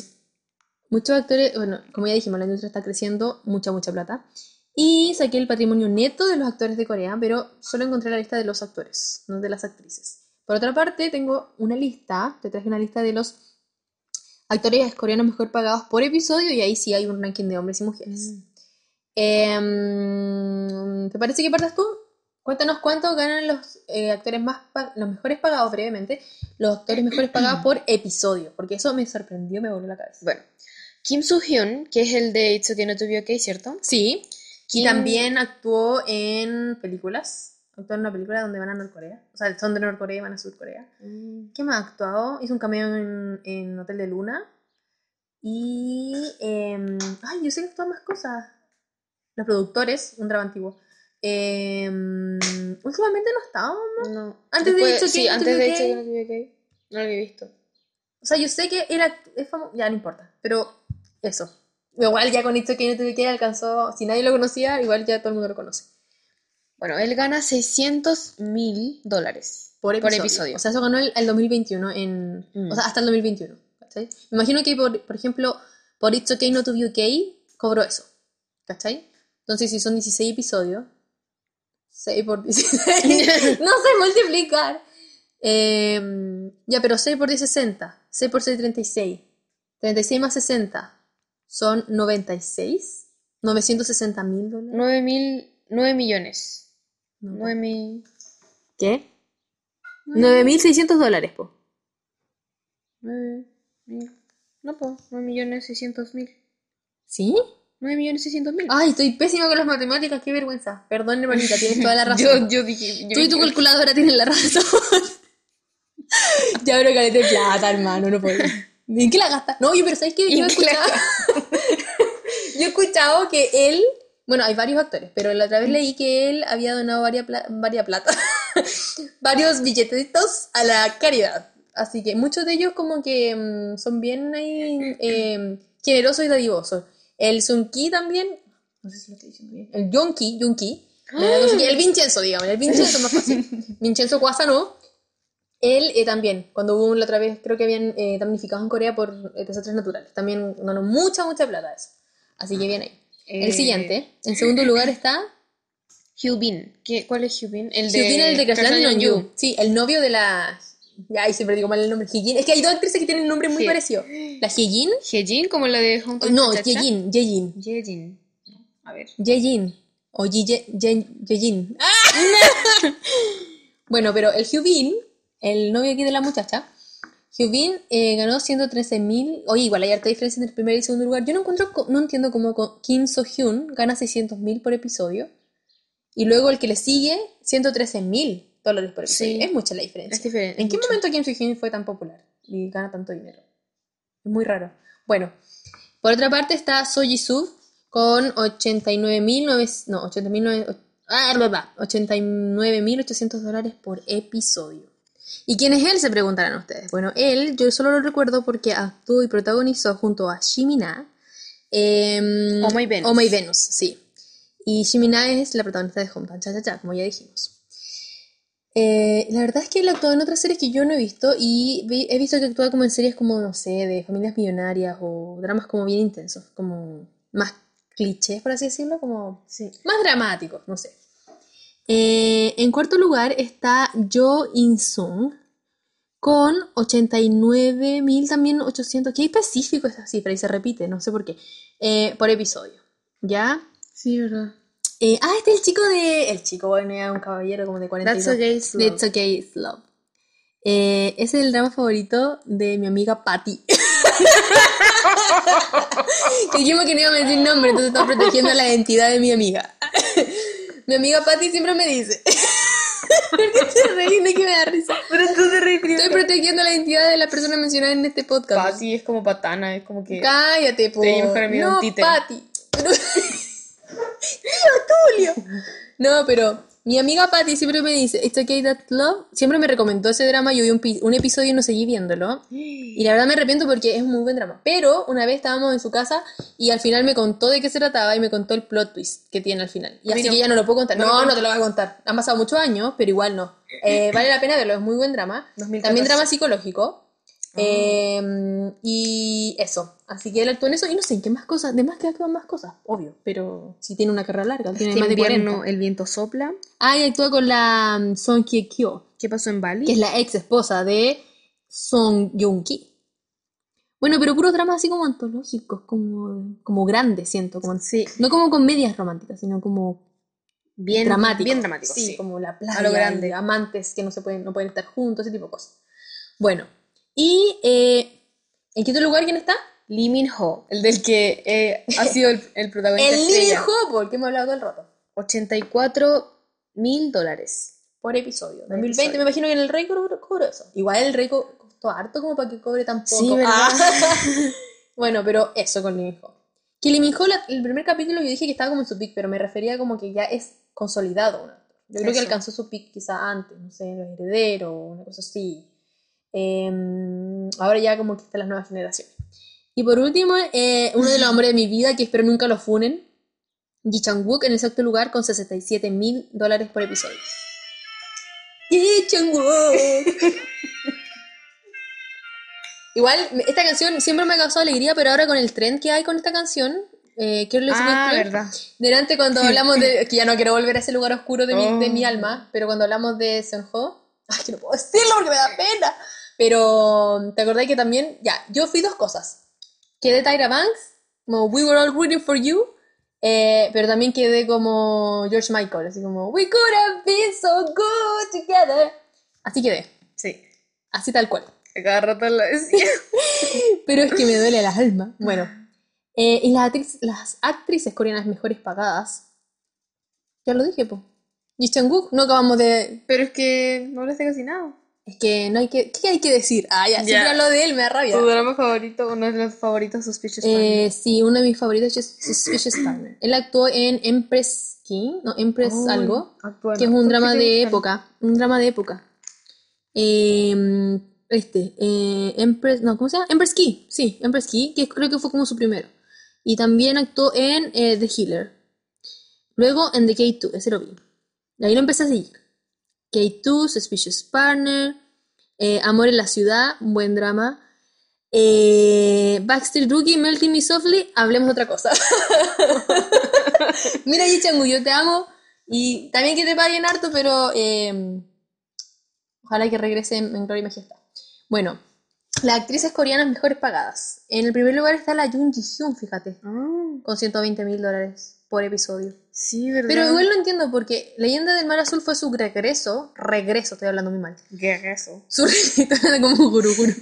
muchos actores, bueno, como ya dijimos, la industria está creciendo, mucha, mucha plata. Y saqué el patrimonio neto de los actores de Corea, pero solo encontré la lista de los actores, no de las actrices. Por otra parte, tengo una lista, te traje una lista de los actores coreanos mejor pagados por episodio y ahí sí hay un ranking de hombres y mujeres. Em, ¿Te parece que partas tú? Cuéntanos cuánto ganan los eh, actores más los mejores pagados brevemente, los actores mejores pagados por episodio, porque eso me sorprendió, me voló la cabeza. Bueno, Kim Soo-hyun, que es el de It's Okay Not to Be Okay, ¿cierto? Sí, y también actuó en películas. Actuó en una película donde van a Norcorea. O sea, son de Norcorea y van a Surcorea. ¿Qué más ha actuado? Hizo un cameo en, en Hotel de Luna. Y. em, ay, yo sé que actúan más cosas. Los productores, un drama antiguo. Em, últimamente no estábamos. No. Antes de hecho, Sí, que antes de hecho que que no tuve que No lo había visto. O sea, yo sé que era, es famoso, ya no importa, pero eso. Igual ya con It's Okay No Te que alcanzó, si nadie lo conocía, igual ya todo el mundo lo conoce. Bueno, él gana 600 mil dólares Por episodio. episodio. O sea, eso ganó el, el 2021, en, Mm. o sea, hasta el 2021. ¿cachai? Me imagino que, por, por ejemplo, por It's Okay No To Be Okay, cobró eso. ¿Cachai? Entonces, si son 16 episodios, 6 por 16, [laughs] no sé multiplicar. Eh, ya, pero 6 por 10, 60. 6 por 6, 36. 36 más 60 son 96. 960 mil dólares. 9 mil, 9 millones. No. 9 mil. ¿Qué? 9.600 dólares, po. 9 mil. No, pues, 9 millones 600 mil. ¿Sí? 9 millones 600 mil. Ay, estoy pésima con las matemáticas, qué vergüenza. Perdón, hermanita, tienes toda la [laughs] razón. Yo, yo dije. yo Tú y tu dije- calculadora tienen la razón. [laughs] ya, pero calete de plata, hermano, no puedo. ¿En qué la gastas? No, yo, pero ¿sabes qué? Yo he ¿En qué la escuchado, yo he escuchado que él, bueno, hay varios actores, pero la otra vez leí que él había donado varias, pla- varias plata, [laughs] varios billetitos a la caridad. Así que muchos de ellos como que mm, son bien ahí eh, [clears throat] generosos y dadivosos. El Sunki también, no sé si lo estoy diciendo bien, el Yonki, Yonki, qué, el Vincenzo, digamos, el Vincenzo más fácil. [laughs] Vincenzo Cuasano, él eh, también, cuando hubo la otra vez, creo que habían eh, damnificado en Corea por eh, desastres naturales, también donó mucha, mucha plata eso. Así que bien ahí. El Eh, siguiente, en segundo lugar está Hyubin. ¿Qué, ¿Cuál es Hyubin? El de. El de Crash Landing on You. Sí, el novio de la... Ya, ahí siempre digo mal el nombre. Hyejin. Es que hay dos actrices que tienen nombre muy Sí. parecido. La Hyejin. Hyejin, como la de Hong Kong. No, Cha-Cha-Cha. Yejin. Yejin. Hyejin. No, A ver. Yejin. O Ye- Ye- Yejin. ¡Ah! bueno, pero el Hyubin, el novio aquí de la muchacha, Hyubin eh, ganó 113 mil. Oye, igual hay harta diferencia entre el primer y segundo lugar. Yo no encuentro, no entiendo cómo Kim So Hyun gana 600 mil por episodio. Y luego el que le sigue, 113 mil dólares por episodio. Sí. Es mucha la diferencia. Es diferente. ¿En qué mucho. momento Kim So Hyun fue tan popular y gana tanto dinero? Es muy raro. Bueno, por otra parte está So Ji Soo con 89.900 no, 80.900 ah, bla, bla, 89.800 dólares por episodio. ¿Y quién es él? Se preguntarán ustedes. Bueno, él, yo solo lo recuerdo porque actuó y protagonizó junto a Shimina em, Oh My Venus. Oh My Venus, sí. Y Shimina es la protagonista de Hometown Cha Cha Cha, como ya dijimos. Eh, la verdad es que él actuó en otras series que yo no he visto y vi- he visto que actúa como en series como, no sé, de familias millonarias o dramas como bien intensos, como más clichés, por así decirlo, como más dramáticos, no sé. Eh, en cuarto lugar está Jo In-sung con 89.000 también 800, qué específico esta cifra y se repite, no sé por qué, eh, por episodio, ¿ya? Sí, verdad. Eh, ah, este es el chico de... El chico, bueno, era un caballero como de 42. That's okay, it's love. That's okay, it's love. Eh, es el drama favorito de mi amiga Patty. [laughs] que dijimos que no íbamos a decir nombre, entonces estamos protegiendo la identidad de mi amiga. Mi amiga Patty siempre me dice... [laughs] ¿Por qué te reís? No es que me da risa. Pero te reí Estoy protegiendo la identidad de la persona mencionada en este podcast. Patty es como patana, es como que. Cállate, po. Te mejor amigo no. Pero... [laughs] Tío Tulio. No, pero mi amiga Patty siempre me dice, It's okay that love. Siempre me recomendó ese drama. Yo vi un, un episodio y no seguí viéndolo. Y la verdad me arrepiento porque es un muy buen drama. Pero una vez estábamos en su casa y al final me contó de qué se trataba y me contó el plot twist que tiene al final. Y así no. que ya no lo puedo contar. No No, no, te lo voy a contar. Han pasado muchos años, pero igual no. Eh, vale la pena verlo, es muy buen drama. 2014. También drama psicológico. Ah. Eh, y eso. Así que él actuó en eso. Y no sé en qué más cosas. De más que actúan más cosas, obvio. Pero si tiene una carrera larga, tiene Este más de invierno 40. el viento sopla. Ah, y actúa con la um, Song Kye Kyo, ¿Qué pasó en Bali? que es la ex esposa de Song Joong Ki. Bueno, pero puros dramas así como antológicos, como, como grandes, siento. Como, Sí. No como comedias románticas, sino como Bien dramáticos. Bien dramático, Sí, sí. como la playa, A lo grande. amantes que no se pueden, no pueden estar juntos, ese tipo de cosas. Bueno, y eh, ¿en quinto lugar quién está? Lee Min Ho, el del que eh, ha sido el, el protagonista [laughs] El Lee estrella. Ho, porque hemos hablado todo el rato. 84 mil dólares. Por episodio. Por 2020, episodio. me imagino que en el Rey cobró, eso. Igual el Rey co- costó harto como para que cobre tan poco. Sí. Ah. [laughs] Bueno, pero eso con Lee Min Ho. Que Lee Min Ho, la- el primer capítulo yo dije que estaba como en su pick, pero me refería como que ya es consolidado. Yo creo que alcanzó su pick quizá antes, no sé, Los Herederos, una cosa así. Em, ahora ya como que están las nuevas generaciones. Y por último, eh, uno de los hombres de mi vida, que espero nunca lo funen, Ji Chang-wook en el sexto lugar con 67 mil dólares por episodio. Ji Chang-wook. [laughs] Igual, esta canción siempre me ha causado alegría, pero ahora con el trend que hay con esta canción, eh, quiero les Ah, verdad. Delante cuando hablamos de, que ya no quiero volver a ese lugar oscuro de mi, de mi Oh. alma, pero cuando hablamos de Senho, ay, que no puedo decirlo porque me da pena, pero te acordás que también, ya, yo fui dos cosas, quedé Tyra Banks, como We Were All Rooting For You, eh, pero también quedé como George Michael, así como We Could Have Been So Good Together, así quedé, Sí. así tal cual. A cada rato lo decía. [laughs] Pero es que me duele el alma. Bueno, eh, y las, actriz- las actrices coreanas mejores pagadas, ya lo dije, po. Ji Chang-wook, no acabamos de... Pero es que no hace casi nada. Es que no hay que... ¿Qué hay que decir? Ah, ya, siempre Ya. hablo de él, me da rabia. Tu drama favorito, uno de los favoritos, Suspicious Eh, sí, uno de mis favoritos es Suspicious Partner. Él actuó en Empress King, no, Empress Oh, algo, que es un drama de época, un drama de época. Eh, este, eh, Empress, no, ¿cómo se llama? Empress Key, sí, Empress Key, que creo que fue como su primero. Y también actuó en eh, The Healer. Luego en The K2, ese lo vi. Y ahí lo empecé a seguir. K2, Suspicious Partner, eh, Amor en la Ciudad, un buen drama. Eh, Backstreet Rookie, Melting Me Softly, hablemos de otra cosa. [laughs] Mira, Yichangu, yo te amo. Y también que te paguen harto, pero eh, ojalá que regrese en, Gloria y Majestad. Bueno, las actrices coreanas mejores pagadas. En el primer lugar está la Jung Ji-hyun, fíjate, Ah, con 120 mil dólares por episodio. Sí, ¿verdad? Pero igual lo entiendo porque Leyenda del Mar Azul fue su regreso, regreso, estoy hablando muy mal. ¿Qué es eso? Su regreso, [laughs] como gurú, gurú.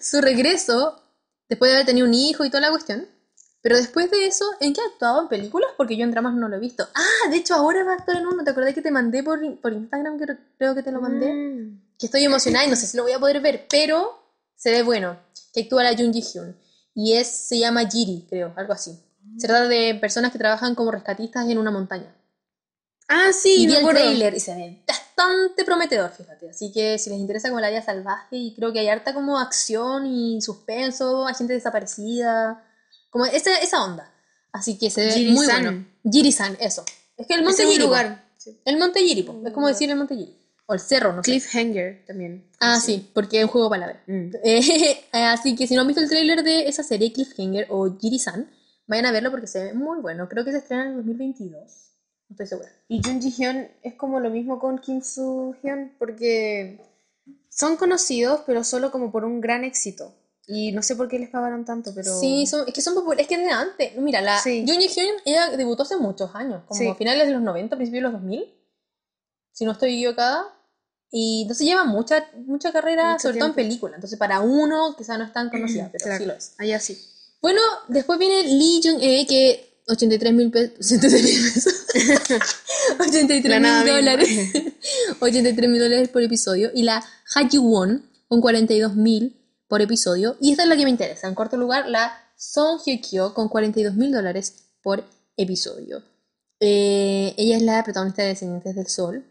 Su regreso, después de haber tenido un hijo y toda la cuestión. Pero después de eso, ¿en qué ha actuado? ¿En películas? Porque yo en dramas no lo he visto. Ah, de hecho ahora va a actuar en uno. ¿Te acordás que te mandé por, por Instagram? Creo, creo que te lo mandé. Mm. Que estoy emocionada y no sé si lo voy a poder ver, pero se ve bueno. Que actúa la Jung Ji-hyun. Y es, se llama Jiri, creo, algo así. Se trata de personas que trabajan como rescatistas en una montaña. Ah, sí, Y vi el trailer y se ve bastante prometedor, fíjate. Así que si les interesa como la vida salvaje, y creo que hay harta como acción y suspenso, hay gente desaparecida, como esa, esa onda. Así que se ve muy Jiri-san. bueno. Jiri-san, eso. Es que el monte es po. lugar. Sí. El monte Jiri, po. es como decir el monte Jiri. O el cerro, no sé. Cliffhanger también. Ah, sí, porque es un juego de palabras. Mm. [laughs] Eh, así que si no han visto el tráiler de esa serie, Cliffhanger o Jiri-san, vayan a verlo porque se ve muy bueno. Creo que se estrena en el 2022. No estoy segura. Y Jun Ji Hyun es como lo mismo con Kim Soo Hyun porque son conocidos, pero solo como por un gran éxito. Y no sé por qué les pagaron tanto, pero. Sí, son, es que son populares, es que desde antes. Mira, la Sí. Jung Ji-hyun, ella debutó hace muchos años, como Sí. a finales de los 90, principios de los 2000, si no estoy equivocada. Y entonces lleva mucha, mucha carrera, Mucho sobre todo en tiempo. película. Entonces para uno quizá no es tan conocida, [clears throat] pero Claro. sí lo es. Allá sí. Bueno, después viene Lee Jung-e, que 83 [laughs] mil pesos. 83 mil pesos. 83 La mil nada misma. dólares. [laughs] 83 mil dólares por episodio. Y la Ha Ji-won con 42 mil por episodio. Y esta es la que me interesa. En cuarto lugar, la Song Hye-kyo con 42 mil dólares por episodio. Eh, ella es la protagonista de Descendientes del Sol,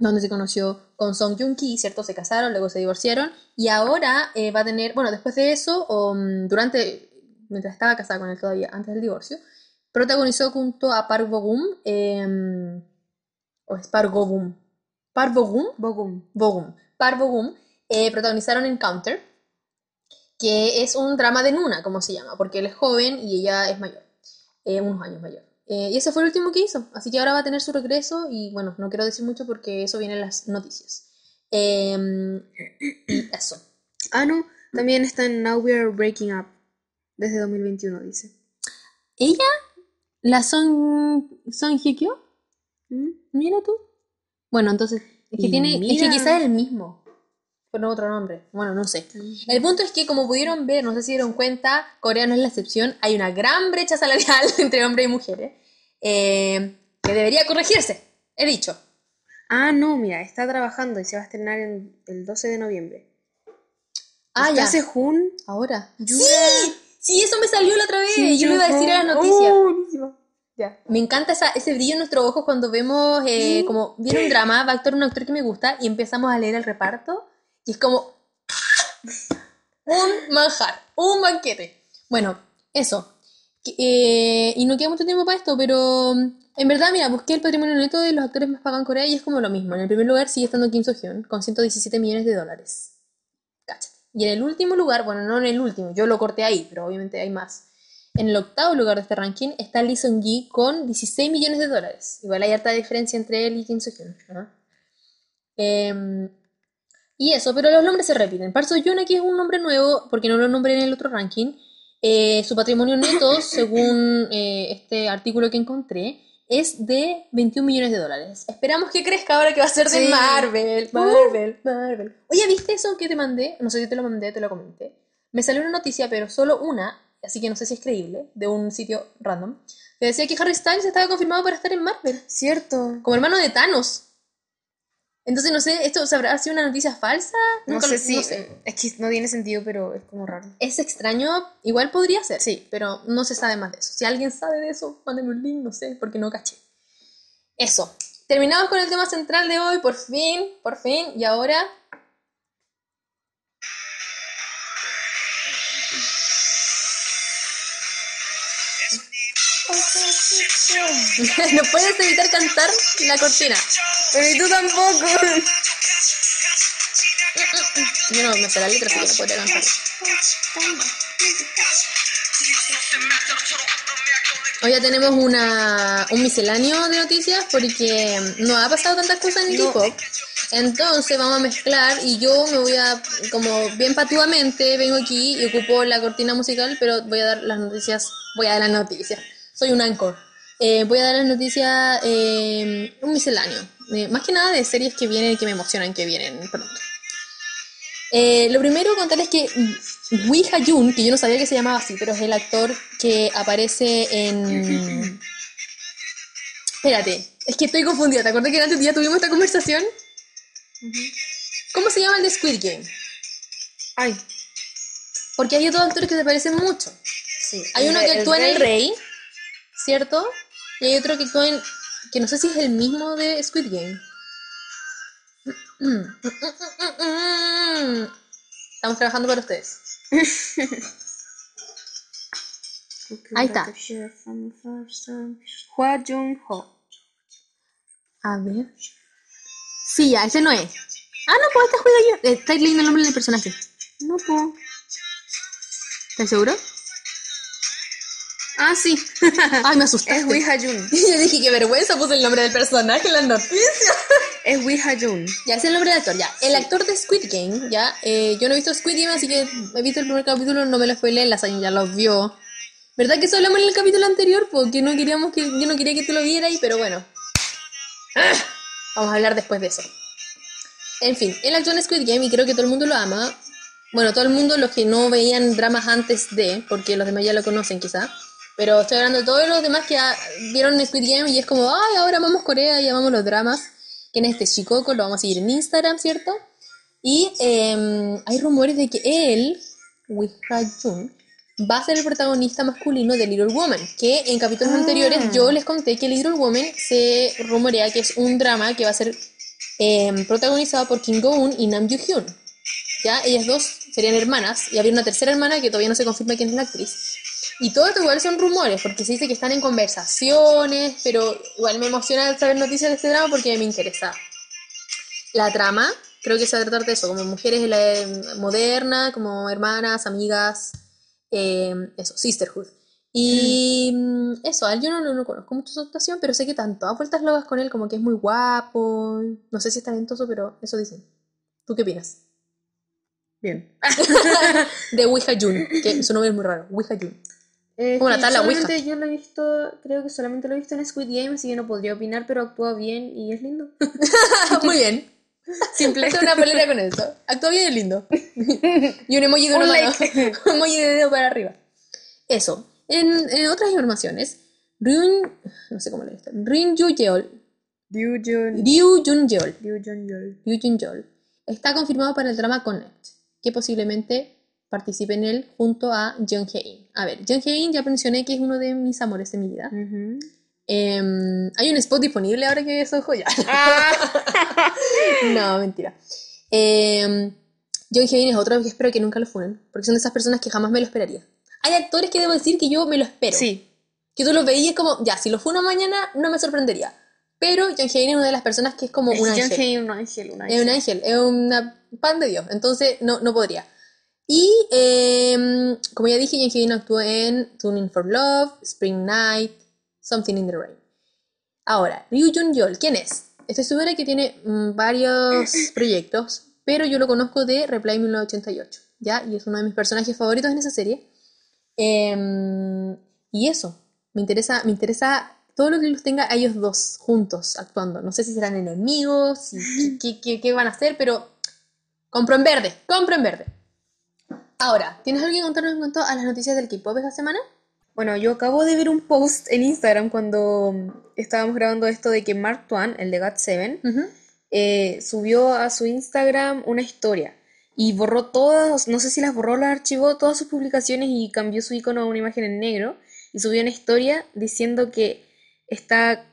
donde se conoció con Song Joong-ki, ¿cierto? Se casaron, luego se divorciaron. Y ahora eh, va a tener, bueno, después de eso, mm, durante, mientras estaba casada con él todavía, antes del divorcio, protagonizó junto a Park Bo-gum, eh, o es Park Go-gum, Park Bo-gum, Bogum. Bogum, Park Bogum, eh, protagonizaron Encounter, que es un drama de Nuna, como se llama, porque él es joven y ella es mayor, eh, unos años mayor. Eh, y ese fue el último que hizo, así que ahora va a tener su regreso y bueno, no quiero decir mucho porque eso viene en las noticias. Y eso. Ah, no. También está en Now We Are Breaking Up. Desde 2021, dice. ¿Ella? ¿La Son, son Hye-kyo? ¿Mm? Mira tú. Bueno, entonces, es que Y tiene, es que quizás es el mismo, pero otro nombre. Bueno, no sé. El punto es que, como pudieron ver, no sé si dieron cuenta, Corea no es la excepción, hay una gran brecha salarial [laughs] entre hombres y mujeres eh, que debería corregirse, he dicho. Ah, no, mira, está trabajando y se va a estrenar en el 12 de noviembre. Ah, ya. Sehun, Ahora. Yura. Sí, sí, eso me salió la otra vez. Kim Yo lo iba a decir a la Joo-ho. noticia. Oh, buenísimo. Ya. Me encanta esa, ese brillo en nuestros ojos cuando vemos, eh, como viene un drama, va a actuar un actor que me gusta y empezamos a leer el reparto y es como [laughs] un manjar, un banquete. Bueno, eso. Eh, y no queda mucho tiempo para esto, pero mm, en verdad, mira, busqué el patrimonio neto de los actores más pagados en Corea y es como lo mismo. En el primer lugar sigue estando Kim So-hyun con 117 millones de dólares. Y en el último lugar, bueno, no en el último, yo lo corté ahí, pero obviamente hay más. En el octavo lugar de este ranking está Lee Seung-gi con 16 millones de dólares. Igual hay harta diferencia entre él y Kim So-hyun. ¿no? Em, y eso, pero los nombres se repiten. Park So-yoon aquí es un nombre nuevo porque no lo nombré en el otro ranking. Eh, su patrimonio neto, según eh, este artículo que encontré, es de 21 millones de dólares. Esperamos que crezca ahora que va a ser de Sí. Marvel. Marvel, Marvel. Oye, ¿viste eso que te mandé? No sé si te lo mandé, te lo comenté. Me salió una noticia, pero solo una, así que no sé si es creíble, de un sitio random, que decía que Harry Styles estaba confirmado para estar en Marvel, Cierto. como hermano de Thanos. Entonces, no sé, ¿esto habrá sido una noticia falsa? No Nunca sé si. no sé. eh, Es que no tiene sentido, pero es como raro. Es extraño, igual podría ser, sí, pero no se sabe más de eso. Si alguien sabe de eso, mándeme un link, no sé, porque no caché. Eso. Terminamos con el tema central de hoy, por fin, por fin, y ahora... [laughs] no puedes evitar cantar la cortina. Pero y tú tampoco. [laughs] Yo no me sé la letra, así que no podría cantar. Hoy ya tenemos una, un misceláneo de noticias porque no ha pasado tantas cosas en el No. K-pop. Entonces vamos a mezclar y yo me voy a, como bien patuamente, vengo aquí y ocupo la cortina musical, pero voy a dar las noticias, voy a dar las noticias. Soy un anchor. Eh, voy a dar las noticias, eh, un misceláneo. Eh, más que nada de series que vienen y que me emocionan que vienen pronto. Lo primero contarles que Wi Ha-jun, que yo no sabía que se llamaba así, pero es el actor que aparece en... Espérate, es que estoy confundida. ¿Te acuerdas que antes ya tuvimos esta conversación? ¿Cómo se llama el de Squid Game? Ay, Porque hay otros actores que se parecen mucho. sí. Hay uno que actúa en El rey. ¿Cierto? Y hay otro que en... que no sé si es el mismo de Squid Game. Estamos trabajando para ustedes. [laughs] Ahí está. Hwa Jung-ho. A ver. Sí, ya, ese no es. Ah, no, pues este juega yo. Eh, Estáis leyendo el nombre del personaje. No puedo. ¿Estás seguro? Ah, sí. Ay, me asustaste. es Wi Ha-jun. [laughs] Yo dije, qué vergüenza, puse el nombre del personaje en las noticias. [laughs] Es Wi Ha-jun. Ya, es el nombre del actor, ya. El actor de Squid Game, ya. eh, yo no he visto Squid Game, así que he visto el primer capítulo, no me lo spoilé, la ya lo vio. ¿Verdad que eso hablamos en el capítulo anterior? Porque no queríamos que, yo no quería que tú lo vieras, pero bueno. Ah, Vamos a hablar después de eso. En fin, él actuó en Squid Game y creo que todo el mundo lo ama. Bueno, todo el mundo, los que no veían dramas antes de, porque los demás ya lo conocen quizá. Pero estoy hablando de todos los demás que ah, vieron Squid Game y es como, ay, ahora vamos Corea y amamos los dramas. Que en este Shikoku lo vamos a seguir en Instagram, ¿cierto? Y em, hay rumores de que él, Wi Ha-jun, va a ser el protagonista masculino de Little Woman. Que en capítulos anteriores yo les conté que Little Woman se rumorea que es un drama que va a ser em, protagonizado por Kim Go-un y Nam Yoo-hyun. ¿Ya? Ellas dos serían hermanas y habría una tercera hermana que todavía no se confirma quién es la actriz. Y todo esto igual son rumores, porque se dice que están en conversaciones, pero igual me emociona saber noticias de este drama porque me interesa. La trama, creo que se va a tratar de eso, como mujeres en la, eh, moderna, como hermanas, amigas, eh, eso, sisterhood. Y mm, eso, a él yo no, no, no conozco mucho su actuación, pero sé que tanto a vueltas locas con él, como que es muy guapo, no sé si es talentoso, pero eso dicen. ¿Tú qué opinas? Bien. [laughs] De Wi Ha-jun, que su nombre es muy raro, Wi Ha-jun. Eh, que tabla solamente Ouija. yo lo he visto, creo que solamente lo he visto en Squid Game, así que no podría opinar, pero actúa bien y es lindo. [laughs] Muy bien. Simple. Hace una polera con eso. Actúa bien y es lindo. y un emoji de una Un mano. like. [laughs] un emoji de dedo para arriba. Eso. En, en otras informaciones, Ryun... No sé cómo le está. Rin Yu Yeol. Ryu Jun. Ryu Jun Yeol. Ryu Jun Yeol. Ryu Jun Yeol. Está confirmado para el drama Connect. que posiblemente participe en él junto a Jung Hae-in. A ver, Jung Hae-in ya mencioné que es uno de mis amores de mi vida. Ujú. Em, hay un spot disponible ahora que eso joya. [laughs] no, mentira. Eh, John Hain es otro que espero que nunca lo funen, porque son de esas personas que jamás me lo esperaría. Hay actores que debo decir que yo me lo espero. Sí. Que tú lo veías como, ya, si lo funo mañana no me sorprendería. Pero John Hain es una de las personas que es como un John ángel. Hain, un ángel, un Es ángel. un ángel, es una pan de Dios, entonces no, no podría. Y em, como ya dije, Hain actuó en Tuning for Love, Spring Night, Something in the Rain. Ahora, Ryu Jun Yol, ¿quién es? Estoy segura que tiene mm, varios [coughs] proyectos, pero yo lo conozco de Reply 1988, ¿ya? Y es uno de mis personajes favoritos en esa serie. Em, y eso, me interesa, me interesa todo lo que los tenga a ellos dos juntos actuando. No sé si serán enemigos, si- [gasps] qué, qué- qué van a hacer, pero compro en verde, compro en verde. Ahora, ¿tienes algo que contarnos en cuanto a las noticias del K-pop esta semana? Bueno, yo acabo de ver un post en Instagram cuando mm, estábamos grabando esto de que Mark Twain, el de GOT7, eh, subió a su Instagram una historia y borró todas, no sé si las borró, las archivó todas sus publicaciones y cambió su icono a una imagen en negro y subió una historia diciendo que está,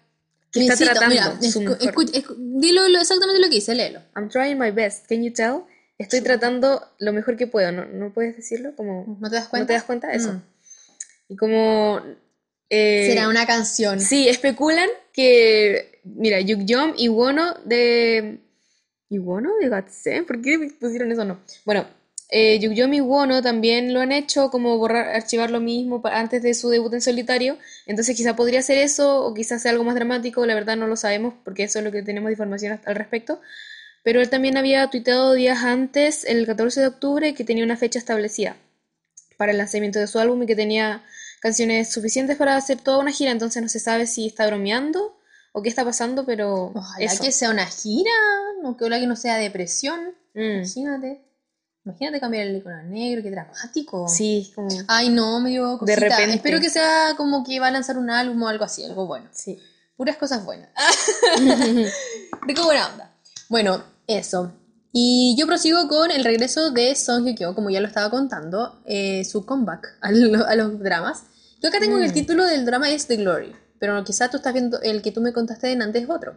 que está tratando mira, su mejor. dilo lo- exactamente lo que dice, léelo. I'm trying my best, can you tell? Estoy tratando lo mejor que puedo, ¿no, no puedes decirlo? Como, ¿No te das cuenta? ¿No te das cuenta? Eso. Mm. Y como... eh, Será una canción. Sí, especulan que, mira, Yukjom y Wono de... ¿Y Wono de Gatsen? ¿Por qué pusieron eso? No. Bueno, eh, Yukjom y Wono también lo han hecho, como borrar, archivar lo mismo antes de su debut en solitario. Entonces quizá podría ser eso, o quizás sea algo más dramático, la verdad no lo sabemos, porque eso es lo que tenemos de información al respecto. Pero él también había tuiteado días antes, el 14 de octubre, que tenía una fecha establecida para el lanzamiento de su álbum y que tenía canciones suficientes para hacer toda una gira, entonces no se sabe si está bromeando o qué está pasando, pero Ojalá eso. que sea una gira, no, que ojalá que no sea depresión. Mm, Imagínate. Imagínate cambiar el icono negro, qué dramático. sí, como Ay, no, me dio cosita. repente. Espero que sea como que va a lanzar un álbum o algo así, algo bueno. sí. Puras cosas buenas. [laughs] [laughs] De qué buena onda. Bueno, eso. Y yo prosigo con el regreso de Song Hye Kyo, como ya lo estaba contando, eh, su comeback [laughs] a, lo- a los dramas. Yo acá tengo que el Mm. título del drama es The Glory, pero quizás tú estás viendo el que tú me contaste de antes es otro.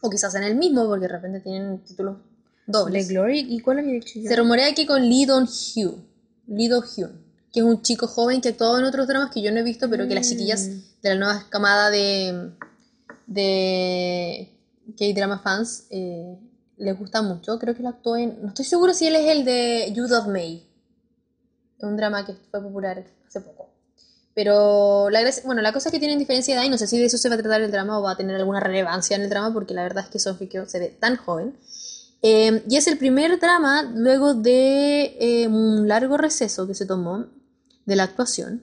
O quizás en el mismo, porque de repente tienen títulos The dobles. Glory, ¿y cuál dicho yo? Se rumorea que con Lee Dong Hyun, Lee Dong Hyun, que es un chico joven que ha actuado en otros dramas que yo no he visto, pero que las chiquillas Mm. de la nueva camada de, de K-drama fans eh, les gusta mucho. Creo que lo actuó en. No estoy seguro si él es el de Youth of May. Un drama que fue popular hace poco. Pero la, bueno, la cosa es que tienen diferencia de edad y no sé si de eso se va a tratar el drama o va a tener alguna relevancia en el drama porque la verdad es que Sophie Kyo se ve tan joven. Eh, y es el primer drama luego de eh, un largo receso que se tomó de la actuación.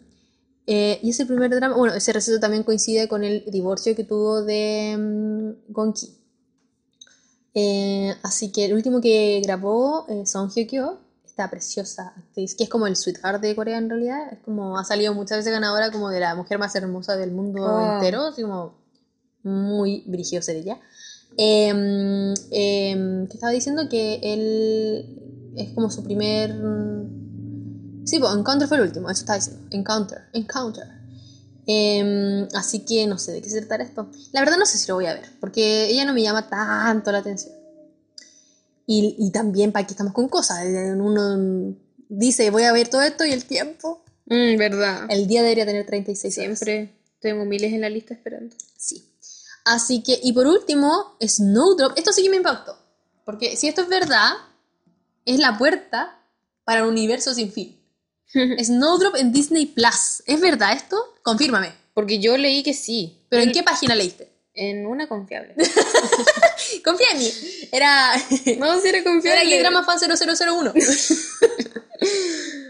Eh, y es el primer drama, bueno, ese receso también coincide con el divorcio que tuvo de mm, Gonki. Eh, así que el último que grabó, eh, Song Hye Kyo, esta preciosa actriz, que es como el sweetheart de Corea en realidad, es como ha salido muchas veces ganadora como de la mujer más hermosa del mundo Oh. entero, así como muy brígido ser ella. Em, em, que estaba diciendo que él es como su primer... Sí, pues Encounter fue el último, eso estaba diciendo. Encounter, Encounter. Em, así que no sé de qué se tratará esto. La verdad no sé si lo voy a ver, porque ella no me llama tanto la atención. Y, y también para que estamos con cosas. eh, Uno dice voy a ver todo esto y el tiempo. Mm, verdad. El día debería tener 36 horas. Siempre tengo miles en la lista esperando. Sí. Así que, y por último, Snowdrop. Esto sí que me impactó. Porque si esto es verdad, es la puerta para un universo sin fin. [laughs] Snowdrop en Disney Plus. ¿Es verdad esto? Confírmame. Porque yo leí que sí. ¿Pero en qué página leíste? En una confiable. [laughs] Confía en mí. Era. [laughs] no, si era Era confiable. K-Drama Fan 0001.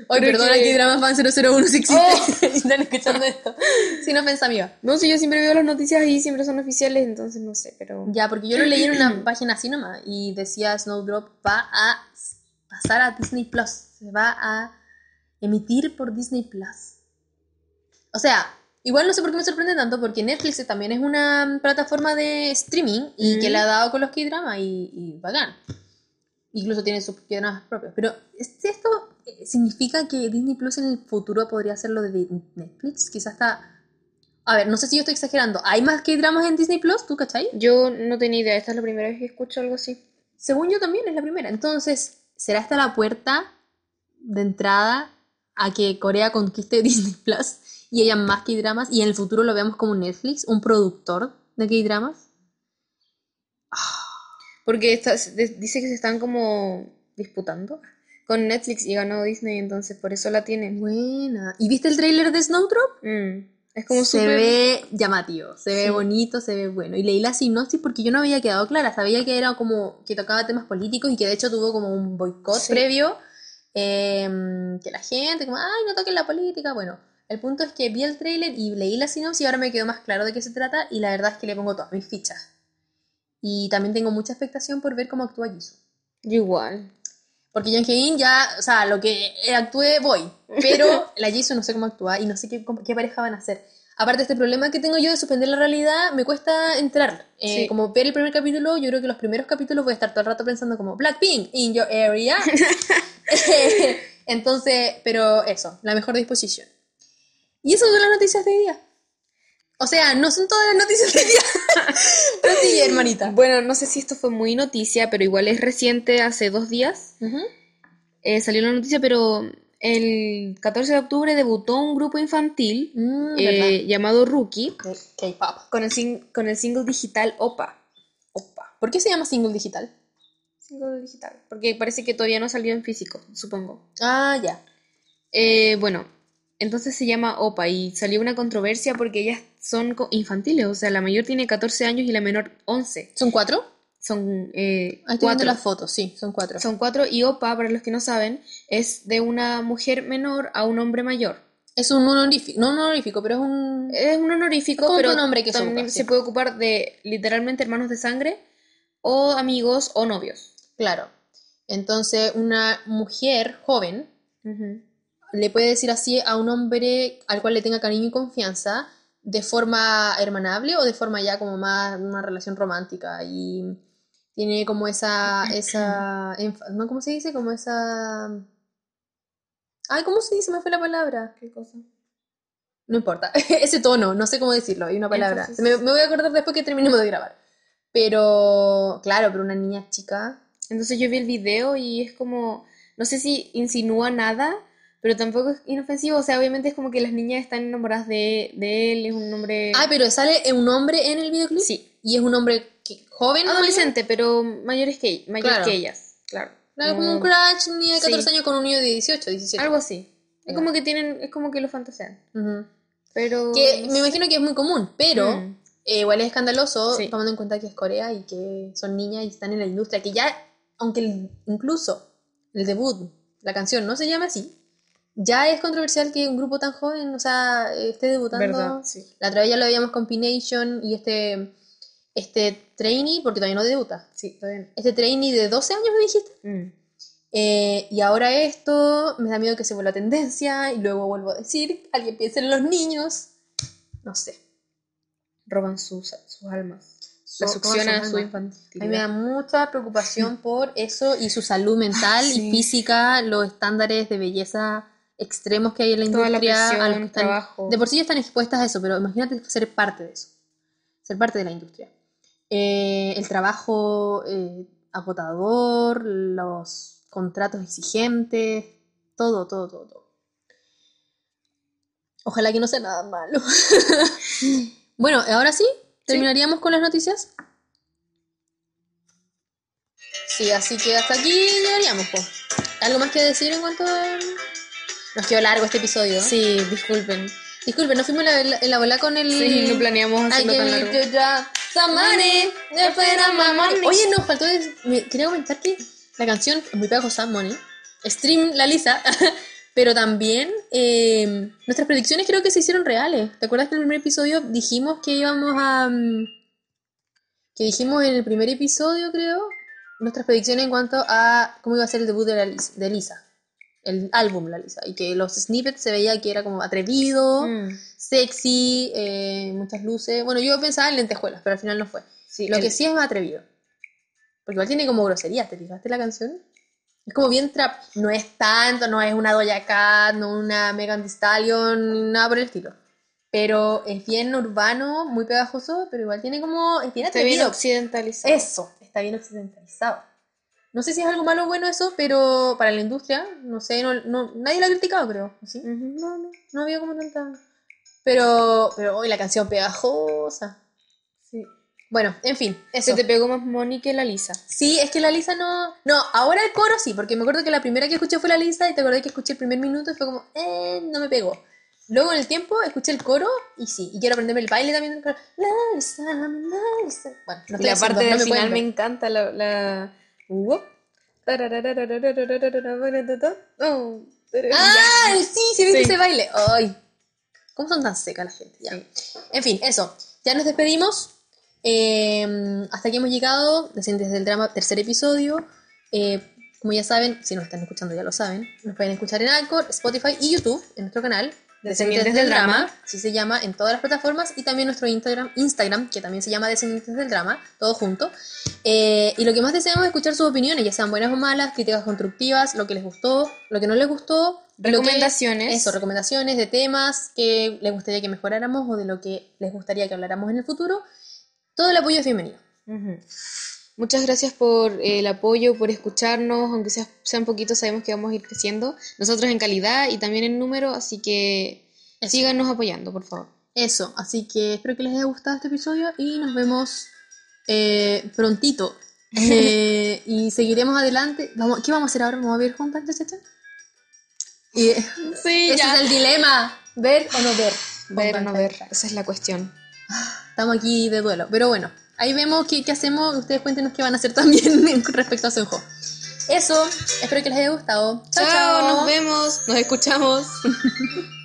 Oye, Pero perdona, que- K-Drama Fan 001 si existe. Oh. Están escuchando esto. Sin ofensa amiga. No, si yo siempre veo las noticias y siempre son oficiales, entonces no sé, pero... Ya, porque yo lo leí en una [clears throat] página así nomás y decía Snowdrop va a pasar a Disney Plus. Se va a emitir por Disney Plus. O sea, igual no sé por qué me sorprende tanto porque Netflix también es una plataforma de streaming y que Mm. le ha dado con los K-drama y, y bacán. Incluso tiene sus dramas propios. Pero ¿es- ¿esto eh, significa que Disney Plus en el futuro podría ser lo de Netflix? Quizás está... A ver, no sé si yo estoy exagerando. ¿Hay más que dramas en Disney Plus? ¿Tú cachai? Yo no tenía idea, esta es la primera vez que escucho algo así. Según yo también es la primera. Entonces, ¿será esta la puerta de entrada a que Corea conquiste [laughs] Disney Plus y haya más K-dramas y en el futuro lo veamos como Netflix, un productor de K-dramas? Porque esta- de- dice que se están como disputando con Netflix y ganó Disney, entonces por eso la tienen. Buena. ¿Y viste el tráiler de Snowdrop? Mm, Es como se ve llamativo, se ve bonito, se ve bueno. Y leí la sinopsis porque yo no había quedado clara, sabía que era como que tocaba temas políticos y que de hecho tuvo como un boicot Sí. previo, em, que la gente como, ay, no toquen la política. Bueno, el punto es que vi el tráiler y leí la sinopsis y ahora me quedó más claro de qué se trata y la verdad es que le pongo todas mis fichas. Y también tengo mucha expectación por ver cómo actúa Jisoo. Igual. Porque Young ya, o sea, lo que actúe voy. Pero [laughs] la Jisoo no sé cómo actúa y no sé qué, qué pareja van a hacer. Aparte este problema que tengo yo de suspender la realidad, me cuesta entrar. Eh, Sí. Como ver el primer capítulo, yo creo que los primeros capítulos voy a estar todo el rato pensando como Blackpink in your area. [laughs] [laughs] Entonces, pero eso, la mejor disposición. Y esas son las noticias de hoy día. O sea, no son todas las noticias de hoy día. [laughs] pero sí, hermanita. Bueno, no sé si esto fue muy noticia, pero igual es reciente, hace dos días. Ujú. eh, salió la noticia, pero el 14 de octubre debutó un grupo infantil Mm, eh, llamado Rookie. K-pop. con el, sing- con el single digital Opa. Opa. ¿Por qué se llama single digital? Single digital. Porque parece que todavía no salió en físico, supongo. Ah, ya. Eh, bueno, entonces se llama OPA y salió una controversia porque ellas son infantiles, o sea, la mayor tiene 14 años y la menor 11. ¿Son cuatro? Son eh, Ahí estoy viendo cuatro. las fotos, sí, son cuatro. Son cuatro y OPA, para los que no saben, es de una mujer menor a un hombre mayor. Es un honorífico, no un honorífico, pero es un... Es un honorífico, pero un nombre que se también se puede ocupar de literalmente hermanos de sangre o amigos o novios. Claro. Entonces, una mujer joven le puede decir así a un hombre al cual le tenga cariño y confianza de forma hermanable o de forma ya como más una relación romántica y tiene como esa [clears throat] esa no cómo se dice como esa ay cómo se dice me fue la palabra. ¿Qué cosa? no importa [laughs] ese tono no sé cómo decirlo hay una palabra. me, me voy a acordar después que terminemos de grabar. Pero claro pero una niña chica. Entonces yo vi el video y es como, no sé si insinúa nada, pero tampoco es inofensivo. O sea, obviamente es como que las niñas están enamoradas de, de él, es un hombre ah pero sale un hombre en el videoclip. Sí. y es un hombre que- joven ¿no? adolescente, pero mayores que, mayor Claro. que ellas. Claro. Claro, como No- un crush, niño de 14 Sí. años con un niño de 18, 17. Algo así. Es como que tienen, es como que lo fantasean. Ujú. Pero. Que me imagino que es muy común, pero Mm. eh, igual es escandaloso Sí. tomando en cuenta que es Corea y que son niñas y están en la industria, que ya, aunque el- incluso el debut, la canción no se llame así, ya es controversial que un grupo tan joven, o sea, esté debutando. ¿Verdad? Sí. La otra vez ya lo veíamos con P-Nation y este, este trainee, porque todavía no debuta, Sí, está bien. este trainee de 12 años me dijiste. Mm. Eh, y ahora esto, me da miedo que se vuelva tendencia y luego vuelvo a decir, alguien piense en los niños. No sé. Roban sus, sus almas. So- La succionan sus su. A mí me da mucha preocupación [laughs] por eso y su salud mental y Sí. física, los estándares de belleza extremos que hay en la Toda la industria. a los presión, que están- trabajo. de por sí ya están expuestas a eso, pero imagínate ser parte de eso. Ser parte de la industria. Eh, el trabajo eh, agotador, los contratos exigentes, todo, todo, todo, todo. Ojalá que no sea nada malo. [laughs] bueno, ahora sí, terminaríamos con las noticias. Sí, así que hasta aquí llegaríamos. po. ¿Algo más que decir en cuanto a... Nos quedó largo este episodio. Sí, disculpen. Disculpe, nos fuimos en la, en la bola con el... Sí, no planeamos hacerlo tan largo. just money, después era más money. Oye, nos faltó... quería comentar que la canción muy pegajosa, Money. Stream la Lisa. [laughs] Pero también eh, nuestras predicciones creo que se hicieron reales. ¿Te acuerdas que en el primer episodio dijimos que íbamos a... mm, Que dijimos en el primer episodio, creo, nuestras predicciones en cuanto a cómo iba a ser el debut de, la Lis- de Lisa. El álbum La Lisa. Y que los snippets se veía que era como atrevido Mm. Sexy, eh, muchas luces. Bueno, yo pensaba en lentejuelas, pero al final no fue. Sí, Lo el- que sí es más atrevido. Porque igual tiene como groserías, ¿te fijaste la canción? Es como bien trap. No es tanto, no es una Doja Cat, no una Megan Thee Stallion, nada por el estilo. Pero es bien urbano, muy pegajoso, pero igual tiene como... Es bien Está bien occidentalizado. Eso, está bien occidentalizado. No sé si es algo malo o bueno eso, pero para la industria, no sé, no, no- nadie lo ha criticado, creo. ¿Sí? Ujú, No, no. No había como tanta... Pero, pero hoy la canción pegajosa. Sí. Bueno, en fin, eso. Se te pegó más Moni que la Lisa. Sí, es que la Lisa no... No, ahora el coro sí, porque me acuerdo que la primera que escuché fue la Lisa y te acordé que escuché el primer minuto y fue como, eh, no me pegó. Luego en el tiempo escuché el coro y sí, y quiero aprenderme el baile también. La Lisa, la Lisa. Bueno, no Y la parte del no final me encanta. La. la... Oh, ¡Ah! Sí, sí, viste Sí. ese baile. ¡Ay! ¿Cómo son tan secas la gente? Ya. En fin, eso. Ya nos despedimos. Eh, hasta aquí hemos llegado. Descendientes del drama, tercer episodio. Eh, como ya saben, si nos están escuchando ya lo saben, nos pueden escuchar en Anchor, Spotify y YouTube, en nuestro canal. Descendientes del Drama, así se llama en todas las plataformas, y también nuestro Instagram, Instagram que también se llama Descendientes del Drama, todo junto. Eh, y lo que más deseamos es escuchar sus opiniones, ya sean buenas o malas, críticas constructivas, lo que les gustó, lo que no les gustó, que- Recomendaciones. eso, recomendaciones de temas que les gustaría que mejoráramos o de lo que les gustaría que habláramos en el futuro. Todo el apoyo es bienvenido. Muchas gracias por eh, el apoyo, por escucharnos, aunque sea, sean poquitos, sabemos que vamos a ir creciendo. Nosotros en calidad y también en número, así que Eso. síganos apoyando, por favor. Eso, así que espero que les haya gustado este episodio y nos vemos eh, prontito. [laughs] Eh, y seguiremos adelante. Vamos, ¿Qué vamos a hacer ahora? ¿Vamos a ver juntas la chacha? Y [laughs] ese Sí, es el dilema, ver o no ver. Ver o no ver, esa es la cuestión. Estamos aquí de duelo, pero bueno, ahí vemos qué, qué hacemos. Ustedes cuéntenos qué van a hacer [laughs] también respecto a Senjo. Eso, espero que les haya gustado. Chao, Chao, chao. nos vemos, nos escuchamos. [laughs]